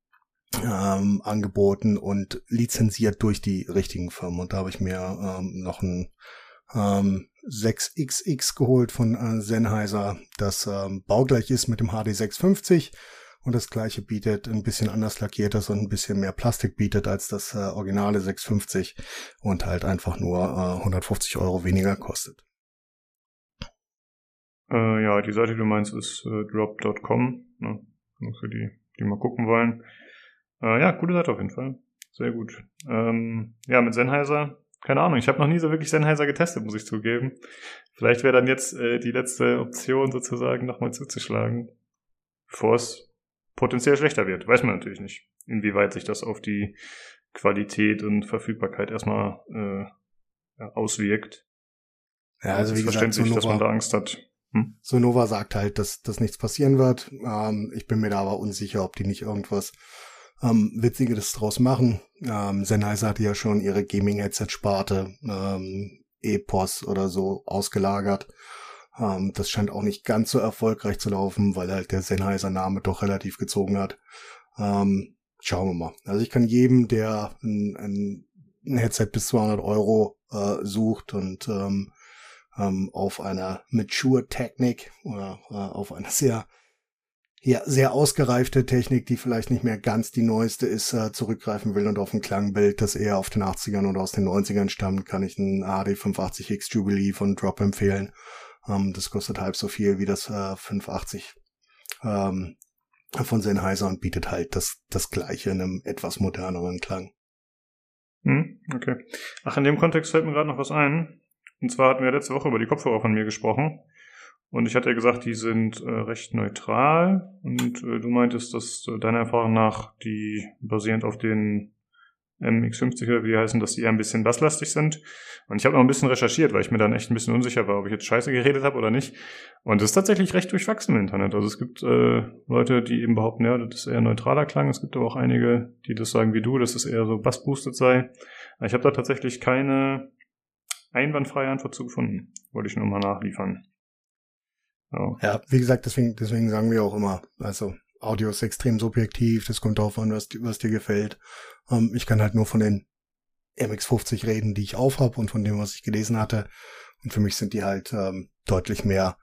ähm, angeboten und lizenziert durch die richtigen Firmen. Und da habe ich mir ähm, noch ein ähm, 6XX geholt von äh, Sennheiser, das ähm, baugleich ist mit dem HD 650 und das gleiche bietet, ein bisschen anders lackiertes und ein bisschen mehr Plastik bietet als das äh, originale 650 und halt einfach nur äh, 150 Euro weniger kostet. Äh, ja, die Seite, die du meinst, ist äh, drop.com, ne? für die, die mal gucken wollen. Äh, ja, coole Seite auf jeden Fall. Sehr gut. Ähm, ja, mit Sennheiser, keine Ahnung, ich habe noch nie so wirklich Sennheiser getestet, muss ich zugeben. Vielleicht wäre dann jetzt äh, die letzte Option sozusagen nochmal zuzuschlagen, bevor es potenziell schlechter wird. Weiß man natürlich nicht, inwieweit sich das auf die Qualität und Verfügbarkeit erstmal äh, auswirkt. Ja, also wie gesagt, Sonova, dass man da Angst hat. Hm? Sonova sagt halt, dass, dass nichts passieren wird. Ähm, ich bin mir da aber unsicher, ob die nicht irgendwas ähm, Witziges draus machen. Ähm, Sennheiser hatte ja schon ihre Gaming-Headset-Sparte, ähm, EPOS oder so ausgelagert. Ähm, das scheint auch nicht ganz so erfolgreich zu laufen, weil halt der Sennheiser-Name doch relativ gezogen hat. Ähm, schauen wir mal. Also ich kann jedem, der ein, ein, ein Headset bis 200 Euro äh, sucht und ähm, ähm, auf einer mature Technik oder äh, auf einer sehr ja, sehr ausgereifte Technik, die vielleicht nicht mehr ganz die neueste ist, äh, zurückgreifen will und auf ein Klangbild, das eher auf den 80ern oder aus den 90ern stammt, kann ich ein AD580X Jubilee von Drop empfehlen. Ähm, das kostet halb so viel wie das äh, 580 ähm, von Sennheiser und bietet halt das, das gleiche in einem etwas moderneren Klang. Hm, okay. Ach, in dem Kontext fällt mir gerade noch was ein. Und zwar hatten wir letzte Woche über die Kopfhörer von mir gesprochen. Und ich hatte ja gesagt, die sind äh, recht neutral. Und äh, du meintest, dass äh, deiner Erfahrung nach die basierend auf den MX50 oder wie heißen, dass die eher ein bisschen basslastig sind. Und ich habe noch ein bisschen recherchiert, weil ich mir dann echt ein bisschen unsicher war, ob ich jetzt scheiße geredet habe oder nicht. Und es ist tatsächlich recht durchwachsen im Internet. Also es gibt äh, Leute, die eben behaupten, ja, das ist eher neutraler Klang. Es gibt aber auch einige, die das sagen wie du, dass es eher so bassboosted sei. Ich habe da tatsächlich keine einwandfreie Antwort zu gefunden. Wollte ich nur mal nachliefern. So. Ja, wie gesagt, deswegen, deswegen sagen wir auch immer, also Audio ist extrem subjektiv, das kommt darauf an, was, was dir gefällt. Ähm, ich kann halt nur von den MX50 reden, die ich aufhab und von dem, was ich gelesen hatte. Und für mich sind die halt ähm, deutlich mehr,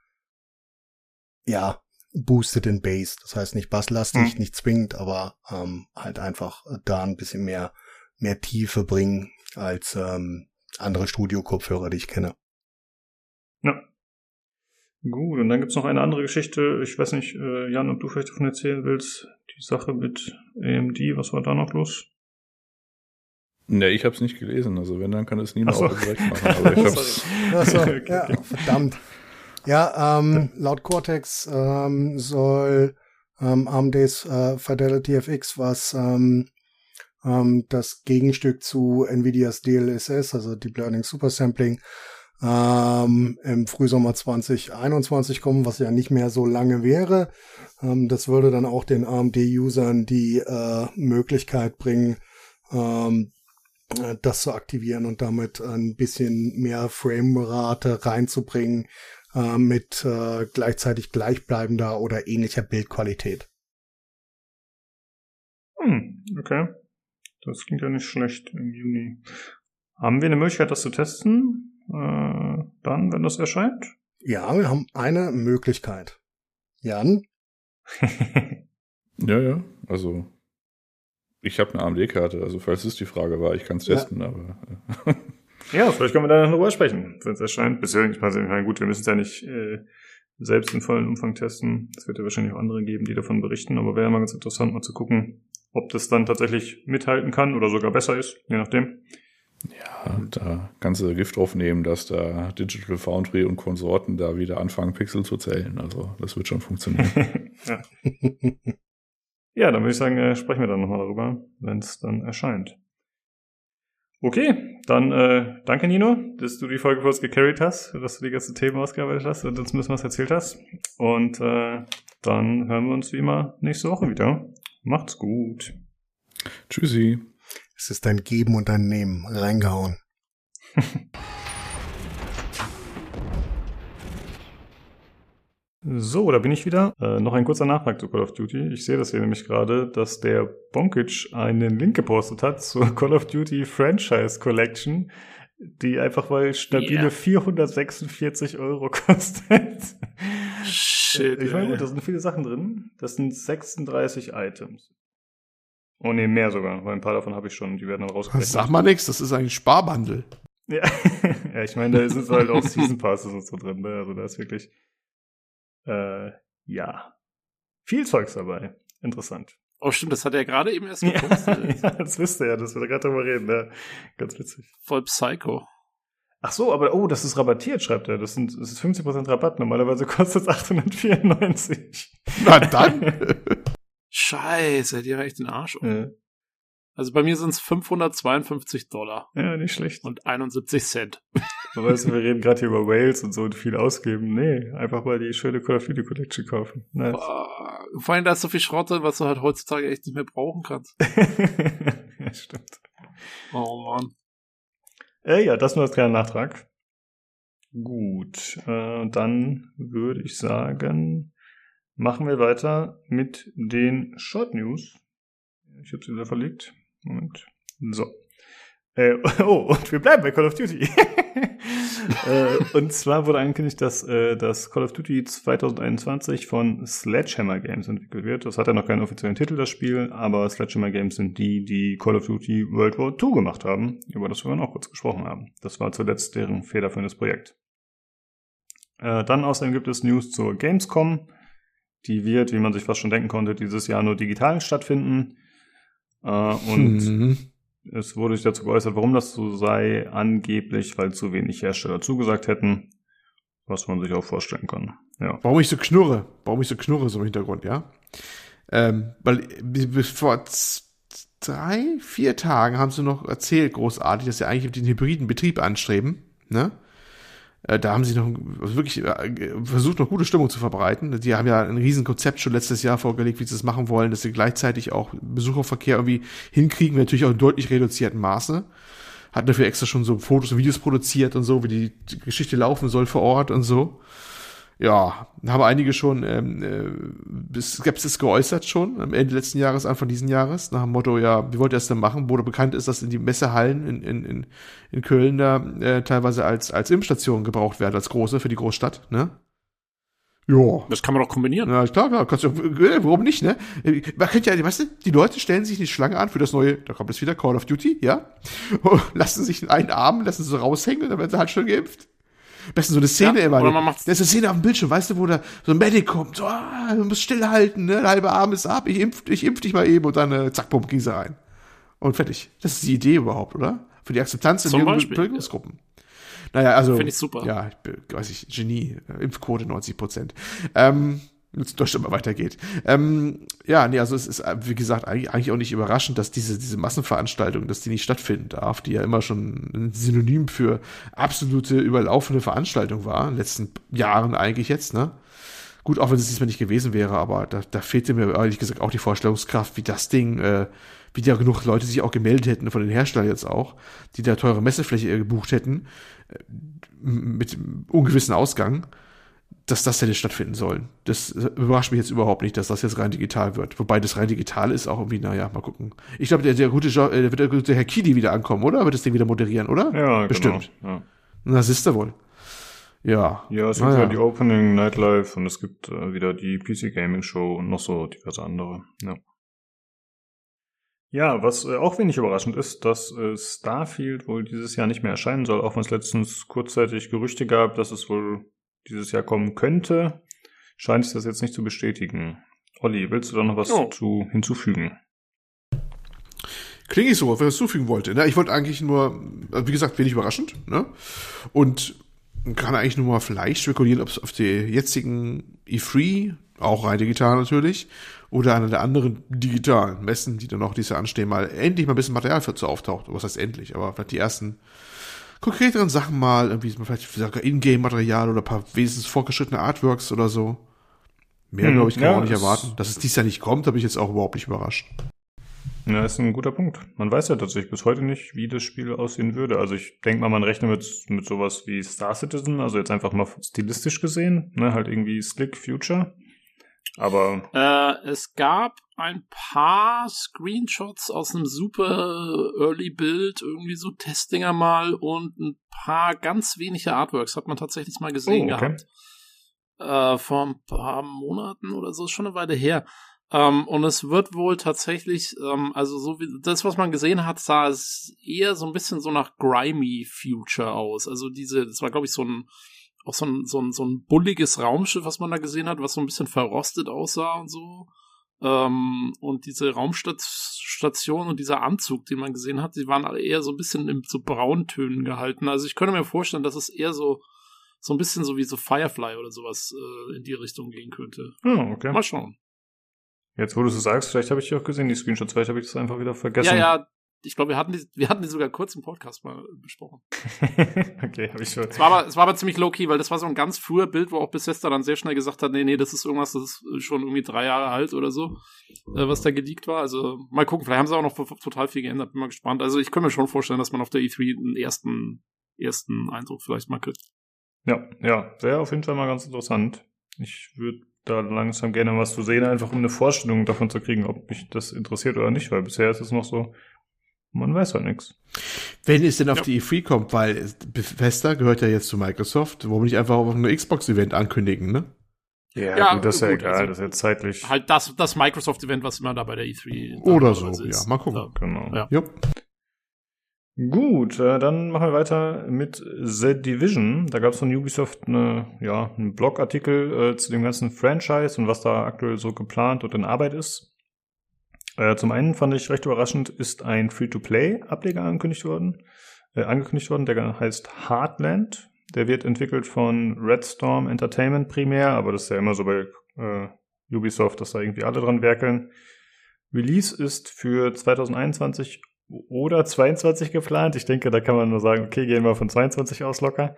ja, boosted in Bass. Das heißt nicht basslastig, mhm. nicht zwingend, aber ähm, halt einfach da ein bisschen mehr, mehr Tiefe bringen als ähm, andere Studio-Kopfhörer, die ich kenne. Ja. Gut, und dann gibt's noch eine andere Geschichte. Ich weiß nicht, äh, Jan, ob du vielleicht davon erzählen willst. Die Sache mit AMD, was war da noch los? Ne, ich habe es nicht gelesen. Also wenn, dann kann es Nina so. auch direkt machen. Aber ich hab's okay, ja, okay. verdammt. Ja, ähm, laut Cortex ähm, soll ähm, AMDs äh, Fidelity FX, was ähm, ähm, das Gegenstück zu NVIDIAs DLSS, also Deep Learning Super Sampling, ähm, im Frühsommer 2021 kommen, was ja nicht mehr so lange wäre. Ähm, das würde dann auch den AMD-Usern die äh, Möglichkeit bringen, ähm, das zu aktivieren und damit ein bisschen mehr Framerate reinzubringen äh, mit äh, gleichzeitig gleichbleibender oder ähnlicher Bildqualität. Hm, okay. Das klingt ja nicht schlecht im Juni. Haben wir eine Möglichkeit, das zu testen? Äh, dann, wenn das erscheint? Ja, wir haben eine Möglichkeit. Jan? ja, ja, also ich habe eine AMD-Karte, also falls es die Frage war, ich kann es testen, ja. aber. ja, vielleicht können wir da darüber sprechen, wenn es erscheint. Bisher, ich meine, gut, wir müssen es ja nicht äh, selbst in vollen Umfang testen. Es wird ja wahrscheinlich auch andere geben, die davon berichten, aber wäre mal ganz interessant, mal zu gucken, ob das dann tatsächlich mithalten kann oder sogar besser ist, je nachdem. Ja, da kannst du Gift drauf nehmen, dass da Digital Foundry und Konsorten da wieder anfangen, Pixel zu zählen. Also das wird schon funktionieren. ja. Ja, dann würde ich sagen, äh, sprechen wir dann nochmal darüber, wenn es dann erscheint. Okay, dann äh, danke Nino, dass du die Folge für uns gecarried hast, dass du die ganzen Themen ausgearbeitet hast und uns ein bisschen was erzählt hast. Und äh, dann hören wir uns wie immer nächste Woche wieder. Macht's gut. Tschüssi. Es ist dein Geben und dein Nehmen. Reingehauen. So, da bin ich wieder. Äh, noch ein kurzer Nachtrag zu Call of Duty. Ich sehe das hier nämlich gerade, dass der Bonkic einen Link gepostet hat zur Call of Duty Franchise Collection, die einfach mal stabile Yeah. 446 Euro kostet. Shit. Ich meine, gut, da sind viele Sachen drin. Das sind 36 Items. Oh nee, mehr sogar, weil ein paar davon habe ich schon, die werden dann rausgerechnet. Sag mal nix, das ist ein Sparbundle. Ja, ja ich meine, da sind halt auch Season Passes und so drin, ne? Also da ist wirklich, äh, ja, viel Zeugs dabei. Interessant. Oh, stimmt, das hat er gerade eben erst gepostet. ja, das wisst ihr ja, dass wir da gerade drüber reden, ne? Ganz witzig. Voll Psycho. Ach so, aber, oh, das ist rabattiert, schreibt er. Das, sind, das ist 50% Rabatt. Normalerweise kostet es 894. Na dann. Scheiße, die reicht den Arsch um. ja, Also bei mir sind es 552 Dollar ja, nicht schlecht. und 71 Cent. Aber weißt du, wir reden gerade hier über Wales und so und viel ausgeben. Nee, einfach mal die schöne Call of Duty Collection kaufen. Nice. Boah, Vor allem da ist so viel Schrott drin, was du halt heutzutage echt nicht mehr brauchen kannst. ja, stimmt. Oh Mann. Äh, ja, das nur als kleiner Nachtrag. Gut, äh, dann würde ich sagen, machen wir weiter mit den Short News. Ich habe sie wieder verlegt. Moment. So. Äh, oh, und wir bleiben bei Call of Duty. äh, und zwar wurde angekündigt, dass äh, das Call of Duty 2021 von Sledgehammer Games entwickelt wird. Das hat ja noch keinen offiziellen Titel, das Spiel, aber Sledgehammer Games sind die, die Call of Duty World War II gemacht haben, über das wir dann auch kurz gesprochen haben. Das war zuletzt deren federführendes Projekt. Äh, dann außerdem gibt es News zur Gamescom. Die wird, wie man sich fast schon denken konnte, dieses Jahr nur digital stattfinden. Äh, und Mhm. es wurde sich dazu geäußert, warum das so sei, angeblich, weil zu wenig Hersteller zugesagt hätten, was man sich auch vorstellen kann. Ja. Warum ich so knurre? Warum ich so knurre so im Hintergrund, ja? Ähm, weil bis vor drei, vier Tagen haben sie noch erzählt, großartig, dass sie eigentlich den hybriden Betrieb anstreben, ne? Äh, Da haben sie noch also wirklich äh, versucht, noch gute Stimmung zu verbreiten. Die haben ja ein riesen Konzept schon letztes Jahr vorgelegt, wie sie das machen wollen, dass sie gleichzeitig auch Besucherverkehr irgendwie hinkriegen, natürlich auch in deutlich reduzierten Maße. Hat dafür extra schon so Fotos und Videos produziert und so, wie die Geschichte laufen soll vor Ort und so. Ja, haben einige schon ähm, äh, Skepsis geäußert schon am Ende letzten Jahres, Anfang diesen Jahres, nach dem Motto, ja, wie wollt ihr das denn machen? Wo bekannt ist, dass in die Messehallen in, in, in, in Köln da äh, teilweise als, als Impfstation gebraucht werden, als große für die Großstadt, ne? Ja. Das kann man doch kombinieren. Ja, klar, klar, kannst du, äh, warum nicht, ne? Man könnte ja, weißt du, die Leute stellen sich eine Schlange an für das neue, da kommt jetzt wieder Call of Duty, ja? lassen sich einen Arm, lassen sie so raushängen, dann werden sie halt schon geimpft. Besten so eine Szene Ja, immer. oder man macht's- da ist eine Szene auf dem Bildschirm, weißt du, wo da so ein Medic kommt, so, ah, du musst stillhalten, ne? Der halbe Arm ist ab, ich impf, ich impf dich mal eben und dann, äh, zack, bumm, sie rein. Und fertig. Das ist die Idee überhaupt, oder? Für die Akzeptanz in jungen Bevölkerungsgruppen. Naja, also. Find ich super. Ja, ich bin, weiß ich, Genie, äh, Impfquote 90 Prozent. Ähm, wenn es in weitergeht. Ähm, ja, nee, also es ist, äh, wie gesagt, eigentlich, auch nicht überraschend, dass diese, diese Massenveranstaltung, dass die nicht stattfinden darf, die ja immer schon ein Synonym für absolute überlaufende Veranstaltung war, in den letzten Jahren eigentlich jetzt, ne? Gut, auch wenn es diesmal nicht gewesen wäre, aber da, da fehlte mir ehrlich gesagt auch die Vorstellungskraft, wie das Ding, äh, wie da genug Leute sich auch gemeldet hätten, von den Herstellern jetzt auch, die da teure Messefläche gebucht hätten, äh, mit ungewissen Ausgang, dass das hätte stattfinden sollen. Das äh, überrascht mich jetzt überhaupt nicht, dass das jetzt rein digital wird. Wobei das rein digital ist auch irgendwie, naja, mal gucken. Ich glaube, der, der gute, jo äh, wird der gute Herr Kidi wieder ankommen, oder? Wird das Ding wieder moderieren, oder? Ja, Bestimmt. Genau. Ja. Na, siehst du wohl. Ja. Ja, es gibt Naja. ja die Opening Nightlife und es gibt äh, wieder die PC Gaming Show und noch so diverse andere. Ja, ja was äh, auch wenig überraschend ist, dass äh, Starfield wohl dieses Jahr nicht mehr erscheinen soll, auch wenn es letztens kurzzeitig Gerüchte gab, dass es wohl dieses Jahr kommen könnte, scheint sich das jetzt nicht zu bestätigen. Olli, willst du da noch was Oh. zu hinzufügen? Klinge ich so, wenn ich was zufügen wollte. Ne? Ich wollte eigentlich nur, also wie gesagt, wenig überraschend. Ne? Und kann eigentlich nur mal vielleicht spekulieren, ob es auf der jetzigen E3, auch rein digital natürlich, oder einer der anderen digitalen Messen, die dann noch diese anstehen, mal endlich mal ein bisschen Material für zu auftaucht. Was heißt endlich? Aber vielleicht die ersten konkreteren Sachen mal, irgendwie vielleicht sogar Ingame-Material oder ein paar wesentlich fortgeschrittene Artworks oder so. Mehr, Hm, glaube ich, kann ja, man auch nicht erwarten. Dass es dies Jahr nicht kommt, habe ich jetzt auch überhaupt nicht überrascht. Ja, ist ein guter Punkt. Man weiß ja tatsächlich bis heute nicht, wie das Spiel aussehen würde. Also ich denke mal, man rechnet mit, mit sowas wie Star Citizen, also jetzt einfach mal stilistisch gesehen, ne, halt irgendwie Slick Future. Aber Äh, es gab ein paar Screenshots aus einem super Early Build, irgendwie so Testdinger mal und ein paar ganz wenige Artworks hat man tatsächlich mal gesehen Oh, okay. gehabt. Äh, vor ein paar Monaten oder so, ist schon eine Weile her. Ähm, und es wird wohl tatsächlich, ähm, also so wie das, was man gesehen hat, sah es eher so ein bisschen so nach Grimy Future aus. Also diese, das war glaube ich so ein auch so ein, so ein, so ein bulliges Raumschiff, was man da gesehen hat, was so ein bisschen verrostet aussah und so. Ähm, und diese Raumstation und dieser Anzug, den man gesehen hat, die waren alle eher so ein bisschen in so Brauntönen gehalten. Also ich könnte mir vorstellen, dass es eher so, so ein bisschen so wie so Firefly oder sowas äh, in die Richtung gehen könnte. oh, okay. Mal schauen. Jetzt, wo du es sagst, vielleicht habe ich die auch gesehen, die Screenshots, vielleicht habe ich das einfach wieder vergessen. Ja, ja, ich glaube, wir hatten die, wir hatten die sogar kurz im Podcast mal besprochen. okay, habe ich schon. Es war aber, es war aber ziemlich low-key, weil das war so ein ganz früher Bild, wo auch Bethesda dann sehr schnell gesagt hat, nee, nee, das ist irgendwas, das ist schon irgendwie drei Jahre alt oder so, äh, was da geleakt war. Also mal gucken, vielleicht haben sie auch noch total viel geändert, bin mal gespannt. Also ich könnte mir schon vorstellen, dass man auf der E3 einen ersten, ersten Eindruck vielleicht mal kriegt. Ja, ja, wäre auf jeden Fall mal ganz interessant. Ich würde da langsam gerne was zu sehen, einfach um eine Vorstellung davon zu kriegen, ob mich das interessiert oder nicht, weil bisher ist es noch so, man weiß halt nichts. Wenn es denn auf Ja. die E3 kommt, weil es- Bethesda gehört ja jetzt zu Microsoft, warum nicht einfach auf ein Xbox-Event ankündigen, ne? Ja, Ja, gut, das ist ja gut, egal, also- das ist ja zeitlich. Halt das, das Microsoft-Event, was immer da bei der E3 Oder so, ja, mal gucken. Genau. Ja. Jupp. Gut, äh, dann machen wir weiter mit The Division. Da gab es von Ubisoft eine, ja, einen Blogartikel äh, zu dem ganzen Franchise und was da aktuell so geplant und in Arbeit ist. Äh, zum einen fand ich recht überraschend, ist ein Free-to-Play-Ableger angekündigt worden, äh, angekündigt worden, der heißt Heartland. Der wird entwickelt von Red Storm Entertainment primär, aber das ist ja immer so bei äh, Ubisoft, dass da irgendwie alle dran werkeln. Release ist für 2021 oder 22 geplant. Ich denke, da kann man nur sagen, okay, gehen wir von 22 aus locker.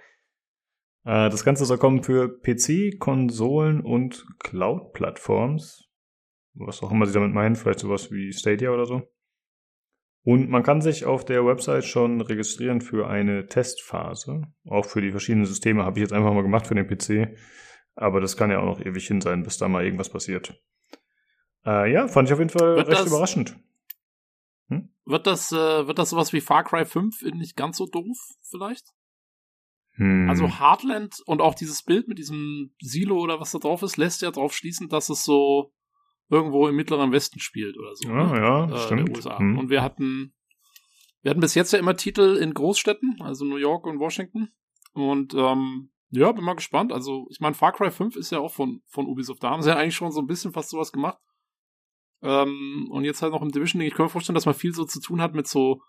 Äh, das Ganze soll kommen für PC, Konsolen und Cloud-Plattforms. Was auch immer sie damit meinen, vielleicht sowas wie Stadia oder so. Und man kann sich auf der Website schon registrieren für eine Testphase. Auch für die verschiedenen Systeme habe ich jetzt einfach mal gemacht für den PC. Aber das kann ja auch noch ewig hin sein, bis da mal irgendwas passiert. Äh, ja, fand ich auf jeden Fall Wird recht das- überraschend. Wird das, äh, wird das sowas wie Far Cry 5 in nicht ganz so doof, vielleicht? Hm. Also Heartland und auch dieses Bild mit diesem Silo oder was da drauf ist, lässt ja drauf schließen, dass es so irgendwo im mittleren Westen spielt oder so. Ja, ne? ja, äh, stimmt. Der USA. Hm. Und wir hatten, wir hatten bis jetzt ja immer Titel in Großstädten, also New York und Washington. Und ähm, ja, bin mal gespannt. Also, ich meine, Far Cry 5 ist ja auch von, von Ubisoft. Da haben sie ja eigentlich schon so ein bisschen fast sowas gemacht. Ähm, und jetzt halt noch im Division-Ding. Ich kann mir vorstellen, dass man viel so zu tun hat mit so,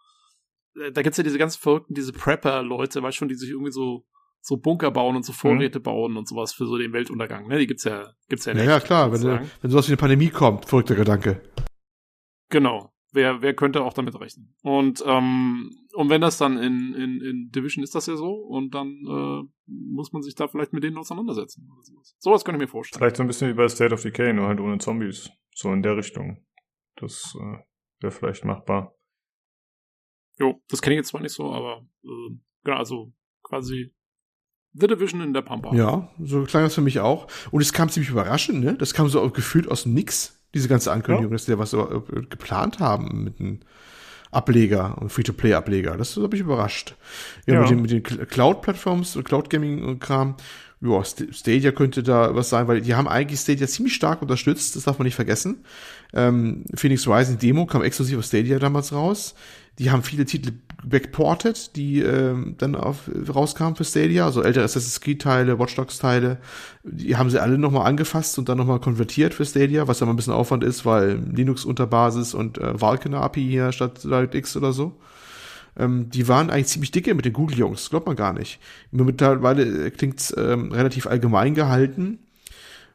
äh, da gibt's ja diese ganz verrückten, diese Prepper-Leute, weißt schon, die sich irgendwie so, so Bunker bauen und so Vorräte bauen und sowas für so den Weltuntergang. Ne? Die gibt's ja, gibt's ja Ja, nicht. ja, klar, wenn, wenn sowas wie eine Pandemie kommt, verrückter Gedanke. Genau. Wer, wer könnte auch damit rechnen? Und, ähm, und wenn das dann in, in, in Division ist das ja so, und dann äh, muss man sich da vielleicht mit denen auseinandersetzen. Oder sowas. sowas könnte ich mir vorstellen. Vielleicht so ein bisschen wie bei State of Decay, nur halt ohne Zombies. So in der Richtung. Das äh, wäre vielleicht machbar. Jo, das kenne ich jetzt zwar nicht so, aber äh, genau, also quasi The Division in der Pampa. Ja, so klang das für mich auch. Und es kam ziemlich überraschend, ne? Das kam so gefühlt aus Nix, diese ganze Ankündigung, Ja. dass die da was so, äh, geplant haben mit einem Ableger und Free-to-Play-Ableger. Das hat mich überrascht. Ja, Ja. mit den, mit den Cl- Cloud-Plattforms Cloud-Gaming-Kram. Ja, St- Stadia könnte da was sein, weil die haben eigentlich Stadia ziemlich stark unterstützt, das darf man nicht vergessen. Ähm, Phoenix Rising Demo kam exklusiv auf Stadia damals raus. Die haben viele Titel backported, die ähm, dann auf, rauskamen für Stadia, also ältere Assassin's Creed Teile, Watch Dogs Teile, die haben sie alle nochmal angefasst und dann nochmal konvertiert für Stadia, was aber ein bisschen Aufwand ist, weil Linux Unterbasis und äh, Vulkan API hier statt DirectX oder so. ähm, die waren eigentlich ziemlich dicke mit den Google-Jungs, glaubt man gar nicht. Mittlerweile klingt ähm, relativ allgemein gehalten,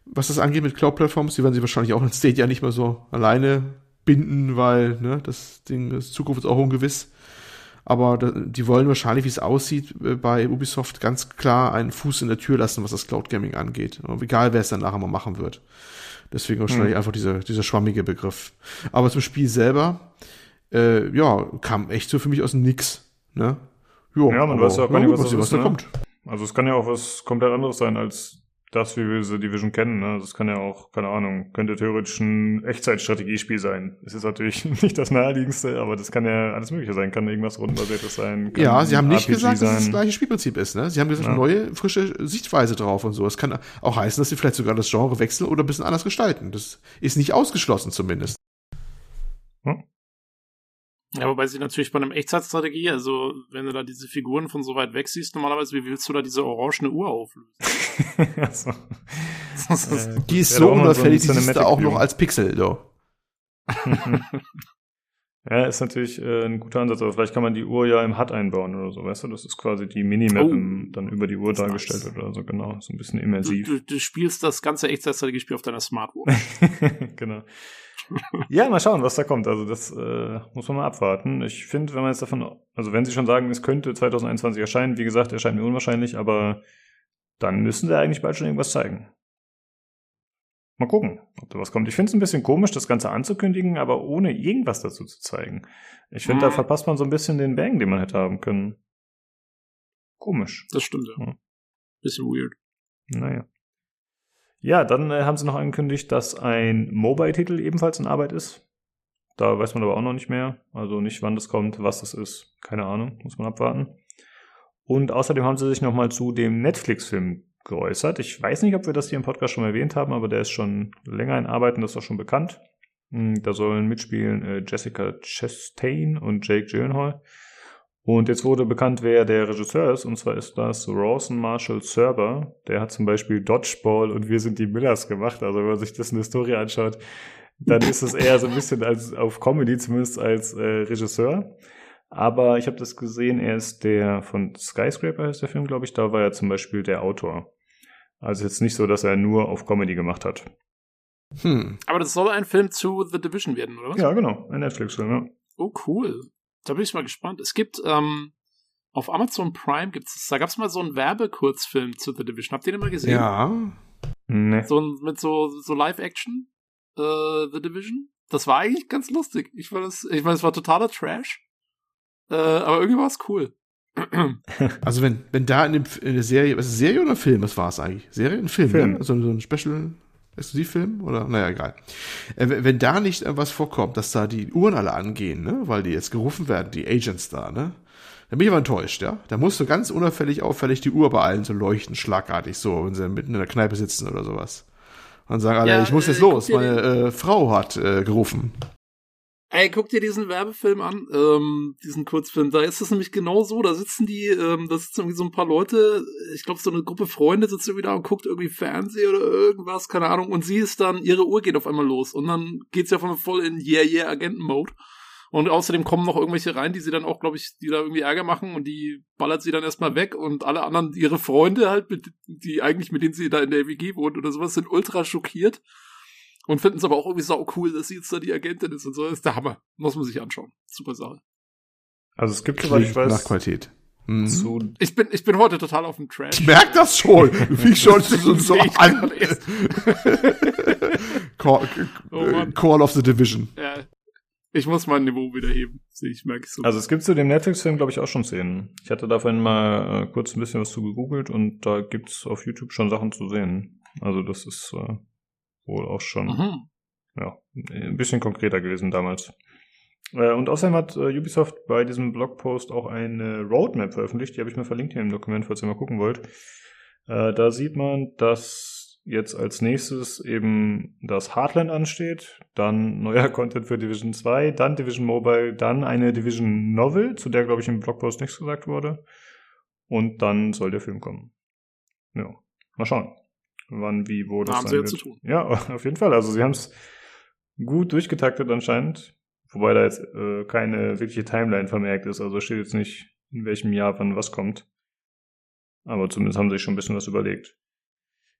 was das angeht mit Cloud-Plattforms. Die werden sie wahrscheinlich auch in Stadia nicht mehr so alleine binden, weil ne, das Ding ist Zukunft ist auch ungewiss. Aber die wollen wahrscheinlich, wie es aussieht, äh, bei Ubisoft ganz klar einen Fuß in der Tür lassen, was das Cloud Gaming angeht. Egal, wer es dann nachher mal machen wird. Deswegen wahrscheinlich hm. einfach dieser, dieser schwammige Begriff. Aber zum Spiel selber, äh, ja, kam echt so für mich aus Nix. Ne? Jo, ja, man weiß ja auch gar nicht, was, was, was da ne? kommt. Also es kann ja auch was komplett anderes sein als das, wie wir The Division kennen. Ne? Das kann ja auch, keine Ahnung, könnte theoretisch ein Echtzeitstrategiespiel sein. Es ist natürlich nicht das naheliegendste, aber das kann ja alles Mögliche sein. Kann irgendwas rundenbasiertes sein. Ja, sie haben nicht RPG gesagt, sein. dass es das gleiche Spielprinzip ist. Ne? Sie haben gesagt, ja. neue, frische Sichtweise drauf und so. Es kann auch heißen, dass sie vielleicht sogar das Genre wechseln oder ein bisschen anders gestalten. Das ist nicht ausgeschlossen zumindest. Hm? Ja, wobei sie natürlich bei einem Echtzeitstrategie, also wenn du da diese Figuren von so weit weg siehst, normalerweise, wie willst du da diese orangene Uhr auflösen? also, äh, die ist so unauffällig, so die siehst du auch noch als Pixel, do. ja, ist natürlich äh, ein guter Ansatz, aber vielleicht kann man die Uhr ja im HUD einbauen oder so, weißt du? Das ist quasi die Minimap oh, dann über die Uhr dargestellt nice. oder so, genau. So ein bisschen immersiv. Du, du, du spielst das ganze Echtzeitstrategie-Spiel auf deiner Smartwatch. genau ja, mal schauen, was da kommt. Also das äh, muss man mal abwarten. Ich finde, wenn man jetzt davon, also wenn sie schon sagen, es könnte 2021 erscheinen, wie gesagt, erscheint mir unwahrscheinlich, aber dann müssen sie eigentlich bald schon irgendwas zeigen. Mal gucken, ob da was kommt. Ich finde es ein bisschen komisch, das Ganze anzukündigen, aber ohne irgendwas dazu zu zeigen. Ich finde, mhm. da verpasst man so ein bisschen den Bang, den man hätte haben können. Komisch. Das stimmt, ja. ja. Bisschen weird. Naja. Ja, dann äh, haben sie noch angekündigt, dass ein Mobile-Titel ebenfalls in Arbeit ist. Da weiß man aber auch noch nicht mehr. Also nicht, wann das kommt, was das ist. Keine Ahnung, muss man abwarten. Und außerdem haben sie sich nochmal zu dem Netflix-Film geäußert. Ich weiß nicht, ob wir das hier im Podcast schon erwähnt haben, aber der ist schon länger in Arbeit und das ist auch schon bekannt. Hm, da sollen mitspielen äh, Jessica Chastain und Jake Gyllenhaal. Und jetzt wurde bekannt, wer der Regisseur ist, und zwar ist das Rawson Marshall Serber. Der hat zum Beispiel Dodgeball und Wir sind die Millers gemacht. Also wenn man sich das in der Story anschaut, dann ist es eher so ein bisschen als auf Comedy, zumindest als äh, Regisseur. Aber ich habe das gesehen, er ist der von Skyscraper heißt der Film, glaube ich, da war er zum Beispiel der Autor. Also jetzt nicht so, dass er nur auf Comedy gemacht hat. Hm. Aber das soll ein Film zu The Division werden, oder was? Ja, genau, ein Netflix-Film, ja. Oh, cool. Da bin ich mal gespannt. Es gibt ähm, auf Amazon Prime gibt's, da gab's mal so einen Werbekurzfilm zu The Division. Habt ihr den mal gesehen? Ja. Nee. So ein, mit so, so Live-Action, äh, The Division. Das war eigentlich ganz lustig. Ich fand das, ich meine, es war totaler Trash. Äh, aber irgendwie war es cool. also wenn, wenn da in, dem, in der Serie, was ist Serie oder Film? Was war es eigentlich? Serie? Ein Film, Film. Ne? Also so ein Special Exklusivfilm oder naja, egal. Äh, wenn da nicht äh, was vorkommt, dass da die Uhren alle angehen, ne, weil die jetzt gerufen werden, die Agents da, ne, dann bin ich aber enttäuscht, ja. Da musst du ganz unauffällig, auffällig die Uhr bei allen so leuchten, schlagartig so, wenn sie mitten in der Kneipe sitzen oder sowas. Und sagen alle, ja, ich muss jetzt äh, los, meine äh, Frau hat äh, gerufen. Ey, guck dir diesen Werbefilm an, ähm, diesen Kurzfilm. Da ist es nämlich genau so. Da sitzen die, ähm, da sitzen irgendwie so ein paar Leute. Ich glaube, so eine Gruppe Freunde sitzt irgendwie da und guckt irgendwie Fernsehen oder irgendwas, keine Ahnung. Und sie ist dann, ihre Uhr geht auf einmal los. Und dann geht sie auf einmal voll in Yeah, Yeah, Agenten-Mode. Und außerdem kommen noch irgendwelche rein, die sie dann auch, glaube ich, die da irgendwie Ärger machen und die ballert sie dann erstmal weg und alle anderen, ihre Freunde halt, mit, die eigentlich mit denen sie da in der WG wohnt oder sowas, sind ultra schockiert und finden es aber auch irgendwie sau cool, dass sie jetzt da die Agentin ist und so. Das ist der Hammer. Muss man sich anschauen. Super Sache. Also es gibt, soweit ich weiß, nach Qualität. Mhm. So ich bin, ich bin heute total auf dem Trash. Ich merk das schon. Fängst schon so, so an. Call, oh Call of the Division. Ja. Ich muss mein Niveau wieder heben. Ich merke so. Also es gibt zu dem Netflix-Film, glaube ich, auch schon Szenen. Ich hatte davon mal äh, kurz ein bisschen was zu gegoogelt und da gibt's auf YouTube schon Sachen zu sehen. Also das ist äh, wohl auch schon mhm. ja, ein bisschen konkreter gewesen damals. Äh, und außerdem hat äh, Ubisoft bei diesem Blogpost auch eine Roadmap veröffentlicht. Die habe ich mir verlinkt hier im Dokument, falls ihr mal gucken wollt. Äh, da sieht man, dass jetzt als nächstes eben das Heartland ansteht, dann neuer Content für Division 2, dann Division Mobile, dann eine Division Novel, zu der, glaube ich, im Blogpost nichts gesagt wurde. Und dann soll der Film kommen. Ja, mal schauen wann, wie, wo das haben sein sie wird. zu tun. Ja, auf jeden Fall. Also sie haben es gut durchgetaktet anscheinend. Wobei da jetzt äh, keine wirkliche Timeline vermerkt ist. Also steht jetzt nicht, in welchem Jahr wann was kommt. Aber zumindest haben sie sich schon ein bisschen was überlegt.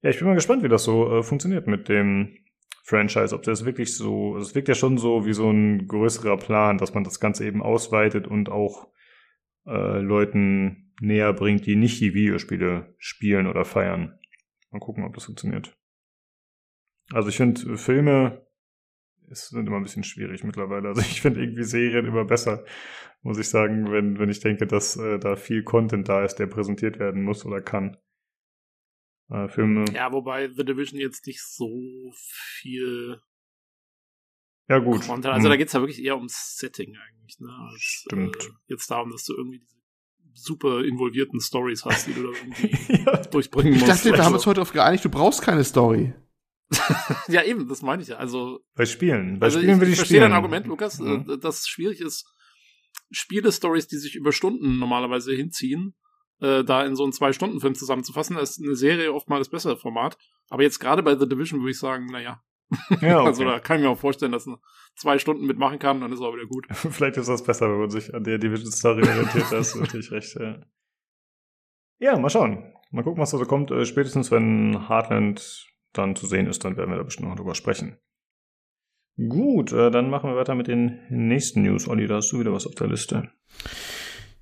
Ja, ich bin mal gespannt, wie das so äh, funktioniert mit dem Franchise. Ob das wirklich so, es wirkt ja schon so wie so ein größerer Plan, dass man das Ganze eben ausweitet und auch äh, Leuten näher bringt, die nicht die Videospiele spielen oder feiern. Mal gucken, ob das funktioniert. Also ich finde Filme es sind immer ein bisschen schwierig mittlerweile. Also ich finde irgendwie Serien immer besser, muss ich sagen, wenn, wenn ich denke, dass äh, da viel Content da ist, der präsentiert werden muss oder kann. Äh, Filme. Ja, wobei The Division jetzt nicht so viel ja, gut. Content. Also hm. da geht's ja wirklich eher ums Setting eigentlich, ne? Als, Stimmt. Äh, jetzt darum, dass du irgendwie diese super involvierten Stories hast, die du da irgendwie ja. durchbringen musst. Ich dachte, wir also. haben uns heute auf geeinigt, du brauchst keine Story. ja, eben, das meine ich ja. Also bei Spielen, bei also Spielen ich, will ich ich verstehe spielen. dein Argument, Lukas, mhm. dass es schwierig ist, Spiele-Stories, die sich über Stunden normalerweise hinziehen, äh, da in so einen Zwei-Stunden-Film zusammenzufassen. Da ist eine Serie oftmals das bessere Format. Aber jetzt gerade bei The Division würde ich sagen, naja. Ja, okay. Also da kann ich mir auch vorstellen, dass man zwei Stunden mitmachen kann, dann ist auch wieder gut. Vielleicht ist das besser, wenn man sich an der Division-Story orientiert. da hast du natürlich recht, ja. Ja, mal schauen. Mal gucken, was da so kommt. Äh, spätestens, wenn Heartland dann zu sehen ist, dann werden wir da bestimmt noch drüber sprechen. Gut, äh, dann machen wir weiter mit den nächsten News. Olli, da hast du wieder was auf der Liste.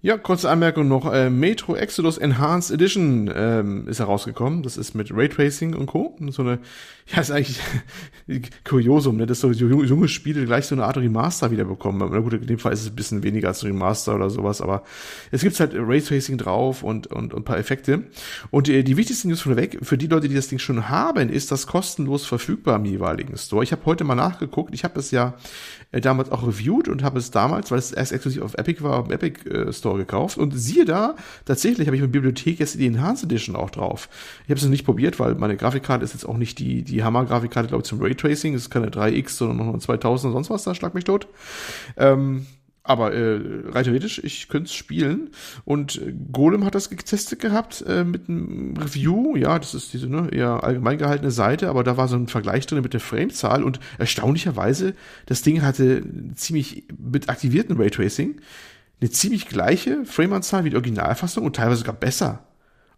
Ja, kurze Anmerkung noch. Äh, Metro Exodus Enhanced Edition ähm, ist herausgekommen. Das ist mit Raytracing und Co. So eine, ja, ist eigentlich Kuriosum, ne? dass so junge, Spiele gleich so eine Art Remaster wiederbekommen. Na gut, in dem Fall ist es ein bisschen weniger als Remaster oder sowas, aber es gibt halt Raytracing drauf und, und, und ein paar Effekte. Und äh, die wichtigste News von weg, für die Leute, die das Ding schon haben, ist das kostenlos verfügbar im jeweiligen Store. Ich habe heute mal nachgeguckt. Ich habe es ja äh, damals auch reviewed und habe es damals, weil es erst exklusiv auf Epic war, auf Epic äh, Store Store gekauft und siehe da, tatsächlich habe ich mit Bibliothek jetzt die Enhanced Edition auch drauf. Ich habe es noch nicht probiert, weil meine Grafikkarte ist jetzt auch nicht die, die Hammer-Grafikkarte, glaube ich, zum Raytracing. Es ist keine 3X, sondern noch eine 2000 oder sonst was, da schlag mich tot. Ähm, aber äh, rein theoretisch, ich könnte es spielen. Und äh, Golem hat das getestet gehabt äh, mit einem Review. Ja, das ist diese ne, eher allgemein gehaltene Seite, aber da war so ein Vergleich drin mit der Framezahl und erstaunlicherweise, das Ding hatte ziemlich mit aktivierten Raytracing eine ziemlich gleiche Frameanzahl wie die Originalfassung und teilweise sogar besser.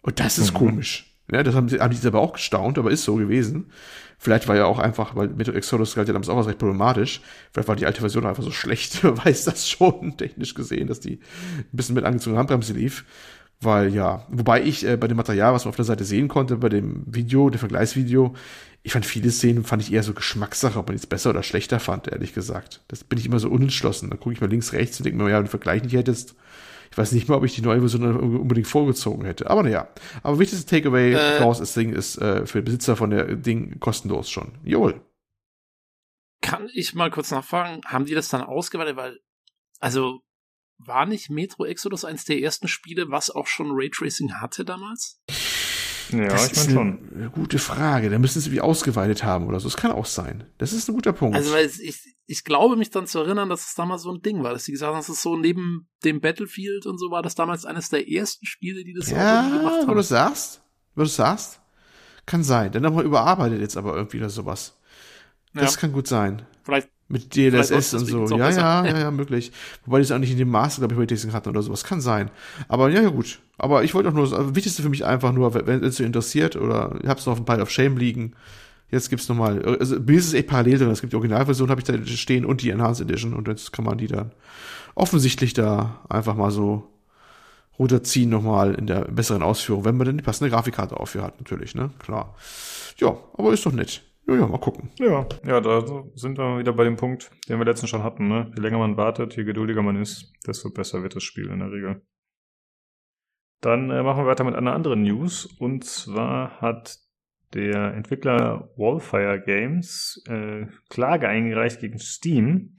Und das ist mhm. komisch. Ja, das haben, sie, haben die aber auch gestaunt, aber ist so gewesen. Vielleicht war ja auch einfach, weil Metro Exodus galt ja damals auch als recht problematisch. Vielleicht war die alte Version einfach so schlecht. Wer weiß das schon, technisch gesehen, dass die ein bisschen mit angezogener Handbremse lief. Weil ja, wobei ich äh, bei dem Material, was man auf der Seite sehen konnte, bei dem Video, dem Vergleichsvideo, ich fand viele Szenen, fand ich eher so Geschmackssache, ob man jetzt besser oder schlechter fand, ehrlich gesagt. Das bin ich immer so unentschlossen. Da gucke ich mal links, rechts und denke mir, ja, wenn du Vergleich nicht hättest, ich weiß nicht mal, ob ich die neue Version unbedingt vorgezogen hätte. Aber naja. Aber wichtigstes Takeaway äh, raus, das Ding ist äh, für Besitzer von der Ding kostenlos schon. Joel. Kann ich mal kurz nachfragen, haben die das dann ausgeweitet? Weil, also, war nicht Metro Exodus eines der ersten Spiele, was auch schon Raytracing hatte damals? Ja, das ich meine schon. Eine gute Frage. Da müssen sie wie ausgeweitet haben oder so. Das kann auch sein. Das ist ein guter Punkt. Also, weil ich, ich glaube mich dann zu erinnern, dass es damals so ein Ding war, dass sie gesagt haben, das ist so neben dem Battlefield und so war das damals eines der ersten Spiele, die das ja, auch gemacht haben. Wo du sagst, wo du sagst, kann sein. Dann nochmal überarbeitet jetzt aber irgendwie oder sowas. Das ja. kann gut sein. Vielleicht mit DLSS und so. Ja, ja, ja, ja, möglich. Wobei die es auch nicht in dem Maße, glaube ich, Raytracing hatten oder sowas. Kann sein. Aber ja, ja, gut. Aber ich wollte auch nur, das Wichtigste für mich einfach nur, wenn es so interessiert oder ich hab's noch auf ein Pile of Shame liegen. Jetzt gibt's nochmal, also mir ist es echt parallel drin. Es gibt die Originalversion, habe ich da stehen und die Enhanced Edition und jetzt kann man die dann offensichtlich da einfach mal so runterziehen nochmal in der besseren Ausführung, wenn man denn die passende Grafikkarte aufhört hat, natürlich, ne? Klar. Ja, aber ist doch nett. Ja, ja, mal gucken. Ja, ja, da sind wir wieder bei dem Punkt, den wir letztens schon hatten. Ne? Je länger man wartet, je geduldiger man ist, desto besser wird das Spiel in der Regel. Dann äh, machen wir weiter mit einer anderen News. Und zwar hat der Entwickler Wallfire Games äh, Klage eingereicht gegen Steam,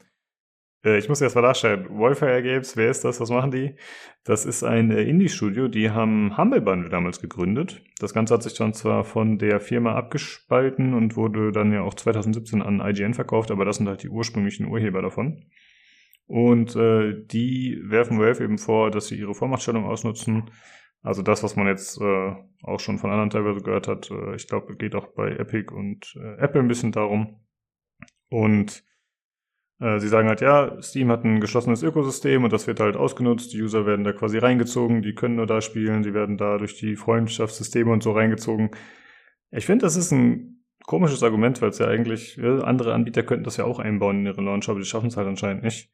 ich muss erst mal darstellen. Wallfire Games, wer ist das? Was machen die? Das ist ein äh, Indie-Studio, die haben Humble Bundle damals gegründet. Das Ganze hat sich dann zwar von der Firma abgespalten und wurde dann ja auch 2017 an IGN verkauft, aber das sind halt die ursprünglichen Urheber davon. Und äh, die werfen Valve eben vor, dass sie ihre Vormachtstellung ausnutzen. Also das, was man jetzt äh, auch schon von anderen teilweise gehört hat. Äh, ich glaube, geht auch bei Epic und äh, Apple ein bisschen darum. Und Äh, sie sagen halt, ja, Steam hat ein geschlossenes Ökosystem und das wird halt ausgenutzt. Die User werden da quasi reingezogen, die können nur da spielen, sie werden da durch die Freundschaftssysteme und so reingezogen. Ich finde, das ist ein komisches Argument, weil es ja eigentlich, ja, andere Anbieter könnten das ja auch einbauen in ihre Launcher, aber die schaffen es halt anscheinend nicht.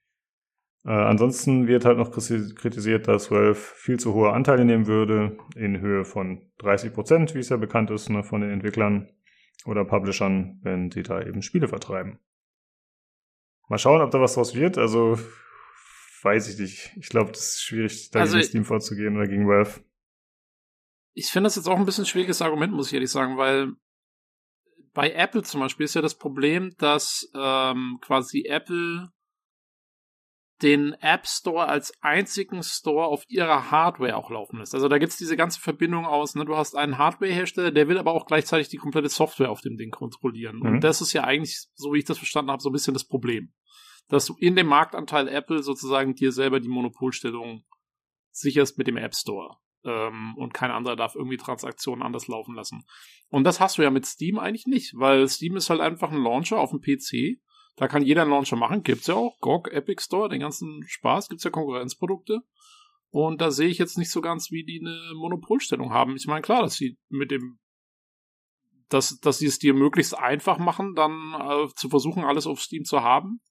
Äh, ansonsten wird halt noch kritisiert, dass Valve viel zu hohe Anteile nehmen würde, in Höhe von 30 Prozent, wie es ja bekannt ist, ne, von den Entwicklern oder Publishern, wenn sie da eben Spiele vertreiben. Mal schauen, ob da was draus wird. Also weiß ich nicht. Ich glaube, das ist schwierig, da also, gegen Steam vorzugehen oder gegen Valve. Ich finde das jetzt auch ein bisschen ein schwieriges Argument, muss ich ehrlich sagen, weil bei Apple zum Beispiel ist ja das Problem, dass ähm, quasi Apple den App Store als einzigen Store auf ihrer Hardware auch laufen lässt. Also da gibt's diese ganze Verbindung aus, ne? du hast einen Hardware-Hersteller, der will aber auch gleichzeitig die komplette Software auf dem Ding kontrollieren. Mhm. Und das ist ja eigentlich, so wie ich das verstanden habe, so ein bisschen das Problem. Dass du in dem Marktanteil Apple sozusagen dir selber die Monopolstellung sicherst mit dem App Store. Ähm, und kein anderer darf irgendwie Transaktionen anders laufen lassen. Und das hast du ja mit Steam eigentlich nicht, weil Steam ist halt einfach ein Launcher auf dem PC da kann jeder einen Launcher machen. Gibt's ja auch. GOG, Epic Store, den ganzen Spaß. Gibt's ja Konkurrenzprodukte. Und da sehe ich jetzt nicht so ganz, wie die eine Monopolstellung haben. Ich meine, klar, dass sie mit dem, dass, dass sie es dir möglichst einfach machen, dann äh, zu versuchen, alles auf Steam zu haben.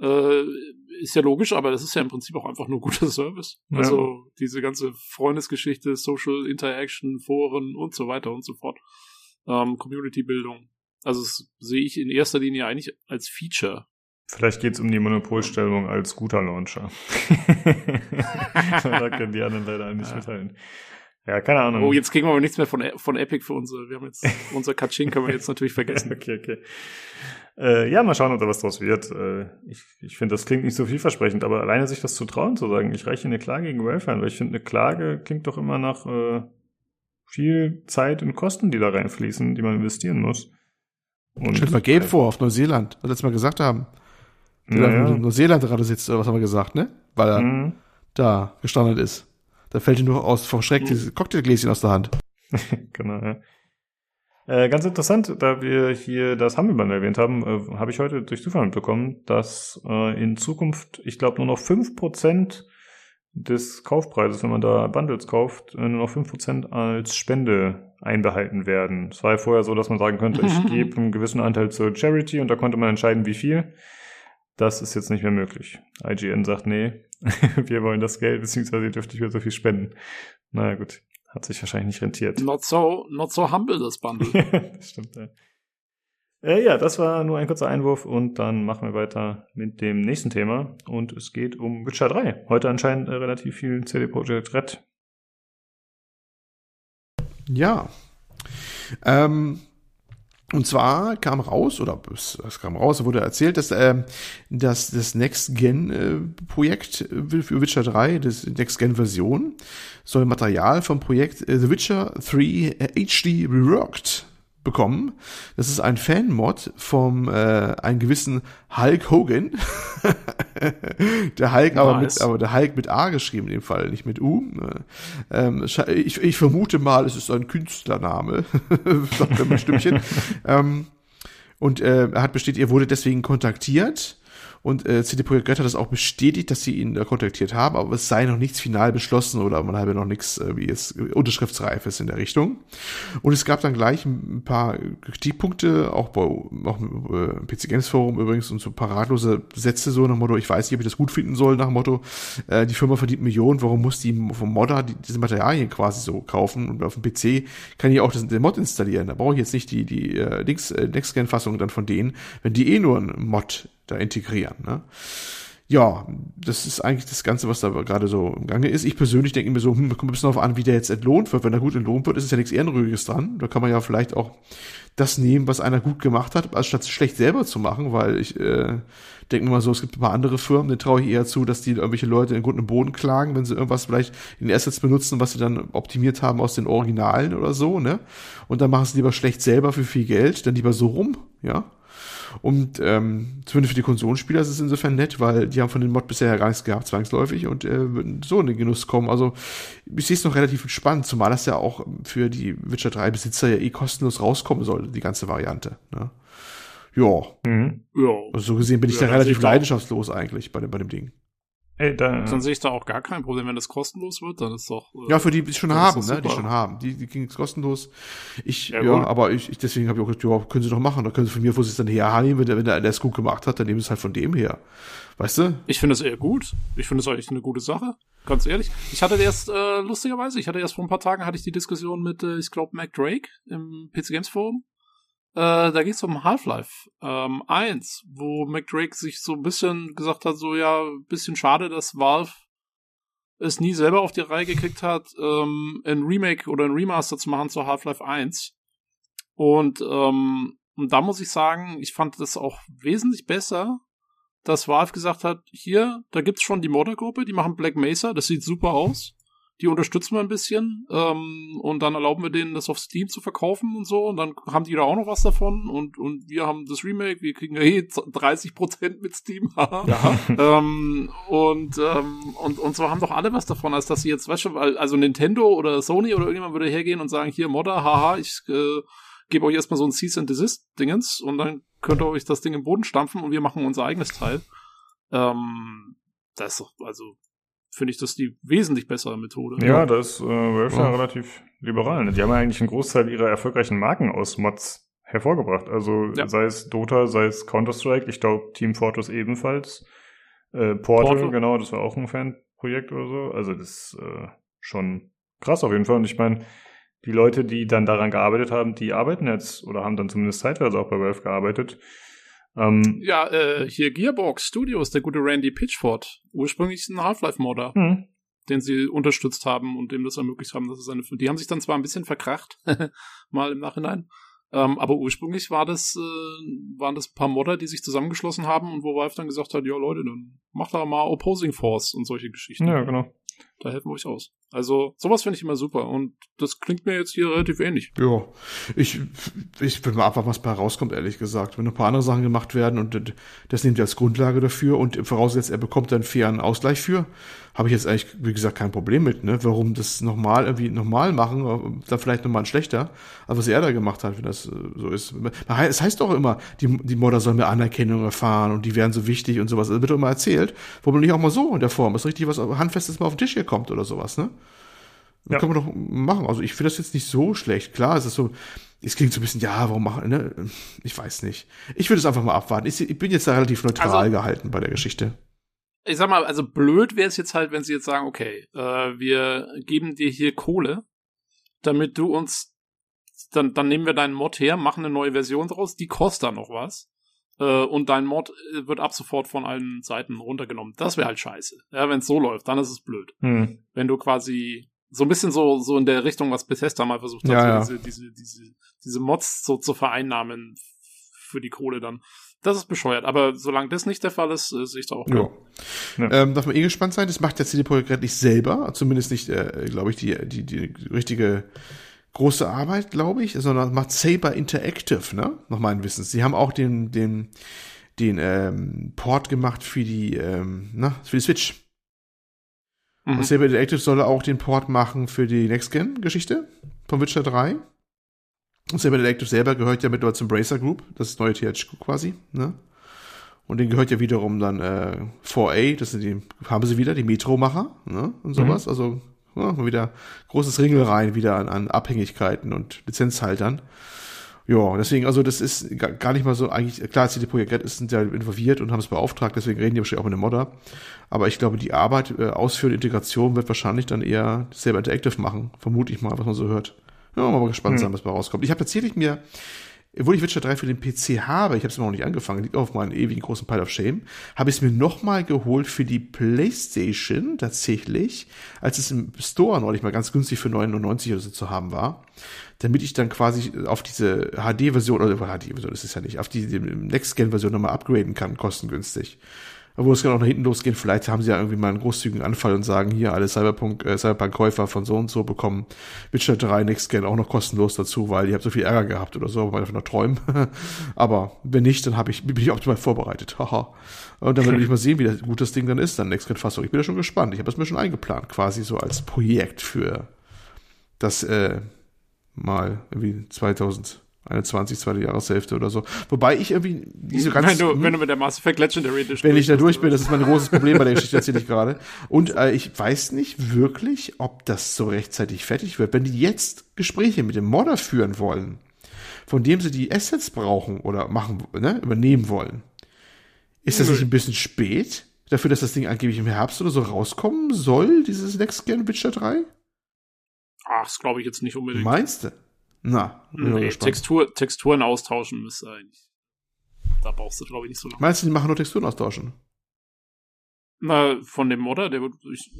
Äh, ist ja logisch, aber das ist ja im Prinzip auch einfach nur guter Service. Ja. Also diese ganze Freundesgeschichte, Social Interaction, Foren und so weiter und so fort. Ähm, Community-Bildung. Also das sehe ich in erster Linie eigentlich als Feature. Vielleicht geht es um die Monopolstellung als guter Launcher. da können die anderen leider nicht ja. mitteilen. Ja, keine Ahnung. Oh, jetzt kriegen wir aber nichts mehr von, von Epic für unsere. Wir haben jetzt unser Kaching können wir jetzt natürlich vergessen. okay, okay. Äh, ja, mal schauen, ob da was draus wird. Äh, ich ich finde, das klingt nicht so vielversprechend, aber alleine sich das zu trauen, zu sagen, ich reiche eine Klage gegen ein, weil ich finde, eine Klage klingt doch immer nach äh, viel Zeit und Kosten, die da reinfließen, die man investieren muss. Und Stellt mal Gabe vor auf Neuseeland, was wir letztes Mal gesagt haben. Der ja, in Neuseeland gerade sitzt, oder was haben wir gesagt, ne? Weil er mhm. da gestrandet ist. Da fällt ihm nur aus vor Schreck mhm. dieses Cocktailgläschen aus der Hand. genau, ja. Äh, ganz interessant, da wir hier das Hammelband erwähnt haben, äh, habe ich heute durch Zufall mitbekommen, dass äh, in Zukunft, ich glaube, nur noch fünf Prozent des Kaufpreises, wenn man da Bundles kauft, äh, nur noch fünf Prozent als Spende einbehalten werden. Es war ja vorher so, dass man sagen könnte, ich gebe einen gewissen Anteil zur Charity und da konnte man entscheiden, wie viel. Das ist jetzt nicht mehr möglich. IGN sagt, nee, wir wollen das Geld, beziehungsweise ihr dürft nicht mehr so viel spenden. Naja, gut. Hat sich wahrscheinlich nicht rentiert. Not so, not so humble, das Bundle. das stimmt, ja. Äh, ja, das war nur ein kurzer Einwurf und dann machen wir weiter mit dem nächsten Thema und es geht um Witcher 3. Heute anscheinend äh, relativ viel CD Projekt Red ja. Ähm, und zwar kam raus, oder es, kam raus, wurde erzählt, dass, ähm, dass das Next-Gen-Projekt äh, für Witcher 3, das Next-Gen-Version, soll Material vom Projekt äh, The Witcher 3 HD Reworked bekommen. Das ist ein Fan-Mod vom äh, einen gewissen Hulk Hogan. der Hulk, nice. aber mit, aber der Hulk mit A geschrieben in dem Fall, nicht mit U. Ähm, ich, ich vermute mal, es ist ein Künstlername, sagt er mit Stimmchen. ähm, und äh, er hat bestätigt, er wurde deswegen kontaktiert und äh, CD Projekt Red hat das auch bestätigt, dass sie ihn äh, kontaktiert haben, aber es sei noch nichts final beschlossen oder man habe noch nichts, äh, wie es äh, unterschriftsreifes in der Richtung. Und es gab dann gleich ein paar Kritikpunkte, auch bei auch äh, PC Games Forum übrigens und so paratlose Sätze so nach dem Motto, ich weiß nicht, ob ich das gut finden soll, nach dem Motto, äh, die Firma verdient Millionen, warum muss die vom Modder die, diese Materialien quasi so kaufen und auf dem PC kann ich auch das, den Mod installieren. Da brauche ich jetzt nicht die, die äh, äh Next-Gen-Fassung dann von denen, wenn die eh nur ein Mod da integrieren. Ne? Ja, das ist eigentlich das Ganze, was da gerade so im Gange ist. Ich persönlich denke mir so, hm, kommt ein bisschen darauf an, wie der jetzt entlohnt wird. Wenn er gut entlohnt wird, ist es ja nichts Ehrenrühriges dran. Da kann man ja vielleicht auch das nehmen, was einer gut gemacht hat, anstatt schlecht selber zu machen, weil ich äh, denke mir mal so, es gibt ein paar andere Firmen, denen traue ich eher zu, dass die irgendwelche Leute in und Boden klagen, wenn sie irgendwas vielleicht in Assets benutzen, was sie dann optimiert haben aus den Originalen oder so, ne? Und dann machen sie lieber schlecht selber für viel Geld, dann lieber so rum, ja? Und ähm, zumindest für die Konsolenspieler ist es insofern nett, weil die haben von den Mod bisher ja gar nichts gehabt, zwangsläufig, und äh, so in den Genuss kommen. Also ich sehe es noch relativ entspannt, zumal das ja auch für die Witcher 3 Besitzer ja eh kostenlos rauskommen soll, die ganze Variante. Ne? Ja, Mhm. Ja. also so gesehen bin ich Ja, da relativ leidenschaftslos eigentlich bei dem, bei dem Ding. Ey, da, Dann sehe ich da auch gar kein Problem, wenn das kostenlos wird, dann ist doch. äh, Ja, für die die schon Das haben, ne? Die schon haben. Die, die ging kostenlos. Ich, Ja, ja, aber ich, ich deswegen habe ich auch gesagt, ja, können sie doch machen. Da können sie von mir, wo sie es dann hernehmen, wenn der, wenn der der es gut gemacht hat, dann nehmen sie es halt von dem her. Weißt du? Ich finde es eher gut. Ich finde es eigentlich eine gute Sache. Ganz ehrlich. Ich hatte erst, äh, lustigerweise, ich hatte erst vor ein paar Tagen hatte ich die Diskussion mit, äh, ich glaube, Mac Drake im PC Games Forum. Äh, da ging es um Half-Life ähm, 1, wo Mac Drake sich so ein bisschen gesagt hat, so ja, bisschen schade, dass Valve es nie selber auf die Reihe gekriegt hat, ähm, ein Remake oder ein Remaster zu machen zu Half-Life 1. Und, ähm, und da muss ich sagen, ich fand das auch wesentlich besser, dass Valve gesagt hat, hier, da gibt's schon die Moddergruppe, die machen Black Mesa, das sieht super aus. Die unterstützen wir ein bisschen ähm, und dann erlauben wir denen, das auf Steam zu verkaufen und so und dann haben die da auch noch was davon und, und wir haben das Remake, wir kriegen ja eh 30% mit Steam. haha. ähm, und, ähm, und, und so haben doch alle was davon, als dass sie jetzt, weißt du, weil- also Nintendo oder Sony oder irgendjemand würde hergehen und sagen, hier Modder, haha, ich äh, gebe euch erstmal so ein Cease and Desist Dingens und dann könnt ihr euch das Ding im Boden stampfen und wir machen unser eigenes Teil. Ähm, das ist doch, also finde ich das die wesentlich bessere Methode. ja, da ist äh, Valve ja Ja. relativ liberal. Ne? Die haben ja eigentlich einen Großteil ihrer erfolgreichen Marken aus Mods hervorgebracht. Also Ja. sei es Dota, sei es Counter-Strike, ich glaube Team Fortress ebenfalls. Äh, Portal, Portal. genau, das war auch ein Fanprojekt oder so. Also das ist äh, schon krass auf jeden Fall. Und ich meine, die Leute, die dann daran gearbeitet haben, die arbeiten jetzt oder haben dann zumindest zeitweise auch bei Valve gearbeitet. Ähm, Ja, äh, hier Gearbox Studios, der gute Randy Pitchford, ursprünglich ein Half-Life-Modder, hm. den sie unterstützt haben und dem das ermöglicht haben, dass es eine, die haben sich dann zwar ein bisschen verkracht, mal im Nachhinein, ähm, aber ursprünglich war das, äh, waren das ein paar Modder, die sich zusammengeschlossen haben und wo Valve dann gesagt hat, ja Leute, dann macht da mal Opposing Force und solche Geschichten. Ja, genau. Da helfen wir euch aus. Also, sowas finde ich immer super und das klingt mir jetzt hier relativ ähnlich. Ja, ich, ich will mal abwarten, was bei rauskommt, ehrlich gesagt. Wenn noch ein paar andere Sachen gemacht werden und das- nimmt ihr als Grundlage dafür und vorausgesetzt, er bekommt dann fairen Ausgleich für, habe ich jetzt eigentlich, wie gesagt, kein Problem mit, ne? Warum das nochmal irgendwie nochmal machen, dann vielleicht nochmal ein schlechter, als was er da gemacht hat, wenn das äh, so ist. Es heißt doch immer, die, die Modder sollen mehr Anerkennung erfahren und die werden so wichtig und sowas. Das wird doch immer erzählt. Warum nicht auch mal so in der Form, dass richtig was Handfestes mal auf den Tisch hier kommt oder sowas, ne? Ja. Kann man doch machen. Also ich finde das jetzt nicht so schlecht. Klar, es ist so, es klingt so ein bisschen, ja, warum machen, ne? Ich weiß nicht. Ich würde es einfach mal abwarten. Ich, ich bin jetzt da relativ neutral Also- gehalten bei der Geschichte. Ich sag mal, also blöd wäre es jetzt halt, wenn sie jetzt sagen, okay, äh, wir geben dir hier Kohle, damit du uns, dann, dann nehmen wir deinen Mod her, machen eine neue Version draus, die kostet dann noch was. Äh, und dein Mod äh, wird ab sofort von allen Seiten runtergenommen. Das wäre halt scheiße. Ja, wenn es so läuft, dann ist es blöd. Hm. Wenn du quasi so ein bisschen so, so in der Richtung, was Bethesda mal versucht hat, Ja, so Diese, diese, diese, diese Mods so zu vereinnahmen für die Kohle dann. Das ist bescheuert. Aber solange das nicht der Fall ist, äh, sehe ich da auch. Ja. Ja. Ähm, darf man eh gespannt sein. Das macht der CD Projekt nicht selber, zumindest nicht, äh, glaube ich, die, die, die richtige große Arbeit, glaube ich, sondern macht Saber Interactive, ne? Nach meinem Wissens. Sie haben auch den, den, den ähm, Port gemacht für die, ähm, na, für die Switch. Mhm. Und Saber Interactive soll auch den Port machen für die Next-Gen-Geschichte von Witcher 3. Und Saber Interactive selber gehört ja mittlerweile zum Bracer Group, das ist neue THQ quasi, ne? Und den gehört ja wiederum dann äh, 4A, das sind die, haben sie wieder, die Metro-Macher, ne? Und sowas. Also ja, wieder großes Ringelreihen wieder an, an Abhängigkeiten und Lizenzhaltern. Ja, deswegen, also das ist ga- gar nicht mal so, eigentlich, klar, CD Projekt Red ist sind ja involviert und haben es beauftragt, deswegen reden die wahrscheinlich auch mit dem Modder. Aber ich glaube, die Arbeit, äh, Ausführung, Integration wird wahrscheinlich dann eher selber Interactive machen, vermute ich mal, was man so hört. Ja, mal gespannt Hm. sein, was bei rauskommt. Ich habe tatsächlich mir, obwohl ich Witcher 3 für den PC habe, ich habe es immer noch nicht angefangen, liegt auf meinem ewigen großen Pile of Shame, habe ich es mir nochmal geholt für die Playstation tatsächlich, als es im Store neulich mal ganz günstig für 99 oder so zu haben war, damit ich dann quasi auf diese HD-Version, oder HD-Version ist es ja nicht, auf die, die Next-Gen-Version nochmal upgraden kann, kostengünstig. Obwohl es kann auch nach hinten losgehen, vielleicht haben sie ja irgendwie mal einen großzügigen Anfall und sagen, hier, alle Cyberpunk, äh, Cyberpunk-Käufer von so und so bekommen Witcher 3 Next Gen auch noch kostenlos dazu, weil ihr habt so viel Ärger gehabt oder so, weil davon noch träumen. Aber wenn nicht, dann hab ich, bin ich optimal vorbereitet. Haha. und dann will ich mal sehen, wie das, gut das Ding dann ist, dann Next Gen Fassung. Ich bin da schon gespannt. Ich habe es mir schon eingeplant, quasi so als Projekt für das äh, mal irgendwie 21, zweite Jahreshälfte oder so. Wobei ich irgendwie nicht so ganz. wenn, du, wenn du mit der Mass Effect Legendary Edition wenn ich da durch bin, das ist mein großes Problem bei der Geschichte, erzähle ich gerade. Und äh, ich weiß nicht wirklich, ob das so rechtzeitig fertig wird. Wenn die jetzt Gespräche mit dem Modder führen wollen, von dem sie die Assets brauchen oder machen, ne, übernehmen wollen, ist das nicht ein bisschen spät? Dafür, dass das Ding angeblich im Herbst oder so rauskommen soll, dieses Next Gen Witcher 3? Ach, das glaube ich jetzt nicht unbedingt. Meinst du? Na, nee. Textur, Texturen austauschen ist eigentlich. Da brauchst du, glaube ich, nicht so lange. Meinst du, die machen nur Texturen austauschen? Na, von dem Modder, der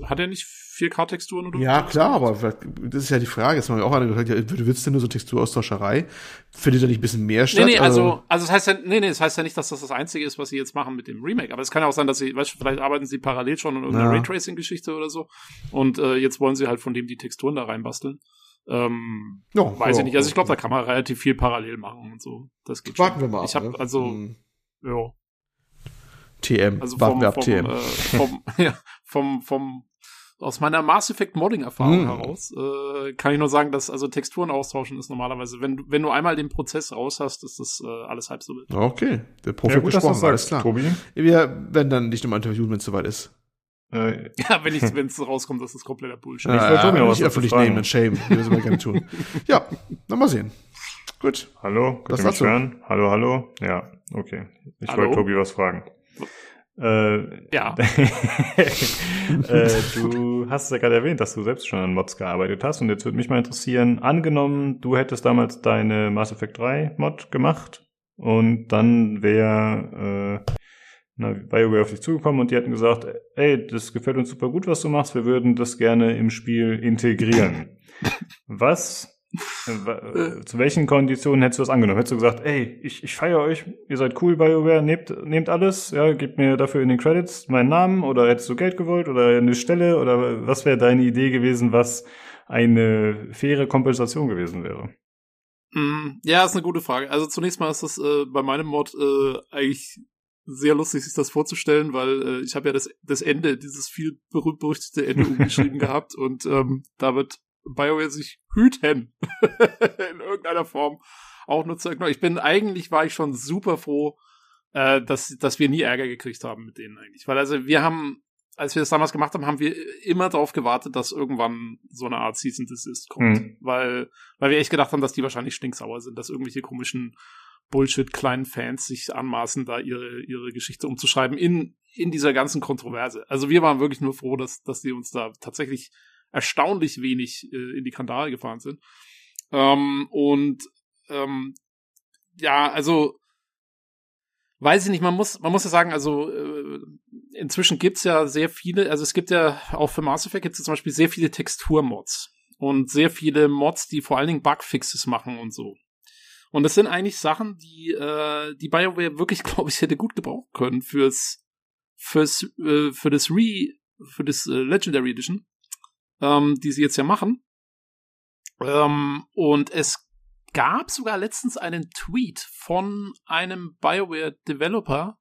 hat er nicht 4K-Texturen oder Ja, klar, aber das ist ja die Frage. Jetzt haben wir auch einer gesagt, ja, du willst denn nur so Texturaustauscherei? Findet da nicht ein bisschen mehr Nee, statt? nee, also, also das heißt ja, nee, nee, das heißt ja nicht, dass das das Einzige ist, was sie jetzt machen mit dem Remake. Aber es kann ja auch sein, dass sie, weißt du, vielleicht arbeiten sie parallel schon an irgendeiner. Raytracing-Geschichte oder so. Und äh, jetzt wollen sie halt von dem die Texturen da reinbasteln. Ähm, ja, weiß ja, ich nicht. Also ich glaube, da kann man relativ viel parallel machen und so. Das geht Warten schon. wir mal ab. Ich habe ne? also, Hm. ja, TM. also Warten vom, wir ab, vom, TM. äh, vom, ja, vom, vom, aus meiner Mass Effect Modding Erfahrung Hm. heraus, äh, kann ich nur sagen, dass also Texturen austauschen ist normalerweise, wenn du, wenn du einmal den Prozess raus hast, ist das äh, alles halb so wild. Okay, der Profi Ja, hat gut, gesprochen, alles klar. Tobi. Wir werden dann dich nochmal interviewen, wenn es soweit ist. Äh, Ja, wenn es rauskommt, das ist kompletter Bullshit. Ich wollte Tobi noch was öffentlich nehmen, shame. Wir das immer gerne tun. Ja, dann mal sehen. Gut. hallo, könnt Das ihr mich dazu. hören? Hallo, hallo? Ja, okay. Ich Hallo? wollte Tobi was fragen. Äh, Ja. äh, du hast ja gerade erwähnt, dass du selbst schon an Mods gearbeitet hast und jetzt würde mich mal interessieren, angenommen, du hättest damals deine Mass Effect 3 Mod gemacht und dann wäre äh, BioWare auf dich zugekommen und die hätten gesagt, ey, das gefällt uns super gut, was du machst, wir würden das gerne im Spiel integrieren. Was wa- äh, zu welchen Konditionen hättest du das angenommen? Hättest du gesagt, ey, ich, ich feiere euch, ihr seid cool, BioWare, nehmt, nehmt alles, ja, gebt mir dafür in den Credits meinen Namen oder hättest du Geld gewollt oder eine Stelle oder was wäre deine Idee gewesen, was eine faire Kompensation gewesen wäre? Mm, Ja, ist eine gute Frage. Also zunächst mal ist das äh, bei meinem Mod äh, eigentlich sehr lustig, sich das vorzustellen, weil äh, ich habe ja das, das Ende, dieses viel berühmt-berüchtigte Ende umgeschrieben gehabt und ähm, da wird BioWare sich hüten in irgendeiner Form auch nur zu ignorieren. Ich bin eigentlich war ich schon super froh, äh, dass, dass wir nie Ärger gekriegt haben mit denen eigentlich. Weil also wir haben, als wir das damals gemacht haben, haben wir immer darauf gewartet, dass irgendwann so eine Art Season Desist kommt. Hm. Weil, weil wir echt gedacht haben, dass die wahrscheinlich stinksauer sind, dass irgendwelche komischen Bullshit kleinen Fans sich anmaßen, da ihre, ihre Geschichte umzuschreiben in, in dieser ganzen Kontroverse. Also wir waren wirklich nur froh, dass, dass die uns da tatsächlich erstaunlich wenig äh, in die Kandare gefahren sind. Ähm, und ähm, ja, also weiß ich nicht, man muss, man muss ja sagen, also äh, inzwischen gibt's ja sehr viele, also es gibt ja auch für Mass Effect gibt's ja zum Beispiel sehr viele Texturmods und sehr viele Mods, die vor allen Dingen Bugfixes machen und so. Und das sind eigentlich Sachen, die äh, die BioWare wirklich, glaube ich, hätte gut gebrauchen können fürs fürs äh, für das Re für das äh, Legendary Edition, ähm, die sie jetzt ja machen. Ähm, und es gab sogar letztens einen Tweet von einem BioWare Developer,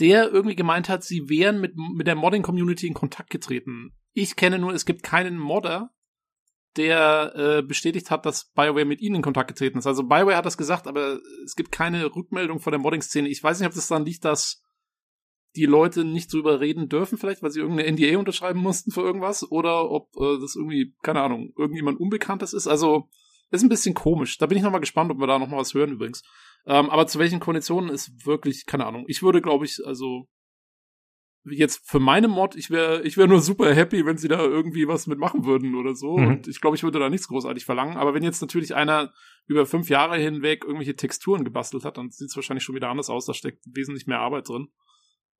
der irgendwie gemeint hat, sie wären mit, mit der Modding Community in Kontakt getreten. Ich kenne nur, es gibt keinen Modder, der äh, bestätigt hat, dass BioWare mit ihnen in Kontakt getreten ist. Also BioWare hat das gesagt, aber es gibt keine Rückmeldung von der Modding-Szene. Ich weiß nicht, ob das dann liegt, dass die Leute nicht drüber reden dürfen, vielleicht, weil sie irgendeine NDA unterschreiben mussten für irgendwas, oder ob äh, das irgendwie, keine Ahnung, irgendjemand Unbekanntes ist. Also ist ein bisschen komisch. Da bin ich nochmal gespannt, ob wir da nochmal was hören übrigens. Ähm, aber zu welchen Konditionen ist wirklich, keine Ahnung. Ich würde, glaube ich, also jetzt für meine Mod, ich wäre ich wäre nur super happy, wenn sie da irgendwie was mitmachen würden oder so. Mhm. Und ich glaube, ich würde da nichts großartig verlangen. Aber wenn jetzt natürlich einer über fünf Jahre hinweg irgendwelche Texturen gebastelt hat, dann sieht es wahrscheinlich schon wieder anders aus. Da steckt wesentlich mehr Arbeit drin.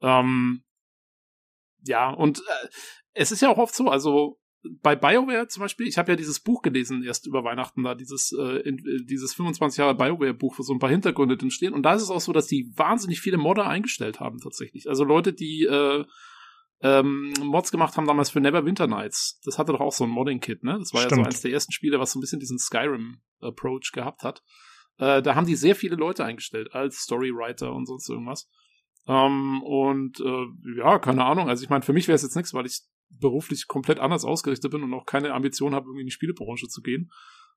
Ähm, ja, und äh, es ist ja auch oft so, also bei BioWare zum Beispiel, ich habe ja dieses Buch gelesen erst über Weihnachten da, dieses, äh, in, äh, dieses 25 Jahre BioWare-Buch, wo so ein paar Hintergründe drin stehen. Und da ist es auch so, dass die wahnsinnig viele Modder eingestellt haben tatsächlich. Also Leute, die äh, ähm, Mods gemacht haben damals für Neverwinter Nights. Das hatte doch auch so ein Modding-Kit, ne? Das war ja Stimmt. so eines der ersten Spiele, was so ein bisschen diesen Skyrim-Approach gehabt hat. Äh, da haben die sehr viele Leute eingestellt als Storywriter und sonst irgendwas. Ähm, und äh, ja, keine Ahnung. Also ich meine, für mich wäre es jetzt nichts, weil ich beruflich komplett anders ausgerichtet bin und auch keine Ambition habe, irgendwie in die Spielebranche zu gehen.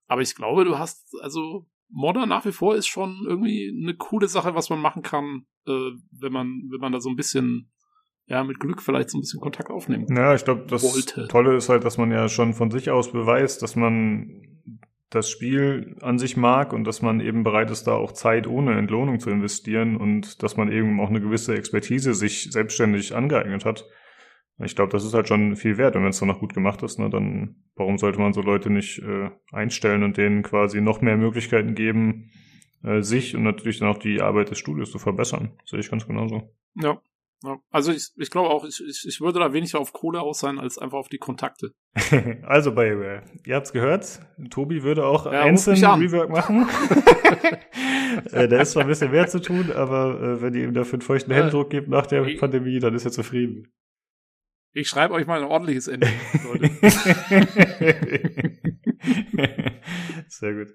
Aber ich glaube, du hast, also Modder nach wie vor ist schon irgendwie eine coole Sache, was man machen kann, äh, wenn man, wenn man da so ein bisschen, ja, mit Glück vielleicht so ein bisschen Kontakt aufnehmen kann. Ja, ich glaube, das Wollte. Tolle ist halt, dass man ja schon von sich aus beweist, dass man das Spiel an sich mag und dass man eben bereit ist, da auch Zeit ohne Entlohnung zu investieren und dass man eben auch eine gewisse Expertise sich selbstständig angeeignet hat. Ich glaube, das ist halt schon viel wert. Und wenn es dann noch gut gemacht ist, ne, dann warum sollte man so Leute nicht äh, einstellen und denen quasi noch mehr Möglichkeiten geben, äh, sich und natürlich dann auch die Arbeit des Studios zu verbessern. Sehe ich ganz genauso. Ja. ja. Also ich, ich glaube auch, ich, ich, ich würde da weniger auf Kohle aus sein, als einfach auf die Kontakte. also BioWare, ihr habt's gehört, Tobi würde auch Ja, einzeln. Rework machen. äh, da ist zwar ein bisschen mehr zu tun, aber äh, wenn ihr ihm dafür einen feuchten. Händedruck gebt nach der Pandemie, dann ist er zufrieden. Ich schreibe euch mal ein ordentliches Ende. Sehr gut.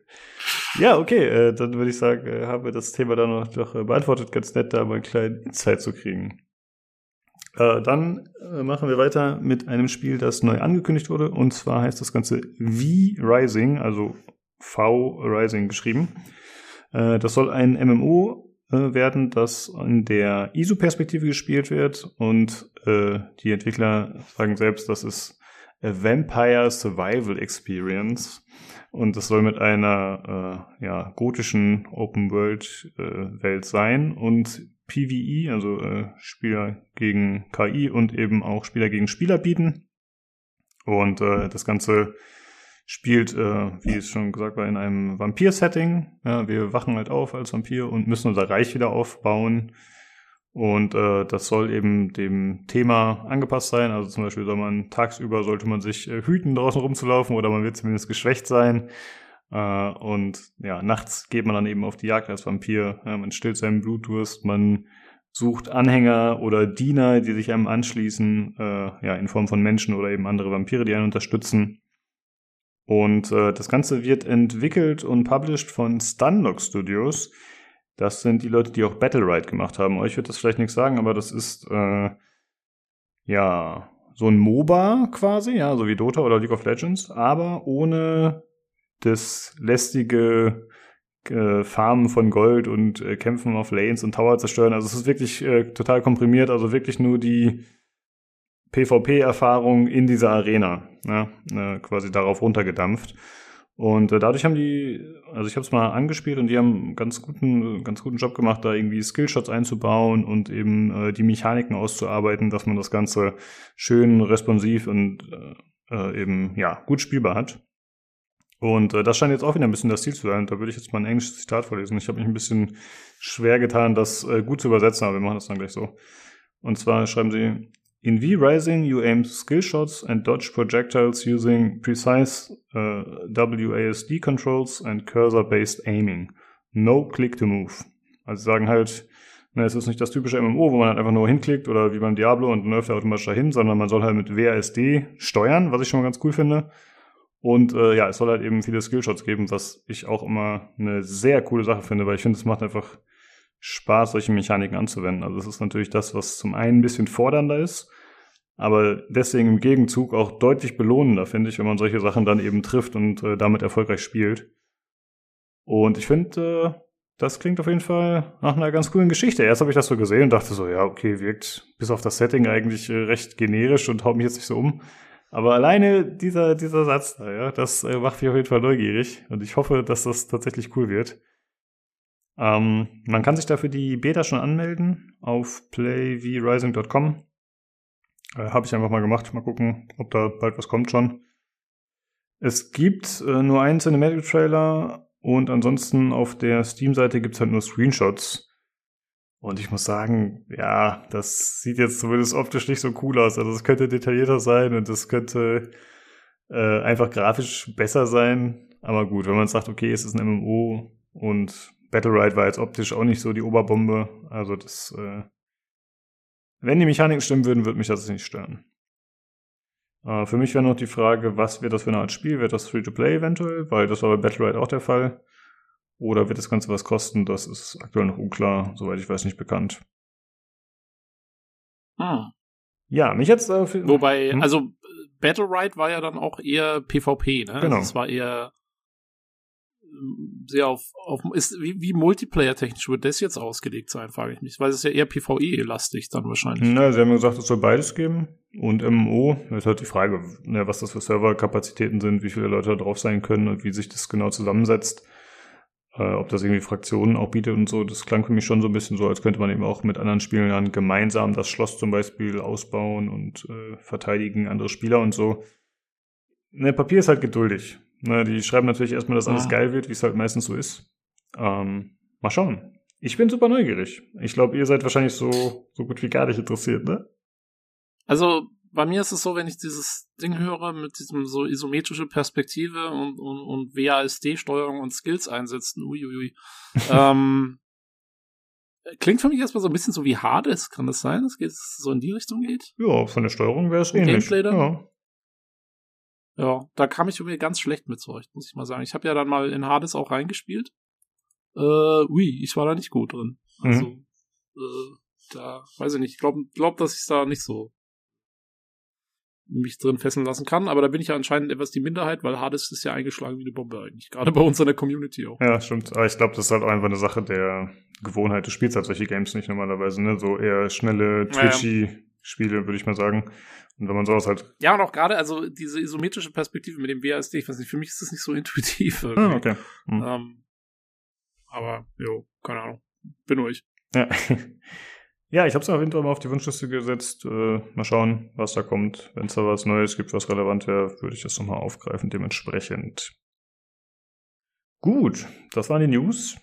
Ja, okay, äh, dann würde ich sagen, äh, haben wir das Thema dann noch doch äh, beantwortet. Ganz nett, da mal einen kleinen Insight zu kriegen. Äh, dann äh, machen wir weiter mit einem Spiel, das neu angekündigt wurde. Und zwar heißt das Ganze V-Rising, also V-Rising geschrieben. Äh, das soll ein MMO äh, werden, das in der ISO-Perspektive gespielt wird. Und äh, die Entwickler sagen selbst, das ist a Vampire Survival Experience. Und das soll mit einer äh, ja, gotischen Open-World-Welt sein und PvE, also äh, Spieler gegen KI und eben auch Spieler gegen Spieler bieten. Und äh, das Ganze spielt, äh, wie es schon gesagt war, in einem Vampir-Setting. Ja, wir wachen halt auf als Vampir und müssen unser Reich wieder aufbauen. Und äh, das soll eben dem Thema angepasst sein. Also zum Beispiel soll man tagsüber sollte man sich äh, hüten, draußen rumzulaufen oder man wird zumindest geschwächt sein. Äh, und ja, nachts geht man dann eben auf die Jagd als Vampir. Ja, man stillt seinen Blutdurst, man sucht Anhänger oder Diener, die sich einem anschließen, äh, ja, in Form von Menschen oder eben andere Vampire, die einen unterstützen. Und äh, das Ganze wird entwickelt und published von Stunlock Studios. Das sind die Leute, die auch Battle Ride gemacht haben. Euch wird das vielleicht nichts sagen, aber das ist äh, ja so ein MOBA quasi, ja, so wie Dota oder League of Legends, aber ohne das lästige äh, Farmen von Gold und äh, Kämpfen auf Lanes und Tower zerstören. Also es ist wirklich äh, total komprimiert, also wirklich nur die PvP-Erfahrung in dieser Arena, ja, äh, quasi darauf runtergedampft. Und äh, dadurch haben die, also ich habe es mal angespielt und die haben einen ganz guten, ganz guten Job gemacht, da irgendwie Skillshots einzubauen und eben äh, die Mechaniken auszuarbeiten, dass man das Ganze schön responsiv und äh, äh, eben ja gut spielbar hat. Und äh, das scheint jetzt auch wieder ein bisschen das Ziel zu sein. Da würde ich jetzt mal ein englisches Zitat vorlesen. Ich habe mich ein bisschen schwer getan, das äh, gut zu übersetzen, aber wir machen das dann gleich so. Und zwar schreiben sie, In V-Rising, you aim skill shots and dodge projectiles using precise uh, WASD controls and cursor-based aiming. No click to move. Also sagen halt, na, es ist nicht das typische MMO, wo man halt einfach nur hinklickt oder wie beim Diablo und läuft er automatisch dahin, sondern man soll halt mit WASD steuern, was ich schon mal ganz cool finde. Und äh, ja, es soll halt eben viele Skillshots geben, was ich auch immer eine sehr coole Sache finde, weil ich finde, es macht einfach Spaß, solche Mechaniken anzuwenden. Also es ist natürlich das, was zum einen ein bisschen fordernder ist, aber deswegen im Gegenzug auch deutlich belohnender, finde ich, wenn man solche Sachen dann eben trifft und äh, damit erfolgreich spielt. Und ich finde, äh, das klingt auf jeden Fall nach einer ganz coolen Geschichte. Erst habe ich das so gesehen und dachte so, ja, okay, wirkt bis auf das Setting eigentlich äh, recht generisch und haut mich jetzt nicht so um. Aber alleine dieser, dieser Satz da, ja, das äh, macht mich auf jeden Fall neugierig und ich hoffe, dass das tatsächlich cool wird. Ähm, man kann sich dafür die Beta schon anmelden auf playvrising.com. Äh, Habe ich einfach mal gemacht. Mal gucken, ob da bald was kommt schon. Es gibt äh, nur einen Cinematic-Trailer und ansonsten auf der Steam-Seite gibt es halt nur Screenshots. Und ich muss sagen, ja, das sieht jetzt zumindest optisch nicht so cool aus. Also es könnte detaillierter sein und es könnte äh, einfach grafisch besser sein. Aber gut, wenn man sagt, okay, es ist ein MMO und Battle Ride war jetzt optisch auch nicht so die Oberbombe. Also das, äh, wenn die Mechaniken stimmen würden, würde mich das nicht stören. Äh, für mich wäre noch die Frage, was wird das für eine Art Spiel? Wird das Free-to-Play eventuell? Weil das war bei Battle Ride auch der Fall. Oder wird das Ganze was kosten? Das ist aktuell noch unklar, soweit ich weiß, nicht bekannt. Hm. Ja, mich jetzt äh, Wobei, Hm? also Battle Ride war ja dann auch eher PvP, ne? Genau. Also es war eher sehr auf, auf ist, wie, wie Multiplayer-technisch wird das jetzt ausgelegt sein, frage ich mich. Weil es ist ja eher PvE-lastig dann wahrscheinlich. Na, sie haben ja gesagt, es soll beides geben. Und MMO, ist halt die Frage, ne, was das für Serverkapazitäten sind, wie viele Leute da drauf sein können und wie sich das genau zusammensetzt. Äh, ob das irgendwie Fraktionen auch bietet und so, das klang für mich schon so ein bisschen so, als könnte man eben auch mit anderen Spielern gemeinsam das Schloss zum Beispiel ausbauen und äh, verteidigen andere Spieler und so. Ne, Papier ist halt geduldig. Ne, die schreiben natürlich erstmal, dass alles Ah. geil wird, wie es halt meistens so ist. Ähm, mal schauen. Ich bin super neugierig. Ich glaube, ihr seid wahrscheinlich so, so gut wie gar nicht interessiert, ne? Also bei mir ist es so, wenn ich dieses Ding höre mit diesem so isometrische Perspektive und, und, und WASD-Steuerung und Skills einsetzen, uiuiui. ähm, klingt für mich erstmal so ein bisschen so wie Hades, kann das sein, dass es so in die Richtung geht? Ja, von der Steuerung wäre es ähnlich. Gameplay dann? Ja. Ja, da kam ich mir ganz schlecht mit zurecht, muss ich mal sagen. Ich habe ja dann mal in Hades auch reingespielt. Äh, ui, ich war da nicht gut drin. Also, Mhm. äh, da, weiß ich nicht, ich glaube, glaub, dass ich da nicht so mich drin fesseln lassen kann, aber da bin ich ja anscheinend etwas die Minderheit, weil Hades ist ja eingeschlagen wie eine Bombe eigentlich. Gerade bei uns in der Community auch. Ja, stimmt. Aber ich glaube, das ist halt auch einfach eine Sache der Gewohnheit. Du spielst halt solche Games nicht normalerweise, ne? So eher schnelle, twitchy Spiele, würde ich mal sagen. Und wenn man sowas halt. Ja, und auch gerade, also diese isometrische Perspektive mit dem WASD, ich weiß nicht, für mich ist das nicht so intuitiv. Ah, okay. Hm. ähm, aber, jo, keine Ahnung. Bin ruhig. Ja. ja, ich habe es auf jeden Fall mal auf die Wunschliste gesetzt. Äh, mal schauen, was da kommt. Wenn es da was Neues gibt, was relevant wäre, würde ich das nochmal aufgreifen, dementsprechend. Gut, das waren die News.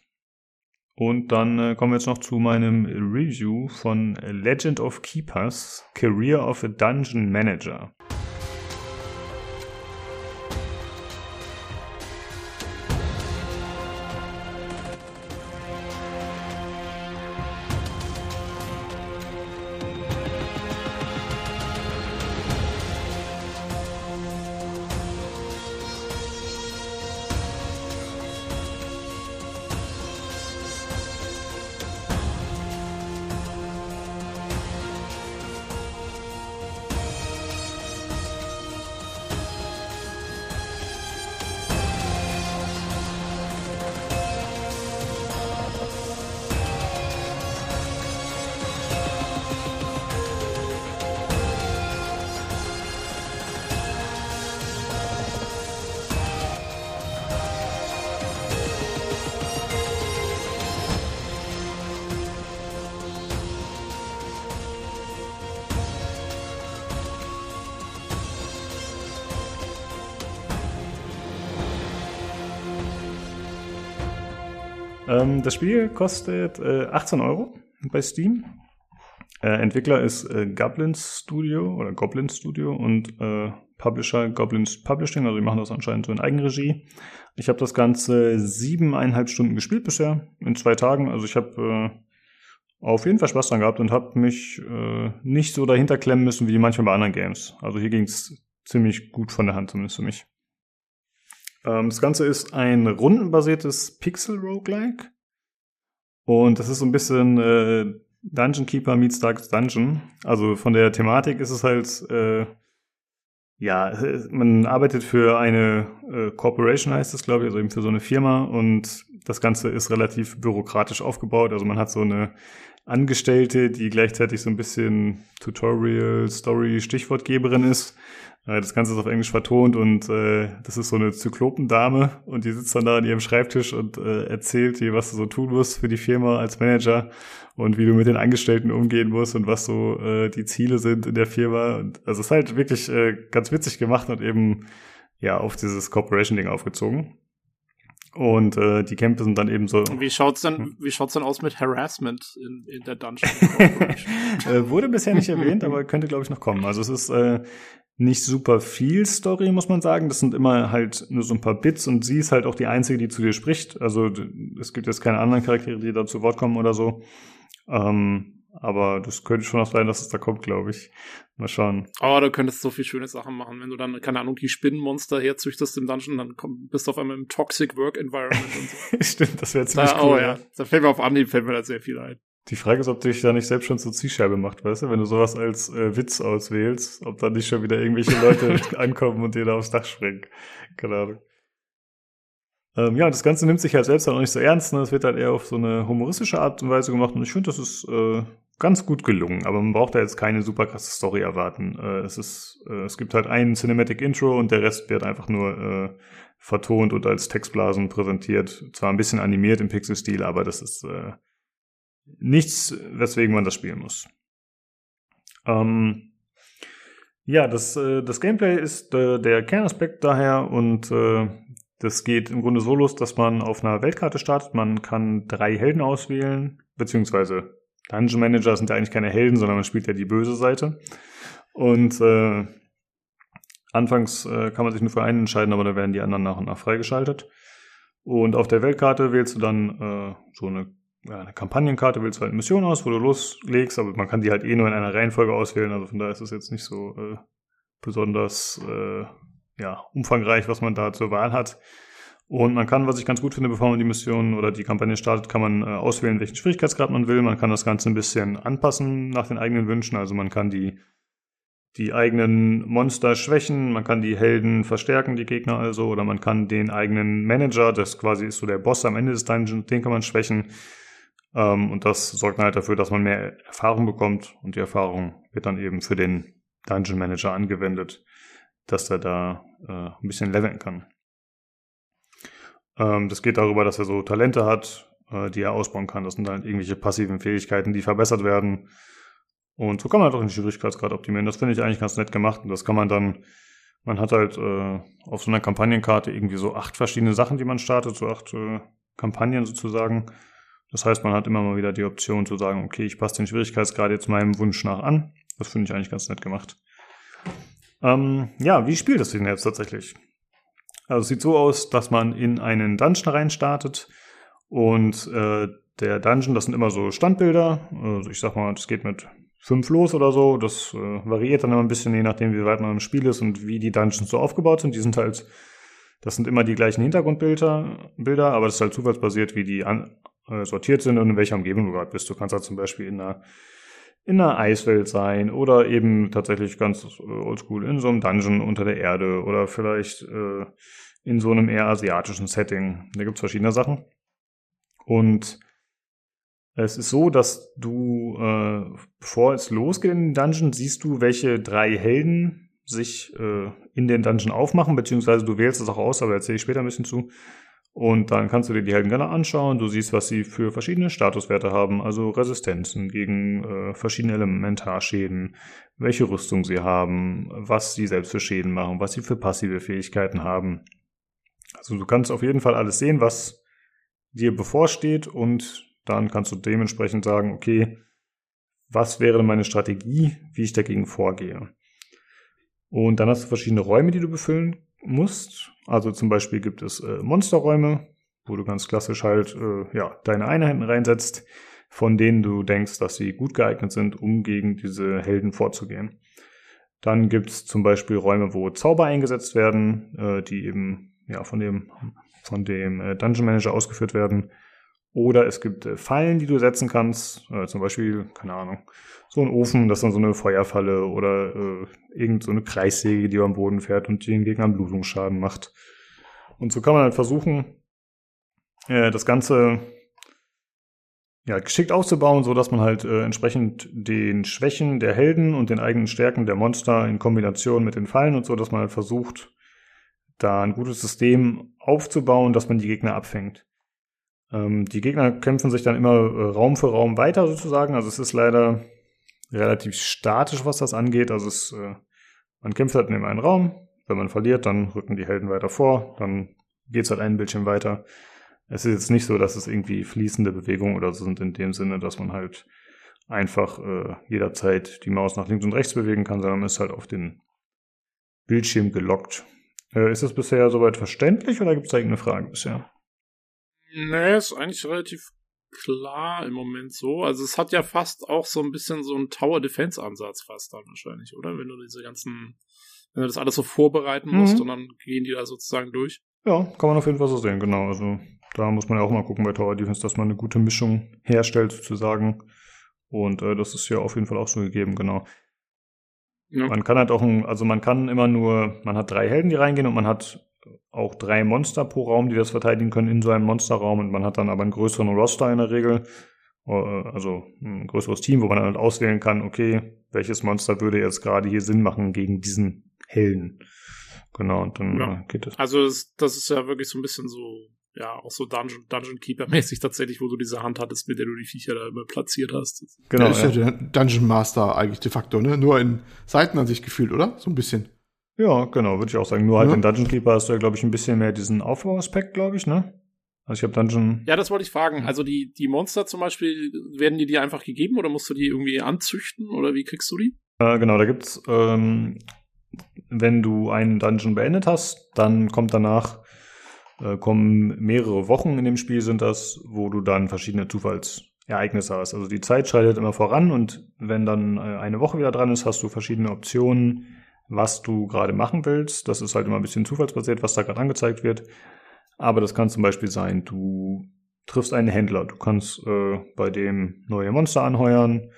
Und dann äh, kommen wir jetzt noch zu meinem Review von Legend of Keepers, Career of a Dungeon Manager. Ähm, das Spiel kostet äh, 18 Euro bei Steam. Äh, Entwickler ist äh, Goblins Studio oder Goblin Studio und äh, Publisher Goblins Publishing, also die machen das anscheinend so in Eigenregie. Ich habe das Ganze siebeneinhalb Stunden gespielt bisher, in zwei Tagen. Also ich habe äh, auf jeden Fall Spaß dran gehabt und habe mich äh, nicht so dahinter klemmen müssen wie manchmal bei anderen Games. Also hier ging es ziemlich gut von der Hand, zumindest für mich. Ähm, das Ganze ist ein rundenbasiertes Pixel-Roguelike. Und das ist so ein bisschen äh, Dungeon Keeper meets Darkest Dungeon. Also von der Thematik ist es halt, äh, ja, man arbeitet für eine äh, Corporation, heißt es, glaube ich, also eben für so eine Firma. Und das Ganze ist relativ bürokratisch aufgebaut. Also man hat so eine Angestellte, die gleichzeitig so ein bisschen Tutorial, Story, Stichwortgeberin ist. Äh, Das Ganze ist auf Englisch vertont und äh, das ist so eine Zyklopendame und die sitzt dann da an ihrem Schreibtisch und äh, erzählt dir, was du so tun musst für die Firma als Manager und wie du mit den Angestellten umgehen musst und was so äh, die Ziele sind in der Firma. Und, also es ist halt wirklich äh, ganz witzig gemacht und eben ja auf dieses Corporation-Ding aufgezogen. Und äh, die Kämpfe sind dann eben so. Und wie schaut's denn, Hm. wie schaut's denn aus mit Harassment in, in der Dungeon? Äh, wurde bisher nicht erwähnt, aber könnte, glaube ich, noch kommen. Also es ist äh, nicht super viel Story, muss man sagen. Das sind immer halt nur so ein paar Bits und sie ist halt auch die Einzige, die zu dir spricht. Also es gibt jetzt keine anderen Charaktere, die da zu Wort kommen oder so. Ähm, aber das könnte schon auch sein, dass es da kommt, glaube ich. Mal schauen. oh, du könntest so viel schöne Sachen machen, wenn du dann, keine Ahnung, die Spinnenmonster herzüchtest im Dungeon, dann komm, bist du auf einmal im Toxic Work Environment und so. Stimmt, das wäre ziemlich Da, cool. oh ja, da fällt mir auf Anhieb, fällt mir da sehr viel ein. Die Frage ist, ob dich da nicht selbst schon zur Zielscheibe macht, weißt du? Wenn du sowas als äh, Witz auswählst, ob da nicht schon wieder irgendwelche Leute ankommen und dir da aufs Dach springen. Keine Ahnung. Ähm, ja, das Ganze nimmt sich halt selbst auch nicht so ernst. Ne? Es wird halt eher auf so eine humoristische Art und Weise gemacht und ich finde, das ist äh, ganz gut gelungen. Aber man braucht da jetzt keine super krasse Story erwarten. Äh, es ist, äh, es gibt halt ein Cinematic Intro und der Rest wird einfach nur äh, vertont und als Textblasen präsentiert. Zwar ein bisschen animiert im Pixel-Stil, aber das ist äh, nichts, weswegen man das spielen muss. Ähm, ja, das, äh, das Gameplay ist äh, der Kernaspekt daher und äh, das geht im Grunde so los, dass man auf einer Weltkarte startet. Man kann drei Helden auswählen, beziehungsweise Dungeon Manager sind ja eigentlich keine Helden, sondern man spielt ja die böse Seite. Und äh, anfangs äh, kann man sich nur für einen entscheiden, aber da werden die anderen nach und nach freigeschaltet. Und auf der Weltkarte wählst du dann äh, so eine, ja, eine Kampagnenkarte, wählst du halt eine Mission aus, wo du loslegst, aber man kann die halt eh nur in einer Reihenfolge auswählen, also von daher ist es jetzt nicht so äh, besonders äh, ja, umfangreich, was man da zur Wahl hat. Und man kann, was ich ganz gut finde, bevor man die Mission oder die Kampagne startet, kann man äh, auswählen, welchen Schwierigkeitsgrad man will. Man kann das Ganze ein bisschen anpassen nach den eigenen Wünschen. Also man kann die, die eigenen Monster schwächen, man kann die Helden verstärken, die Gegner also, oder man kann den eigenen Manager, das quasi ist so der Boss am Ende des Dungeons, den kann man schwächen. Ähm, und das sorgt halt dafür, dass man mehr Erfahrung bekommt. Und die Erfahrung wird dann eben für den Dungeon Manager angewendet, dass er da äh, ein bisschen leveln kann. Ähm, das geht darüber, dass er so Talente hat, äh, die er ausbauen kann. Das sind dann irgendwelche passiven Fähigkeiten, die verbessert werden. Und so kann man halt auch den Schwierigkeitsgrad optimieren. Das finde ich eigentlich ganz nett gemacht. Und das kann man dann, man hat halt äh, auf so einer Kampagnenkarte irgendwie so acht verschiedene Sachen, die man startet, so acht äh, Kampagnen sozusagen. Das heißt, man hat immer mal wieder die Option zu sagen, okay, ich passe den Schwierigkeitsgrad jetzt meinem Wunsch nach an. Das finde ich eigentlich ganz nett gemacht. Ähm, ja, wie spielt es denn jetzt tatsächlich? Also es sieht so aus, dass man in einen Dungeon reinstartet und äh, der Dungeon, das sind immer so Standbilder. Also ich sag mal, das geht mit fünf los oder so. Das äh, variiert dann immer ein bisschen, je nachdem, wie weit man im Spiel ist und wie die Dungeons so aufgebaut sind. Die sind halt, das sind immer die gleichen Hintergrundbilder, Bilder, aber das ist halt zufallsbasiert, wie die an, äh, sortiert sind und in welcher Umgebung du gerade bist. Du kannst halt zum Beispiel in einer in einer Eiswelt sein oder eben tatsächlich ganz oldschool in so einem Dungeon unter der Erde oder vielleicht äh, in so einem eher asiatischen Setting. Da gibt's verschiedene Sachen. Und es ist so, dass du, äh, bevor es losgeht in den Dungeon, siehst du, welche drei Helden sich äh, in den Dungeon aufmachen, beziehungsweise du wählst es auch aus, aber erzähle ich später ein bisschen zu. Und dann kannst du dir die Helden gerne anschauen. Du siehst, was sie für verschiedene Statuswerte haben, also Resistenzen gegen äh, verschiedene Elementarschäden, welche Rüstung sie haben, was sie selbst für Schäden machen, was sie für passive Fähigkeiten haben. Also du kannst auf jeden Fall alles sehen, was dir bevorsteht und dann kannst du dementsprechend sagen, okay, was wäre meine Strategie, wie ich dagegen vorgehe. Und dann hast du verschiedene Räume, die du befüllen musst. Also zum Beispiel gibt es äh, Monsterräume, wo du ganz klassisch halt äh, ja, deine Einheiten reinsetzt, von denen du denkst, dass sie gut geeignet sind, um gegen diese Helden vorzugehen. Dann gibt es zum Beispiel Räume, wo Zauber eingesetzt werden, äh, die eben ja, von dem, von dem äh, Dungeon Manager ausgeführt werden. Oder es gibt äh, Fallen, die du setzen kannst, äh, zum Beispiel, keine Ahnung, so ein Ofen, das ist dann so eine Feuerfalle oder äh, irgend so eine Kreissäge, die am Boden fährt und den Gegnern Blutungsschaden macht. Und so kann man halt versuchen, äh, das Ganze ja, geschickt aufzubauen, so dass man halt äh, entsprechend den Schwächen der Helden und den eigenen Stärken der Monster in Kombination mit den Fallen und so, dass man halt versucht, da ein gutes System aufzubauen, dass man die Gegner abfängt. Ähm, die Gegner kämpfen sich dann immer äh, Raum für Raum weiter sozusagen. Also es ist leider relativ statisch, was das angeht. Also es, äh, man kämpft halt in einen Raum. Wenn man verliert, dann rücken die Helden weiter vor. Dann geht's halt einen Bildschirm weiter. Es ist jetzt nicht so, dass es irgendwie fließende Bewegungen oder so sind in dem Sinne, dass man halt einfach äh, jederzeit die Maus nach links und rechts bewegen kann, sondern ist halt auf den Bildschirm gelockt. Äh, ist das bisher soweit verständlich oder gibt es da irgendeine Frage bisher? Nee, ist eigentlich relativ klar im Moment so. Also es hat ja fast auch so ein bisschen so einen Tower Defense Ansatz fast dann wahrscheinlich, oder? Wenn du diese ganzen, wenn du das alles so vorbereiten musst Mhm. und dann gehen die da sozusagen durch. Ja, kann man auf jeden Fall so sehen, genau. Also da muss man ja auch mal gucken bei Tower Defense, dass man eine gute Mischung herstellt sozusagen. Und äh, das ist ja auf jeden Fall auch so gegeben, genau. Ja. Man kann halt auch, ein, also man kann immer nur, man hat drei Helden, die reingehen und man hat auch drei Monster pro Raum, die das verteidigen können in so einem Monsterraum und man hat dann aber einen größeren Roster in der Regel. Äh, also ein größeres Team, wo man dann halt auswählen kann, okay, welches Monster würde jetzt gerade hier Sinn machen gegen diesen Helden. Genau, und dann Ja. äh, geht es. Also das, das ist ja wirklich so ein bisschen so, ja, auch so Dungeon, Dungeon Keeper-mäßig tatsächlich, wo du diese Hand hattest, mit der du die Viecher da immer platziert hast. Genau, der ist ja ja. der Dungeon Master eigentlich de facto, ne? Nur in Seitenansicht gefühlt, oder? So ein bisschen. Ja, genau, würde ich auch sagen. Nur halt Ja. in Dungeon Keeper hast du ja, glaube ich, ein bisschen mehr diesen Aufbauaspekt, glaube ich, ne? Also ich habe Dungeon. Ja, das wollte ich fragen. Also die, die Monster zum Beispiel, werden die dir einfach gegeben oder musst du die irgendwie anzüchten oder wie kriegst du die? Äh, genau, da gibt's, ähm, wenn du einen Dungeon beendet hast, dann kommt danach, äh, kommen mehrere Wochen in dem Spiel sind das, wo du dann verschiedene Zufallsereignisse hast. Also die Zeit schreitet immer voran und wenn dann äh, eine Woche wieder dran ist, hast du verschiedene Optionen, was du gerade machen willst. Das ist halt immer ein bisschen zufallsbasiert, was da gerade angezeigt wird. Aber das kann zum Beispiel sein, du triffst einen Händler, du kannst äh, bei dem neue Monster anheuern,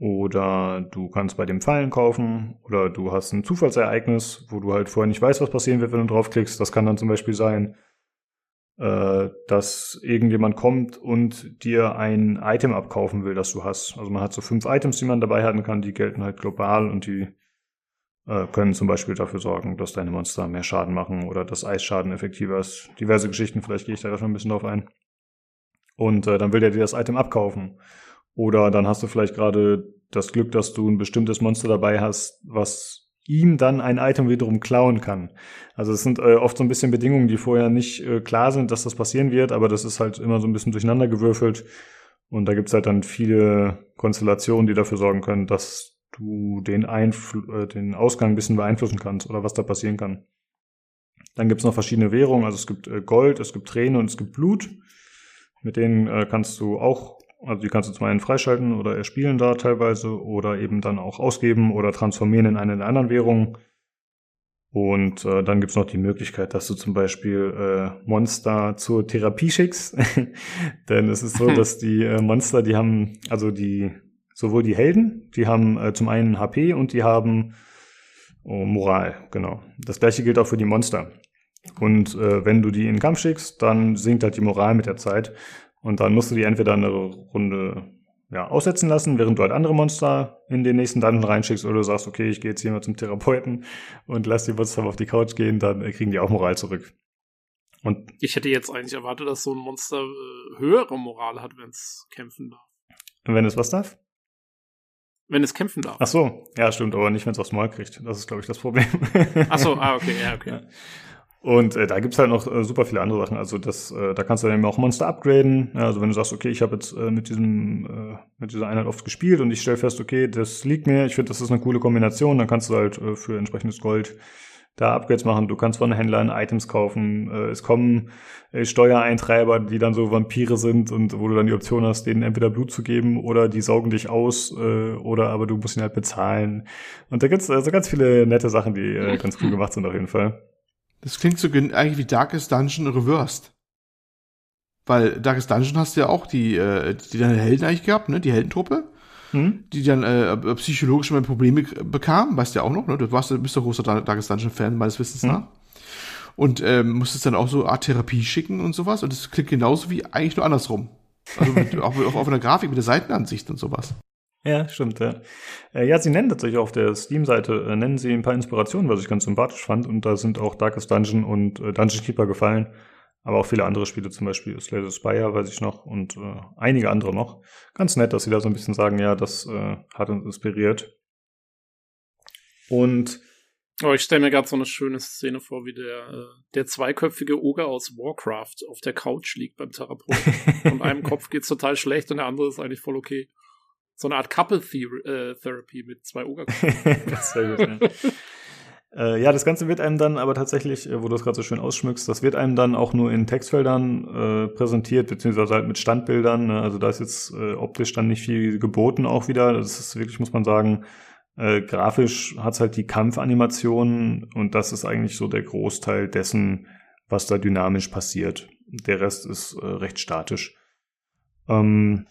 oder du kannst bei dem Fallen kaufen oder du hast ein Zufallsereignis, wo du halt vorher nicht weißt, was passieren wird, wenn du draufklickst. Das kann dann zum Beispiel sein, äh, dass irgendjemand kommt und dir ein Item abkaufen will, das du hast. Also man hat so fünf Items, die man dabei halten kann, die gelten halt global und die äh, können zum Beispiel dafür sorgen, dass deine Monster mehr Schaden machen oder dass Eisschaden effektiver ist. Diverse Geschichten, vielleicht gehe ich da noch ein bisschen drauf ein. Und äh, dann will der dir das Item abkaufen. Oder dann hast du vielleicht gerade das Glück, dass du ein bestimmtes Monster dabei hast, was ihm dann ein Item wiederum klauen kann. Also es sind äh, oft so ein bisschen Bedingungen, die vorher nicht äh, klar sind, dass das passieren wird, aber das ist halt immer so ein bisschen durcheinander gewürfelt. Und da gibt's halt dann viele Konstellationen, die dafür sorgen können, dass du den, Einfl äh, den Ausgang ein bisschen beeinflussen kannst oder was da passieren kann. Dann gibt's noch verschiedene Währungen, also es gibt äh, Gold, es gibt Tränen und es gibt Blut. Mit denen äh, kannst du auch, also die kannst du zum einen freischalten oder erspielen da teilweise oder eben dann auch ausgeben oder transformieren in eine der anderen Währungen. Und äh, dann gibt's noch die Möglichkeit, dass du zum Beispiel äh, Monster zur Therapie schickst. Denn es ist so, dass die äh, Monster, die haben, also die, sowohl die Helden, die haben äh, zum einen HP und die haben oh, Moral, genau. Das gleiche gilt auch für die Monster. Und äh, wenn du die in den Kampf schickst, dann sinkt halt die Moral mit der Zeit. Und dann musst du die entweder eine Runde ja, aussetzen lassen, während du halt andere Monster in den nächsten Dungeon reinschickst, oder du sagst, okay, ich gehe jetzt hier mal zum Therapeuten und lass die Monster mal auf die Couch gehen, dann kriegen die auch Moral zurück. Und Ich hätte jetzt eigentlich erwartet, dass so ein Monster äh, höhere Moral hat, wenn es kämpfen darf. wenn es was darf? Wenn es kämpfen darf. Ach so, ja, stimmt, aber nicht, wenn es aufs Maul kriegt. Das ist, glaube ich, das Problem. Ach so, ah, okay, ja, okay. Ja. Und äh, da gibt's halt noch äh, super viele andere Sachen. Also das, äh, da kannst du dann eben auch Monster upgraden. Ja, also wenn du sagst, okay, ich habe jetzt äh, mit diesem äh, mit dieser Einheit oft gespielt und ich stelle fest, okay, das liegt mir, ich finde, das ist eine coole Kombination, dann kannst du halt äh, für entsprechendes Gold da Upgrades machen. Du kannst von Händlern Items kaufen. Äh, es kommen äh, Steuereintreiber, die dann so Vampire sind und wo du dann die Option hast, denen entweder Blut zu geben oder die saugen dich aus äh, oder aber du musst ihn halt bezahlen. Und da gibt's also ganz viele nette Sachen, die ganz cool gemacht sind auf jeden Fall. Das klingt so gen- eigentlich wie Darkest Dungeon reversed. Weil Darkest Dungeon hast du ja auch die, die deine Helden eigentlich gehabt, ne? Die Heldentruppe, Hm? die dann äh, psychologisch mal Probleme k- bekam, weißt du ja auch noch, ne? Du warst, bist doch großer Dar- Darkest Dungeon-Fan, meines Wissens Hm. nach. Und ähm, musstest dann auch so Art Therapie schicken und sowas. Und das klingt genauso wie eigentlich nur andersrum. Also mit, auch, auch auf einer Grafik mit der Seitenansicht und sowas. Ja, stimmt, ja. Äh, ja, sie nennen tatsächlich auf der Steam-Seite, äh, nennen sie ein paar Inspirationen, was ich ganz sympathisch fand. Und da sind auch Darkest Dungeon und äh, Dungeon Keeper gefallen. Aber auch viele andere Spiele, zum Beispiel Slay Spire, weiß ich noch, und äh, einige andere noch. Ganz nett, dass sie da so ein bisschen sagen, ja, das äh, hat uns inspiriert. Und Aber ich stelle mir gerade so eine schöne Szene vor, wie der, äh, der zweiköpfige Oger aus Warcraft auf der Couch liegt beim Therapeuten. Von einem Kopf geht's total schlecht und der andere ist eigentlich voll okay. So eine Art Couple äh, Therapy mit zwei Ogerköpfen. Sehr gut, ja. Äh, ja, das Ganze wird einem dann aber tatsächlich, äh, wo du es gerade so schön ausschmückst, das wird einem dann auch nur in Textfeldern äh, präsentiert, beziehungsweise halt mit Standbildern. Ne? Also da ist jetzt äh, optisch dann nicht viel geboten auch wieder. Das ist wirklich, muss man sagen, äh, grafisch hat's halt die Kampfanimationen und das ist eigentlich so der Großteil dessen, was da dynamisch passiert. Der Rest ist äh, recht statisch. Ähm,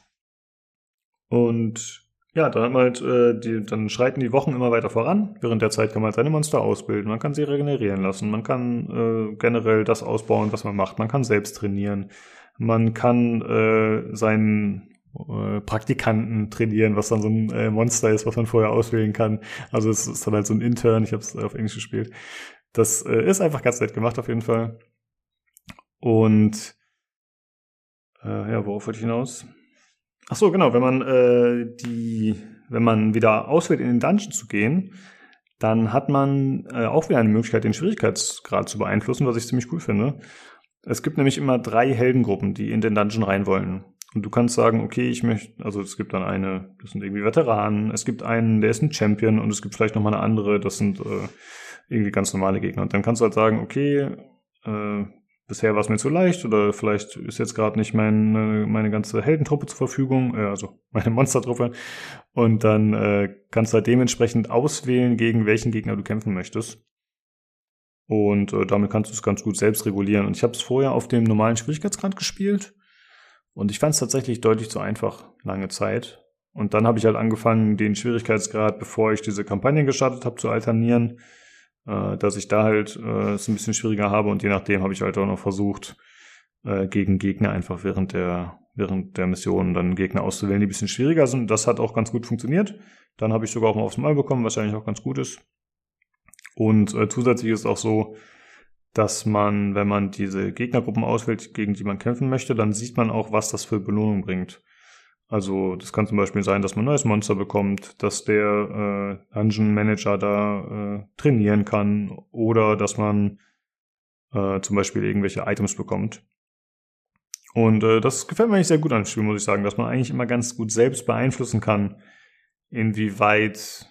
und Ja, dann hat man halt, äh, die, dann schreiten die Wochen immer weiter voran. Während der Zeit kann man halt seine Monster ausbilden. Man kann sie regenerieren lassen. Man kann äh, generell das ausbauen, was man macht. Man kann selbst trainieren. Man kann äh, seinen äh, Praktikanten trainieren, was dann so ein äh, Monster ist, was man vorher auswählen kann. Also es ist dann halt so ein Intern. Ich habe es auf Englisch gespielt. Das äh, ist einfach ganz nett gemacht auf jeden Fall. Und äh, ja, worauf wollte ich hinaus? Ach so, genau, wenn man äh, die, wenn man wieder auswählt, in den Dungeon zu gehen, dann hat man äh, auch wieder eine Möglichkeit, den Schwierigkeitsgrad zu beeinflussen, was ich ziemlich cool finde. Es gibt nämlich immer drei Heldengruppen, die in den Dungeon rein wollen. Und du kannst sagen, okay, ich möchte, also es gibt dann eine, das sind irgendwie Veteranen, es gibt einen, der ist ein Champion und es gibt vielleicht nochmal eine andere, das sind äh, irgendwie ganz normale Gegner. Und dann kannst du halt sagen, okay, äh, bisher war es mir zu leicht oder vielleicht ist jetzt gerade nicht meine, meine ganze Heldentruppe zur Verfügung, äh, also meine Monstertruppe. Und dann äh, kannst du halt dementsprechend auswählen, gegen welchen Gegner du kämpfen möchtest. Und äh, damit kannst du es ganz gut selbst regulieren. Und ich habe es vorher auf dem normalen Schwierigkeitsgrad gespielt. Und ich fand es tatsächlich deutlich zu einfach, lange Zeit. Und dann habe ich halt angefangen, den Schwierigkeitsgrad, bevor ich diese Kampagne gestartet habe, zu alternieren äh, dass ich da halt äh, es ein bisschen schwieriger habe und je nachdem habe ich halt auch noch versucht, äh, gegen Gegner einfach während der, während der Mission dann Gegner auszuwählen, die ein bisschen schwieriger sind. Das hat auch ganz gut funktioniert. Dann habe ich sogar auch mal aufs Mal bekommen, was eigentlich auch ganz gut ist. Und äh, zusätzlich ist auch so, dass man, wenn man diese Gegnergruppen auswählt, gegen die man kämpfen möchte, dann sieht man auch, was das für Belohnung bringt. Also das kann zum Beispiel sein, dass man ein neues Monster bekommt, dass der äh, Dungeon Manager da äh, trainieren kann oder dass man äh, zum Beispiel irgendwelche Items bekommt. Und äh, das gefällt mir eigentlich sehr gut an dem Spiel, muss ich sagen, dass man eigentlich immer ganz gut selbst beeinflussen kann, inwieweit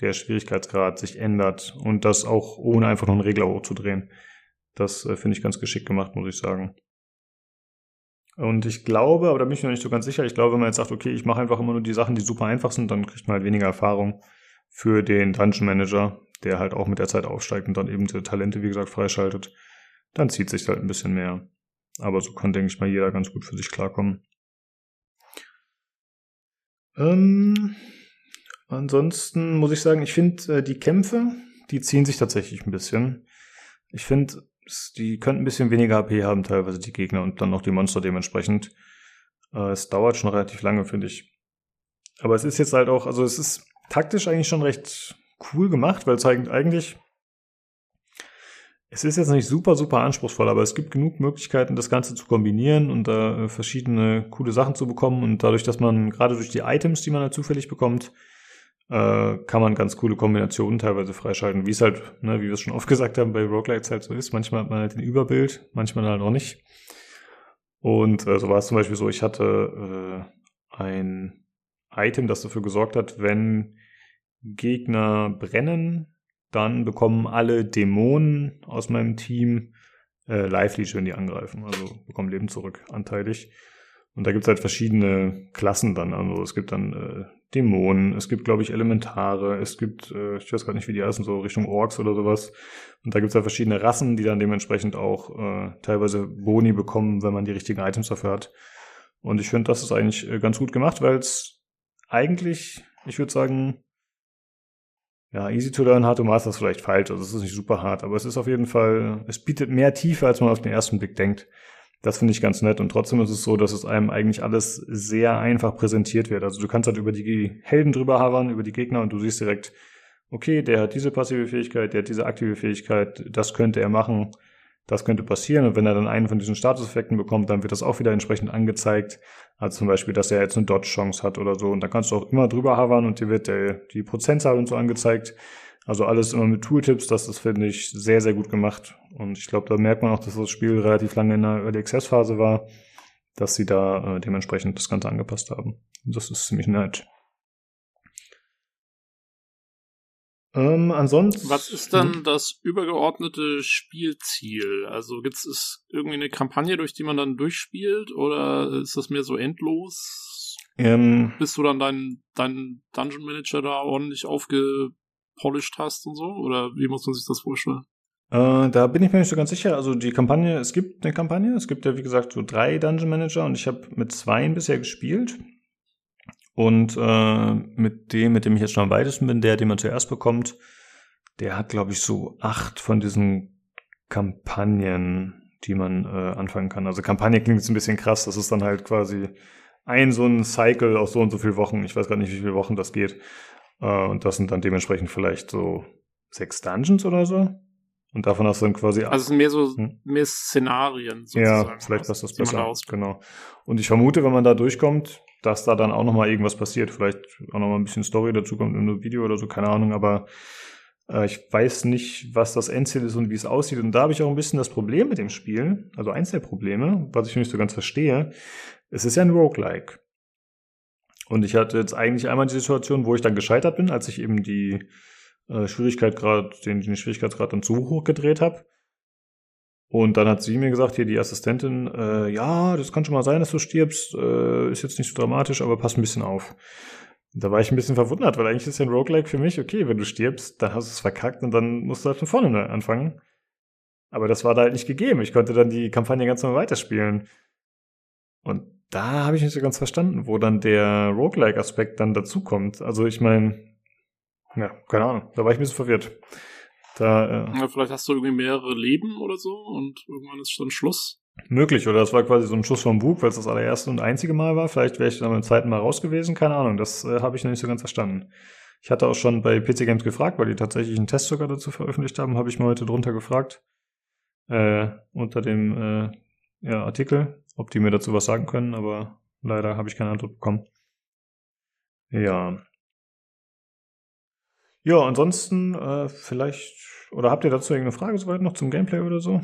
der Schwierigkeitsgrad sich ändert und das auch ohne einfach nur einen Regler hochzudrehen. Das äh, finde ich ganz geschickt gemacht, muss ich sagen. Und ich glaube, aber da bin ich noch nicht so ganz sicher, ich glaube, wenn man jetzt sagt, okay, ich mache einfach immer nur die Sachen, die super einfach sind, dann kriegt man halt weniger Erfahrung für den Dungeon Manager, der halt auch mit der Zeit aufsteigt und dann eben diese Talente, wie gesagt, freischaltet. Dann zieht sich halt ein bisschen mehr. Aber so kann, denke ich mal, jeder ganz gut für sich klarkommen. Ähm, ansonsten muss ich sagen, ich finde äh, die Kämpfe, die ziehen sich tatsächlich ein bisschen. Ich finde, die könnten ein bisschen weniger HP haben, teilweise die Gegner und dann noch die Monster dementsprechend. Äh, es dauert schon relativ lange, finde ich. Aber es ist jetzt halt auch, also es ist taktisch eigentlich schon recht cool gemacht, weil es eigentlich, es ist jetzt nicht super, super anspruchsvoll, aber es gibt genug Möglichkeiten, das Ganze zu kombinieren und da äh, verschiedene coole Sachen zu bekommen und dadurch, dass man gerade durch die Items, die man halt zufällig bekommt, äh, kann man ganz coole Kombinationen teilweise freischalten, wie es halt, ne, wie wir es schon oft gesagt haben, bei Roguelites halt so ist. Manchmal hat man halt den Überbild, manchmal halt auch nicht. Und äh, so war es zum Beispiel so, ich hatte äh, ein Item, das dafür gesorgt hat, wenn Gegner brennen, dann bekommen alle Dämonen aus meinem Team äh, Life-Leech, wenn die angreifen. Also bekommen Leben zurück, anteilig. Und da gibt's halt verschiedene Klassen dann. Also es gibt dann äh, Dämonen, es gibt, glaube ich, Elementare, es gibt, äh, ich weiß gar nicht, wie die heißen, so Richtung Orks oder sowas. Und da gibt's halt verschiedene Rassen, die dann dementsprechend auch äh, teilweise Boni bekommen, wenn man die richtigen Items dafür hat. Und ich finde, das ist eigentlich äh, ganz gut gemacht, weil es eigentlich, ich würde sagen, ja, easy to learn, hard to master ist vielleicht falsch. Also es ist nicht super hart, aber es ist auf jeden Fall, es bietet mehr Tiefe, als man auf den ersten Blick denkt. Das finde ich ganz nett. Und trotzdem ist es so, dass es einem eigentlich alles sehr einfach präsentiert wird. Also du kannst halt über die Helden drüber havern, über die Gegner und du siehst direkt, okay, der hat diese passive Fähigkeit, der hat diese aktive Fähigkeit, das könnte er machen, das könnte passieren. Und wenn er dann einen von diesen Statuseffekten bekommt, dann wird das auch wieder entsprechend angezeigt. Also zum Beispiel, dass er jetzt eine Dodge-Chance hat oder so. Und da kannst du auch immer drüber havern und dir wird der, die Prozentzahl und so angezeigt. Also alles immer mit Tooltips, das ist, finde ich, sehr, sehr gut gemacht. Und ich glaube, da merkt man auch, dass das Spiel relativ lange in der Early Access Phase war, dass sie da äh, dementsprechend das Ganze angepasst haben. Das ist ziemlich nett. Ähm, ansonsten. Was ist dann das übergeordnete Spielziel? Also gibt es irgendwie eine Kampagne, durch die man dann durchspielt, oder ist das mehr so endlos? Ähm, Bist du dann dein, dein Dungeon Manager da ordentlich aufge polished hast und so? Oder wie muss man sich das vorstellen? Äh, da bin ich mir nicht so ganz sicher. Also die Kampagne, es gibt eine Kampagne, es gibt ja wie gesagt so drei Dungeon Manager und ich habe mit zwei bisher gespielt. Und äh, mit dem, mit dem ich jetzt schon am weitesten bin, der, den man zuerst bekommt, der hat, glaube ich, so acht von diesen Kampagnen, die man äh, anfangen kann. Also Kampagne klingt jetzt ein bisschen krass, das ist dann halt quasi ein so ein Cycle aus so und so viel Wochen. Ich weiß gar nicht, wie viele Wochen das geht. Äh, und das sind dann dementsprechend vielleicht so sechs Dungeons oder so. Und davon hast du dann quasi. Also es sind mehr so Hm? mehr Szenarien Ja, vielleicht passt das da besser. aus- Genau. Und ich vermute, wenn man da durchkommt, dass da dann auch nochmal irgendwas passiert. Vielleicht auch nochmal ein bisschen Story dazu kommt in einem Video oder so, keine Ahnung, aber äh, ich weiß nicht, was das Endziel ist und wie es aussieht. Und da habe ich auch ein bisschen das Problem mit dem Spiel, also eins der Probleme, was ich nicht so ganz verstehe. Es ist ja ein Roguelike. Und ich hatte jetzt eigentlich einmal die Situation, wo ich dann gescheitert bin, als ich eben die äh, Schwierigkeit gerade, den, den Schwierigkeitsgrad dann zu hoch gedreht habe. Und dann hat sie mir gesagt, hier die Assistentin, äh, ja, das kann schon mal sein, dass du stirbst, äh, ist jetzt nicht so dramatisch, aber pass ein bisschen auf. Da war ich ein bisschen verwundert, weil eigentlich ist ja ein Roguelike für mich, okay, wenn du stirbst, dann hast du es verkackt und dann musst du halt von vorne anfangen. Aber das war da halt nicht gegeben. Ich konnte dann die Kampagne ganz normal weiterspielen. Und da habe ich nicht so ganz verstanden, wo dann der Roguelike-Aspekt dann dazukommt. Also ich meine, ja, keine Ahnung, da war ich ein bisschen verwirrt. Da, äh, Ja, vielleicht hast du irgendwie mehrere Leben oder so und irgendwann ist dann Schluss. Möglich, oder das war quasi so ein Schuss vom Bug, weil es das allererste und einzige Mal war. Vielleicht wäre ich dann beim zweiten Mal raus gewesen, keine Ahnung. Das äh, habe ich noch nicht so ganz verstanden. Ich hatte auch schon bei PC Games gefragt, weil die tatsächlich einen Test sogar dazu veröffentlicht haben, habe ich mal heute drunter gefragt. Äh, unter dem äh, ja, Artikel, ob die mir dazu was sagen können, aber leider habe ich keine Antwort bekommen. Ja. Ja, ansonsten äh, vielleicht, oder habt ihr dazu irgendeine Frage soweit noch zum Gameplay oder so?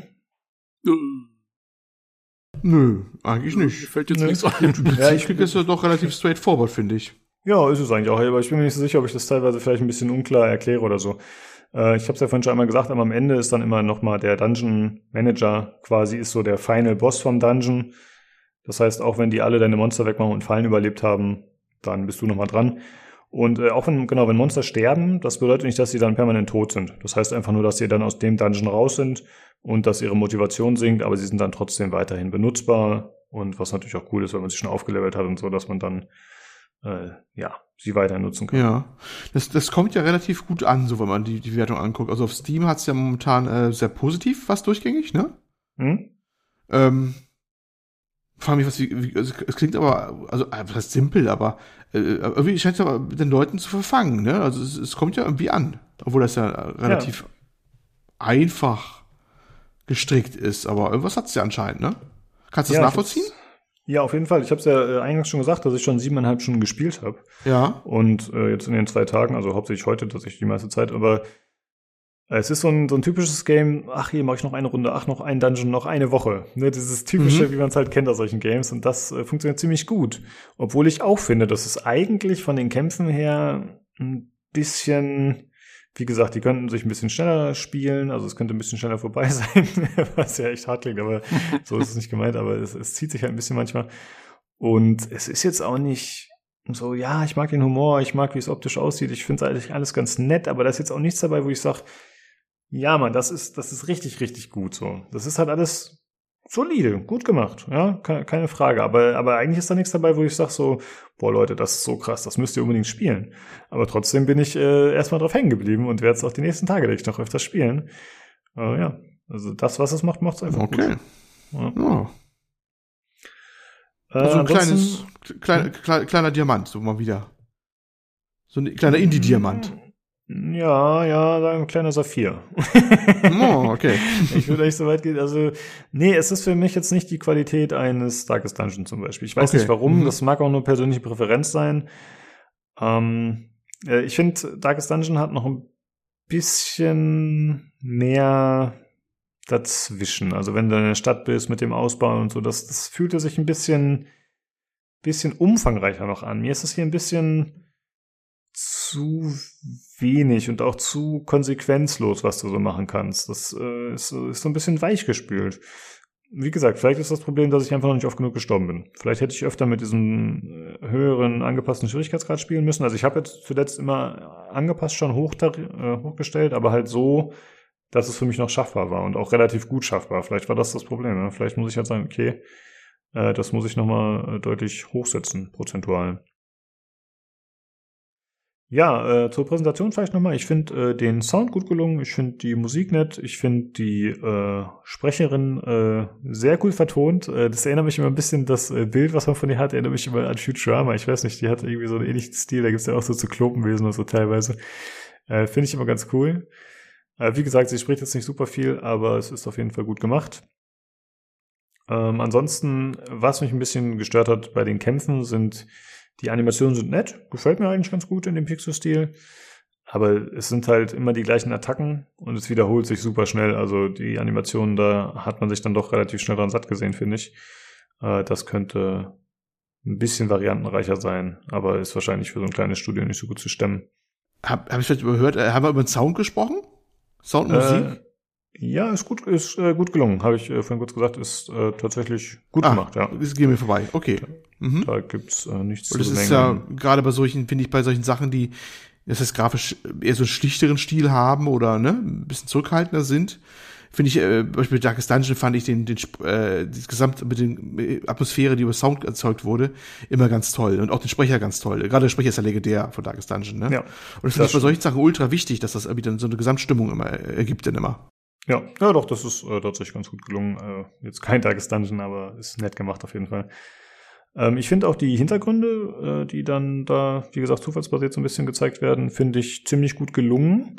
Nö, eigentlich Mir nicht. fällt jetzt Nö. nichts ein. Ja, ich- Prinzip ist ja doch relativ straightforward, finde ich. Ja, ist es eigentlich auch, aber ich bin mir nicht so sicher, ob ich das teilweise vielleicht ein bisschen unklar erkläre oder so. Äh, ich habe es ja vorhin schon einmal gesagt, aber am Ende ist dann immer nochmal der Dungeon Manager quasi ist so der Final Boss vom Dungeon. Das heißt, auch wenn die alle deine Monster wegmachen und Fallen überlebt haben, dann bist du nochmal dran. Und äh, auch wenn, genau, wenn Monster sterben, das bedeutet nicht, dass sie dann permanent tot sind. Das heißt einfach nur, dass sie dann aus dem Dungeon raus sind und dass ihre Motivation sinkt, aber sie sind dann trotzdem weiterhin benutzbar. Und was natürlich auch cool ist, wenn man sich schon aufgelevelt hat und so, dass man dann äh, ja, sie weiter nutzen kann. Ja. Das, das kommt ja relativ gut an, so wenn man die, die Wertung anguckt. Also auf Steam hat's ja momentan äh, sehr positiv, fast durchgängig, ne? Hm? Ähm, frage mich, was wie, also es klingt aber, also äh, was heißt simpel, aber äh, irgendwie scheint es aber den Leuten zu verfangen, ne? Also es, es kommt ja irgendwie an, obwohl das ja äh, relativ einfach gestrickt ist, aber irgendwas hat's ja anscheinend, ne? Kannst du das Ja, nachvollziehen? hab's- Ja, auf jeden Fall. Ich habe es ja äh, eingangs schon gesagt, dass ich schon siebeneinhalb Stunden gespielt habe. Ja. Und äh, jetzt in den zwei Tagen, also hauptsächlich heute tatsächlich die meiste Zeit, aber äh, es ist so ein, so ein typisches Game, ach, hier mache ich noch eine Runde, ach, noch ein Dungeon, noch eine Woche. Ne, dieses typische, Mhm. wie man es halt kennt aus solchen Games. Und das äh, funktioniert ziemlich gut. Obwohl ich auch finde, dass es eigentlich von den Kämpfen her ein bisschen, wie gesagt, die könnten sich ein bisschen schneller spielen, also es könnte ein bisschen schneller vorbei sein, was ja echt hart klingt, aber so ist es nicht gemeint, aber es, es zieht sich halt ein bisschen manchmal. Und es ist jetzt auch nicht so, ja, ich mag den Humor, ich mag, wie es optisch aussieht, ich finde es eigentlich alles ganz nett, aber da ist jetzt auch nichts dabei, wo ich sage, ja, Mann, das ist, das ist richtig, richtig gut so. Das ist halt alles solide, gut gemacht, ja, keine, Frage. Aber, aber eigentlich ist da nichts dabei, wo ich sage so, boah Leute, das ist so krass, das müsst ihr unbedingt spielen. Aber trotzdem bin ich äh, erstmal drauf hängen geblieben und werde es auch die nächsten Tage, denke ich, noch öfters spielen. Äh, ja, also das, was es macht, macht es einfach Okay. gut. Ja. Ja. Äh, Also ein kleines, klein, klein, kleiner Diamant, so mal wieder. So ein kleiner Indie-Diamant. Ja, ja, ein kleiner Saphir. Oh, okay. Ich würde echt so weit gehen. Also, nee, es ist für mich jetzt nicht die Qualität eines Darkest Dungeon zum Beispiel. Ich weiß Okay. nicht warum, Mhm. das mag auch nur persönliche Präferenz sein. Ähm, äh, ich finde, Darkest Dungeon hat noch ein bisschen mehr dazwischen. Also wenn du in der Stadt bist mit dem Ausbau und so, das, das fühlte sich ein bisschen, bisschen umfangreicher noch an. Mir ist es hier ein bisschen zu wenig und auch zu konsequenzlos, was du so machen kannst. Das äh, ist, so- ist so ein bisschen weichgespült. Wie gesagt, vielleicht ist das Problem, dass ich einfach noch nicht oft genug gestorben bin. Vielleicht hätte ich öfter mit diesem äh, höheren angepassten Schwierigkeitsgrad spielen müssen. Also ich habe jetzt zuletzt immer angepasst schon hoch, äh, hochgestellt, aber halt so, dass es für mich noch schaffbar war und auch relativ gut schaffbar. Vielleicht war das das Problem. Ne? Vielleicht muss ich halt sagen, okay, äh, das muss ich nochmal äh, deutlich hochsetzen, prozentual. Ja, äh, zur Präsentation vielleicht nochmal. Ich finde äh, den Sound gut gelungen. Ich finde die Musik nett. Ich finde die äh, Sprecherin äh, sehr cool vertont. Äh, das erinnert mich immer ein bisschen, das äh, Bild, was man von ihr hat, erinnert mich immer an Futurama. Ich weiß nicht, die hat irgendwie so einen ähnlichen Stil. Da gibt's ja auch so Zyklopenwesen und so teilweise. Äh, finde ich immer ganz cool. Äh, wie gesagt, sie spricht jetzt nicht super viel, aber es ist auf jeden Fall gut gemacht. Ähm, ansonsten, was mich ein bisschen gestört hat bei den Kämpfen, sind die Animationen sind nett, gefällt mir eigentlich ganz gut in dem Pixel-Stil. Aber es sind halt immer die gleichen Attacken und es wiederholt sich super schnell. Also die Animationen, da hat man sich dann doch relativ schnell dran satt gesehen, finde ich. Äh, das könnte ein bisschen variantenreicher sein, aber ist wahrscheinlich für so ein kleines Studio nicht so gut zu stemmen. Hab, hab ich vielleicht überhört, äh, haben wir über den Sound gesprochen? Sound und Musik? Äh, ja, ist gut, ist äh, gut gelungen. Habe ich äh, vorhin kurz gesagt, ist äh, tatsächlich gut ah, gemacht, ja. Das geht mir vorbei. Okay. Mhm. Da gibt's äh, nichts Und zu das ist ja gerade bei solchen, finde ich, bei solchen Sachen, die das heißt grafisch eher so einen schlichteren Stil haben oder ne, ein bisschen zurückhaltender sind, finde ich, äh, Beispiel Darkest Dungeon fand ich den, den äh, die gesamt mit den äh, Atmosphäre, die über Sound erzeugt wurde, immer ganz toll und auch den Sprecher ganz toll. Gerade der Sprecher ist ja legendär von Darkest Dungeon, ne? Ja, Und das finde ich bei solchen Sachen ultra wichtig, dass das irgendwie dann so eine Gesamtstimmung immer äh, ergibt dann immer. Ja, ja, doch, das ist äh, tatsächlich ganz gut gelungen. Äh, jetzt kein Darkest Dungeon, aber ist nett gemacht auf jeden Fall. Ähm, ich finde auch die Hintergründe, äh, die dann da, wie gesagt, zufallsbasiert so ein bisschen gezeigt werden, finde ich ziemlich gut gelungen.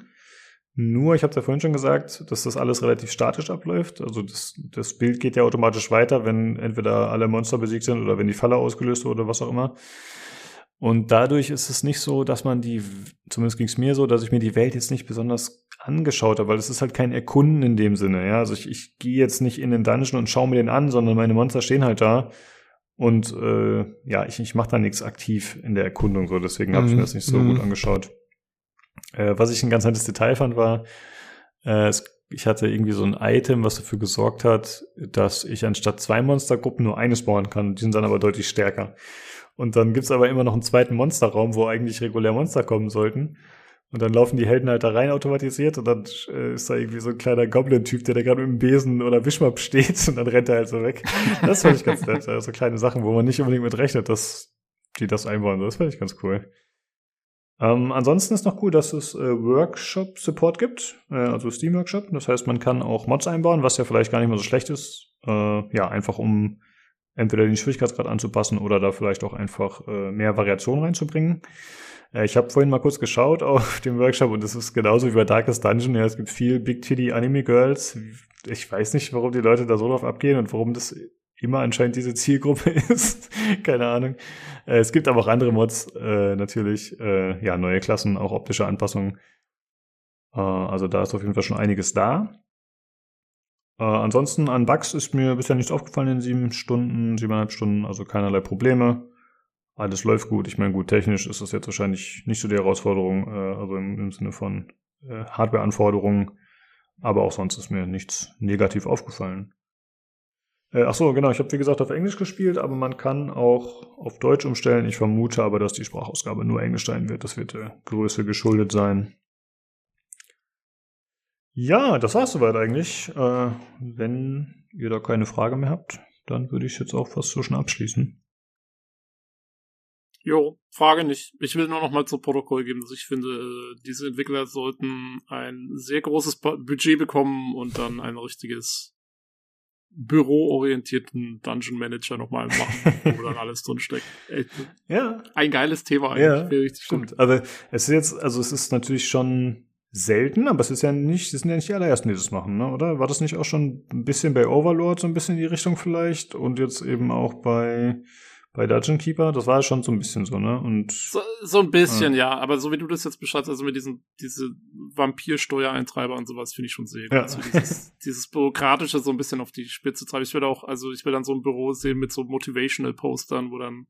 Nur, ich habe ja vorhin schon gesagt, dass das alles relativ statisch abläuft. Also das, das Bild geht ja automatisch weiter, wenn entweder alle Monster besiegt sind oder wenn die Falle ausgelöst wurde oder was auch immer. Und dadurch ist es nicht so, dass man die, zumindest ging es mir so, dass ich mir die Welt jetzt nicht besonders angeschaut habe, weil es ist halt kein Erkunden in dem Sinne. Ja, also ich, ich gehe jetzt nicht in den Dungeon und schaue mir den an, sondern meine Monster stehen halt da. Und äh, ja, ich, ich mache da nichts aktiv in der Erkundung so, deswegen habe ich mir das nicht so Mhm. gut angeschaut. Äh, was ich ein ganz nettes Detail fand, war, äh, es, ich hatte irgendwie so ein Item, was dafür gesorgt hat, dass ich anstatt zwei Monstergruppen nur eine spawnen kann. Die sind dann aber deutlich stärker. Und dann gibt's aber immer noch einen zweiten Monsterraum, wo eigentlich regulär Monster kommen sollten. Und dann laufen die Helden halt da rein automatisiert und dann äh, ist da irgendwie so ein kleiner Goblin-Typ, der da gerade mit dem Besen oder Wischmopp steht und dann rennt er halt so weg. Das fand ich ganz nett. Also kleine Sachen, wo man nicht unbedingt mit rechnet, dass die das einbauen. Das fand ich ganz cool. Ähm, ansonsten ist noch cool, dass es äh, Workshop-Support gibt, äh, also Steam-Workshop. Das heißt, man kann auch Mods einbauen, was ja vielleicht gar nicht mal so schlecht ist. Äh, ja, einfach um entweder den Schwierigkeitsgrad anzupassen oder da vielleicht auch einfach äh, mehr Variation reinzubringen. Äh, ich habe vorhin mal kurz geschaut auf dem Workshop und es ist genauso wie bei Darkest Dungeon. Ja, es gibt viel Big Titty Anime Girls. Ich weiß nicht, warum die Leute da so drauf abgehen und warum das immer anscheinend diese Zielgruppe ist. Keine Ahnung. Äh, es gibt aber auch andere Mods, äh, natürlich. Äh, ja, neue Klassen, auch optische Anpassungen. Äh, also da ist auf jeden Fall schon einiges da. Äh, ansonsten an Bugs ist mir bisher nichts aufgefallen in sieben Stunden, siebeneinhalb Stunden, also keinerlei Probleme. Alles läuft gut. Ich meine, gut, technisch ist das jetzt wahrscheinlich nicht so die Herausforderung, äh, also im, im Sinne von äh, Hardware-Anforderungen. Aber auch sonst ist mir nichts negativ aufgefallen. Äh, ach so, genau. Ich habe wie gesagt auf Englisch gespielt, aber man kann auch auf Deutsch umstellen. Ich vermute aber, dass die Sprachausgabe nur Englisch sein wird. Das wird der Größe geschuldet sein. Ja, das war's soweit eigentlich. Äh, wenn ihr da keine Frage mehr habt, dann würde ich jetzt auch fast so schon abschließen. Jo, Frage nicht. Ich will nur noch mal zu Protokoll geben, dass ich finde, äh, diese Entwickler sollten ein sehr großes Bu- Budget bekommen und dann ein richtiges büroorientierten Dungeon Manager nochmal machen, wo dann alles drinsteckt. Echt, Ja, Ein geiles Thema eigentlich. Ja, stimmt. Aber es ist jetzt, also es ist natürlich schon selten, aber es ist ja nicht, es sind ja nicht die allerersten, die das machen, ne? oder? War das nicht auch schon ein bisschen bei Overlord so ein bisschen in die Richtung vielleicht und jetzt eben auch bei bei Dungeon Keeper? Das war ja schon so ein bisschen so, ne? Und So, so ein bisschen, ja. Aber so wie du das jetzt beschreibst, also mit diesen diese Vampir-Steuereintreiber und sowas, finde ich schon sehr gut. Ja. So dieses, dieses Bürokratische so ein bisschen auf die Spitze treiben. Ich will auch, also ich will dann so ein Büro sehen mit so Motivational-Postern, wo dann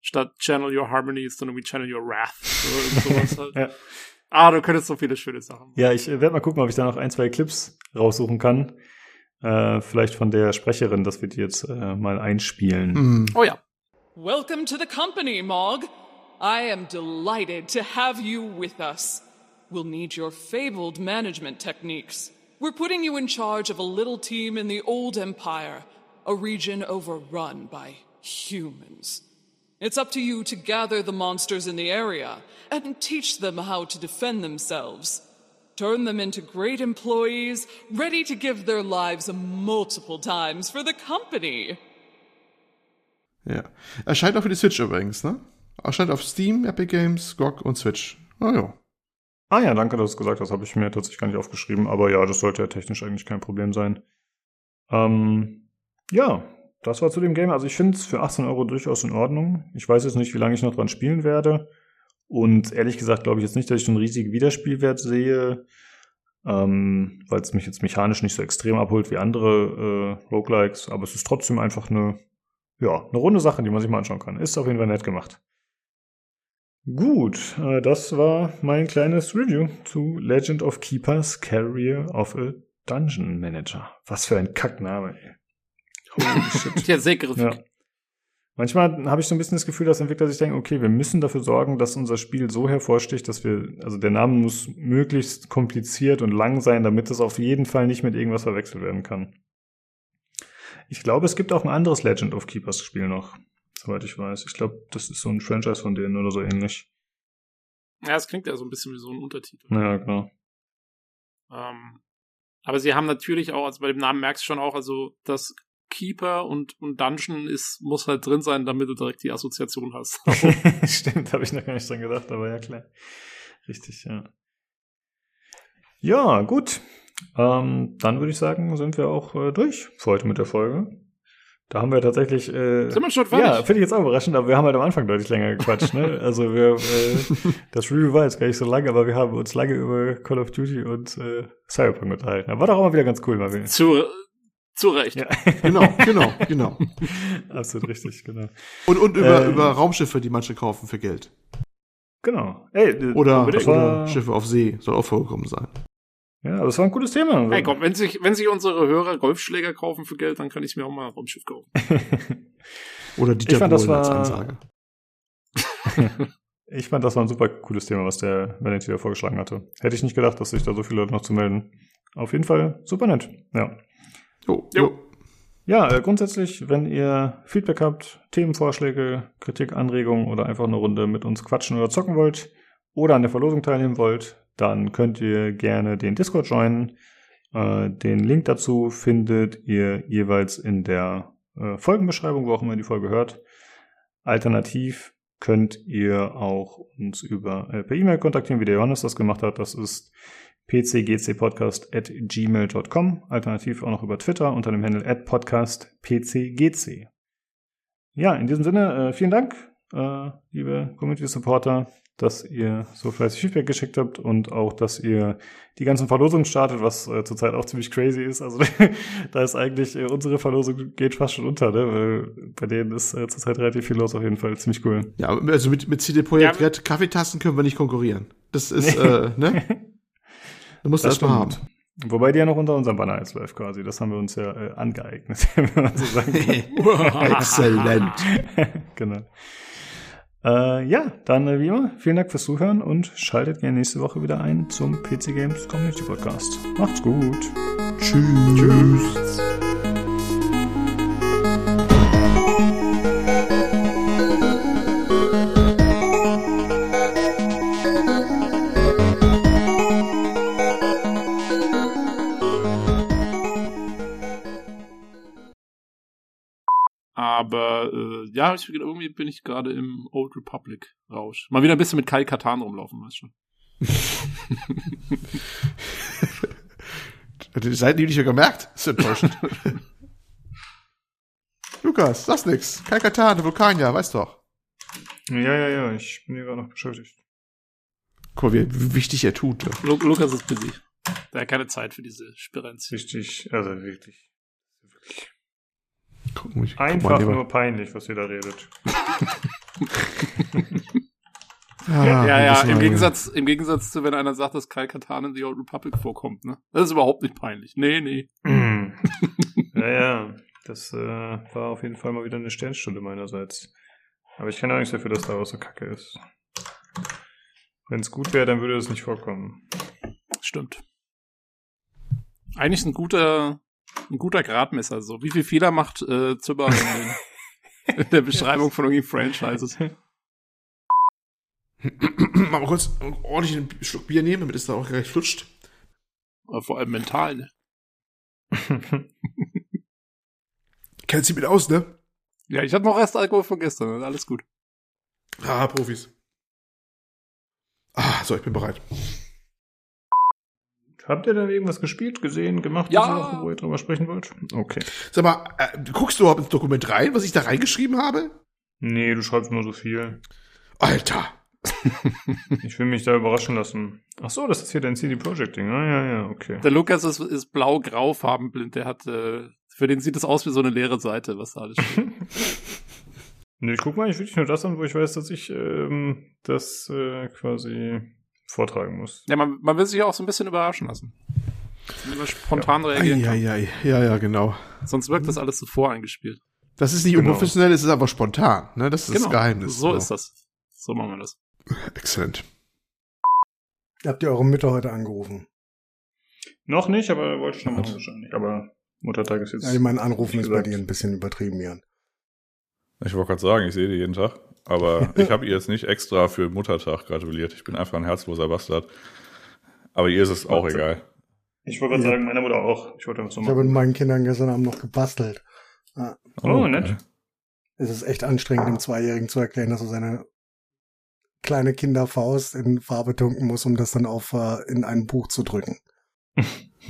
statt Channel Your Harmony ist dann irgendwie Channel Your Wrath. Irgend sowas halt. Ja. Ah, du könntest so viele schöne Sachen machen. ja, ich werde mal gucken, ob ich da noch ein, zwei Clips raussuchen kann. Äh, vielleicht von der Sprecherin, dass wir die jetzt äh, mal einspielen. Hm. Oh ja. Welcome to the company, Mog. I am delighted to have you with us. We'll need your fabled management techniques. We're putting you in charge of a little team in the old empire, a region overrun by humans. It's up to you to gather the monsters in the area and teach them how to defend themselves. Turn them into great employees, ready to give their lives multiple times for the company. Ja. Erscheint auch für die Switch übrigens, ne? Erscheint auf Steam, Epic Games, GOG und Switch. Ah ja. Ah ja, danke, dass du es gesagt hast. Habe ich mir tatsächlich gar nicht aufgeschrieben. Aber ja, das sollte ja technisch eigentlich kein Problem sein. Ähm, ja, das war zu dem Game. Also ich finde es für 18 Euro durchaus in Ordnung. Ich weiß jetzt nicht, wie lange ich noch dran spielen werde. Und ehrlich gesagt glaube ich jetzt nicht, dass ich so einen riesigen Wiederspielwert sehe, ähm, weil es mich jetzt mechanisch nicht so extrem abholt wie andere äh, Roguelikes. Aber es ist trotzdem einfach eine, ja, eine runde Sache, die man sich mal anschauen kann. Ist auf jeden Fall nett gemacht. Gut, äh, das war mein kleines Review zu Legend of Keepers Carrier of a Dungeon Manager. Was für ein Kackname, ey. Holy shit. Ja, sehr griffig. Ja. Manchmal habe ich so ein bisschen das Gefühl, dass Entwickler sich denken, okay, wir müssen dafür sorgen, dass unser Spiel so hervorsticht, dass wir, also der Name muss möglichst kompliziert und lang sein, damit es auf jeden Fall nicht mit irgendwas verwechselt werden kann. Ich glaube, es gibt auch ein anderes Legend of Keepers Spiel noch, soweit ich weiß. Ich glaube, das ist so ein Franchise von denen oder so ähnlich. Ja, es klingt ja so ein bisschen wie so ein Untertitel. Ja, genau. Ähm, aber sie haben natürlich auch, also bei dem Namen merkst du schon auch, also das Keeper und, und Dungeon ist, muss halt drin sein, damit du direkt die Assoziation hast. Stimmt, habe ich noch gar nicht dran gedacht, aber ja klar. Richtig, ja. Ja, gut. Ähm, dann würde ich sagen, sind wir auch äh, durch für heute mit der Folge. Da haben wir tatsächlich. Äh, Sind wir schon fertig? Ja, finde ich jetzt auch überraschend, aber wir haben halt am Anfang deutlich länger gequatscht. ne? Also wir, äh, das Review war jetzt gar nicht so lange, aber wir haben uns lange über Call of Duty und äh, Cyberpunk unterhalten. Aber war doch auch mal wieder ganz cool, mal wieder. Zu, zu Recht. Ja, Genau, genau, genau. absolut richtig, genau. Und, und über, Ähm. über Raumschiffe, die manche kaufen für Geld. Genau. Ey, Oder, oder Schiffe auf See. Soll auch vorgekommen sein. Ja, das war ein gutes Thema. Hey, komm, wenn sich, wenn sich unsere Hörer Golfschläger kaufen für Geld, dann kann ich mir auch mal ein Raumschiff kaufen. Oder Dieter Ich fand, das Bohlen als war- Ansage. Ich fand, das war ein super cooles Thema, was der Vanity da vorgeschlagen hatte. Hätte ich nicht gedacht, dass sich da so viele Leute noch zu melden. Auf jeden Fall super nett. Ja. Jo, Jo. Ja, äh, grundsätzlich, wenn ihr Feedback habt, Themenvorschläge, Kritik, Anregungen oder einfach eine Runde mit uns quatschen oder zocken wollt oder an der Verlosung teilnehmen wollt, dann könnt ihr gerne den Discord joinen. Äh, den Link dazu findet ihr jeweils in der äh, Folgenbeschreibung, wo auch immer ihr die Folge hört. Alternativ könnt ihr auch uns über äh, per E-Mail kontaktieren, wie der Johannes das gemacht hat. Das ist pcgcpodcast.gmail.com. Alternativ auch noch über Twitter unter dem Handle at podcastpcgc. Ja, in diesem Sinne, äh, vielen Dank, äh, liebe Community-Supporter, dass ihr so fleißig Feedback geschickt habt und auch, dass ihr die ganzen Verlosungen startet, was äh, zurzeit auch ziemlich crazy ist. Also da ist eigentlich äh, unsere Verlosung geht fast schon unter, ne? Weil bei denen ist äh, zurzeit relativ viel los auf jeden Fall. Ziemlich cool. Ja, also mit, mit CD Projekt Ja, Red Kaffeetassen können wir nicht konkurrieren. Das ist, äh, ne? Da musst du Das erstmal haben. Wobei die ja noch unter unserem Banner jetzt läuft quasi. Das haben wir uns ja äh, angeeignet, wenn man so sagen kann. Exzellent. genau. Äh, ja, dann äh, wie immer, vielen Dank fürs Zuhören und schaltet gerne nächste Woche wieder ein zum PC Games Community Podcast. Macht's gut. Tschüss. Tschüss. Aber äh, ja, ich, irgendwie bin ich gerade im Old Republic Rausch. Mal wieder ein bisschen mit Kai Katan rumlaufen, weißt schon. Die Seiten, die nicht ja gemerkt. Das ist enttäuschend. Lukas, sag's nix. Kai Katan, Vulkanier, weißt doch. Ja, ja, ja, ich bin hier gerade noch beschäftigt. Guck mal, wie, wie wichtig er tut. Ja. Lu Lukas ist busy. Der hat keine Zeit für diese Spirenz. Richtig, also wirklich. wirklich. Guck ich- guck Einfach mal, lieber. nur peinlich, was ihr da redet. Ja, ja, wissen im. Gegensatz, im Gegensatz zu, wenn einer sagt, dass Kai Katan in The Old Republic vorkommt, ne? Das ist überhaupt nicht peinlich. Nee, nee. ja, ja, das äh, war auf jeden Fall mal wieder eine Sternstunde meinerseits. Aber ich kann auch nichts dafür, dass da auch so kacke ist. Wenn es gut wäre, dann würde es nicht vorkommen. Stimmt. Eigentlich ein guter, ein guter Gradmesser, so. Wie viel Fehler macht äh, Zimmer in den In der Beschreibung von irgendwie Franchises. Mal kurz ordentlich einen Schluck Bier nehmen, damit es da auch gleich flutscht. Aber vor allem mental, ne? Kennt sie mit aus, ne? Ja, ich hatte noch Restalkohol von gestern, alles gut. Ah, Profis. Ah, so, ich bin bereit. Habt ihr denn irgendwas gespielt, gesehen, gemacht, Ja. Woche, wo ihr drüber sprechen wollt? Okay. Sag mal, äh, guckst du überhaupt ins Dokument rein, was ich da reingeschrieben habe? Nee, du schreibst nur so viel. Alter. Ich will mich da überraschen lassen. Ach so, das ist hier dein CD Projekt Ding. Ah, ja, ja, okay. Der Lukas ist, ist blau-grau farbenblind, der hat, äh, für den sieht es aus wie so eine leere Seite, was da alles steht. Nee, ich guck mal, ich wirklich nur das an, wo ich weiß, dass ich ähm, das äh, quasi vortragen muss. ja, man, man will sich ja auch so ein bisschen überraschen lassen. Wenn man spontan reagieren kann. Eieiei. Ja, ja, genau. Sonst wirkt das alles so voreingespielt. Das ist nicht Genau. unprofessionell, es ist einfach spontan, ne? Das ist das Geheimnis. So ist das. So machen wir das. Exzellent. Habt ihr eure Mütter heute angerufen? Noch nicht, aber wollte ich schon Was? machen wahrscheinlich. Aber Muttertag ist jetzt. Ja, ich meine, Anrufen ist bei gesagt. dir ein bisschen übertrieben, Jan. Ich wollte gerade sagen, ich sehe die jeden Tag. Aber ich habe ihr jetzt nicht extra für Muttertag gratuliert. Ich bin einfach ein herzloser Bastard. Aber ihr ist es auch egal. Ich wollte gerade Ja. sagen, meiner Mutter auch. Ich wollte was so Ich habe mit meinen Kindern gestern Abend noch gebastelt. Oh, nett. Es ist echt anstrengend, dem Zweijährigen zu erklären, dass er seine kleine Kinderfaust in Farbe tunken muss, um das dann auf äh, in ein Buch zu drücken.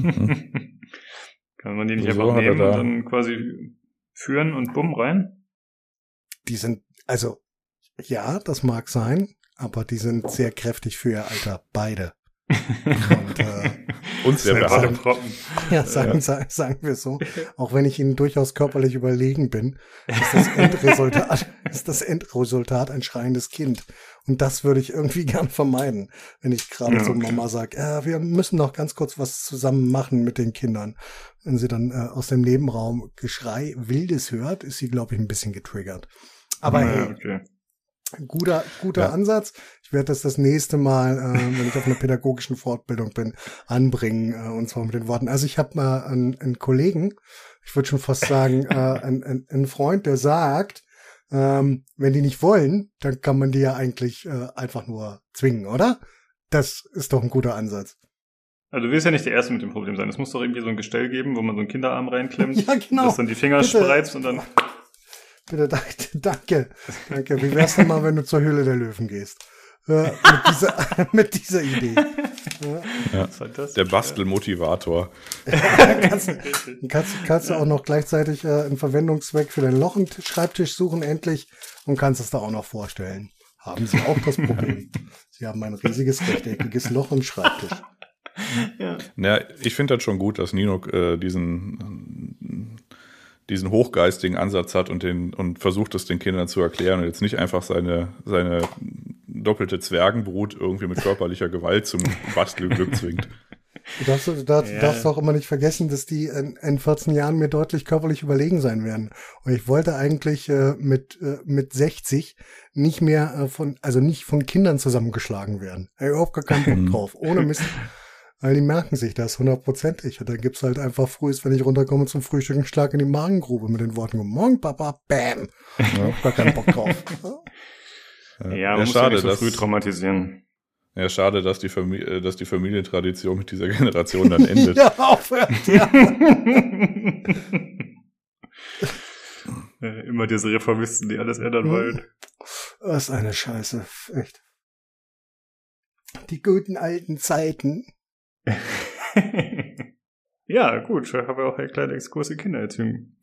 Kann man die nicht Wieso einfach nehmen und da- dann quasi führen und bumm rein? Die sind, also, ja, das mag sein, aber die sind sehr kräftig für ihr Alter, beide. Und äh, Sehr Alle behaart. Proppen. ja, sagen, sagen, sagen wir so, auch wenn ich ihnen durchaus körperlich überlegen bin, ist das Endresultat, ist das Endresultat ein schreiendes Kind. Und das würde ich irgendwie gern vermeiden, wenn ich gerade Ja, so okay. Mama sage, äh, wir müssen noch ganz kurz was zusammen machen mit den Kindern. Wenn sie dann äh, aus dem Nebenraum Geschrei Wildes hört, ist sie, glaube ich, ein bisschen getriggert. Aber Ja, hey, okay. Guter, guter Ja. Ansatz. Ich werde das das nächste Mal, äh, wenn ich auf einer pädagogischen Fortbildung bin, anbringen, äh, und zwar mit den Worten. Also ich habe mal einen, einen Kollegen, ich würde schon fast sagen, äh, einen, einen, Freund, der sagt, ähm, wenn die nicht wollen, dann kann man die ja eigentlich äh, einfach nur zwingen, oder? Das ist doch ein guter Ansatz. Also du willst ja nicht der Erste mit dem Problem sein. Es muss doch irgendwie so ein Gestell geben, wo man so einen Kinderarm reinklemmt, Ja, genau. das dann die Finger Bitte. spreizt und dann... Bitte, danke, danke, danke. Wie wär's denn mal, wenn du zur Höhle der Löwen gehst? Äh, mit, dieser, mit dieser Idee. Ja. Das? Der Bastelmotivator. kannst, kannst, kannst du auch noch gleichzeitig äh, einen Verwendungszweck für deinen Lochenschreibtisch suchen, endlich, und kannst es da auch noch vorstellen. Haben Sie auch das Problem? Sie haben ein riesiges rechteckiges Loch im Schreibtisch. Ja. Na, ich finde das schon gut, dass Nino äh, diesen, diesen hochgeistigen Ansatz hat und, den, und versucht es den Kindern zu erklären und jetzt nicht einfach seine, seine doppelte Zwergenbrut irgendwie mit körperlicher Gewalt zum Bastelglück zwingt. Du darfst, du darfst, Ja. darfst auch immer nicht vergessen, dass die in, in 14 Jahren mir deutlich körperlich überlegen sein werden. Und ich wollte eigentlich äh, mit, äh, mit 60 nicht mehr äh, von, also nicht von Kindern zusammengeschlagen werden. Ey, überhaupt gar keinen Bock drauf. Ohne Mist. Weil die merken sich das hundertprozentig. Und dann gibt's halt einfach frühst, wenn ich runterkomme zum Frühstück, einen Schlag in die Magengrube mit den Worten, Guten Morgen, Papa, bam. Überhaupt gar keinen Bock drauf. Ja, man muss ja schade, nicht so dass, früh traumatisieren. ja, schade, dass die, Famili äh, dass die Familientradition mit dieser Generation dann endet. ja, aufhört, ja. Immer diese Reformisten, die alles ändern Mhm. wollen. Was eine Scheiße, echt. Die guten alten Zeiten. ja, gut, ich habe auch einen kleinen Exkurs in Kindererziehung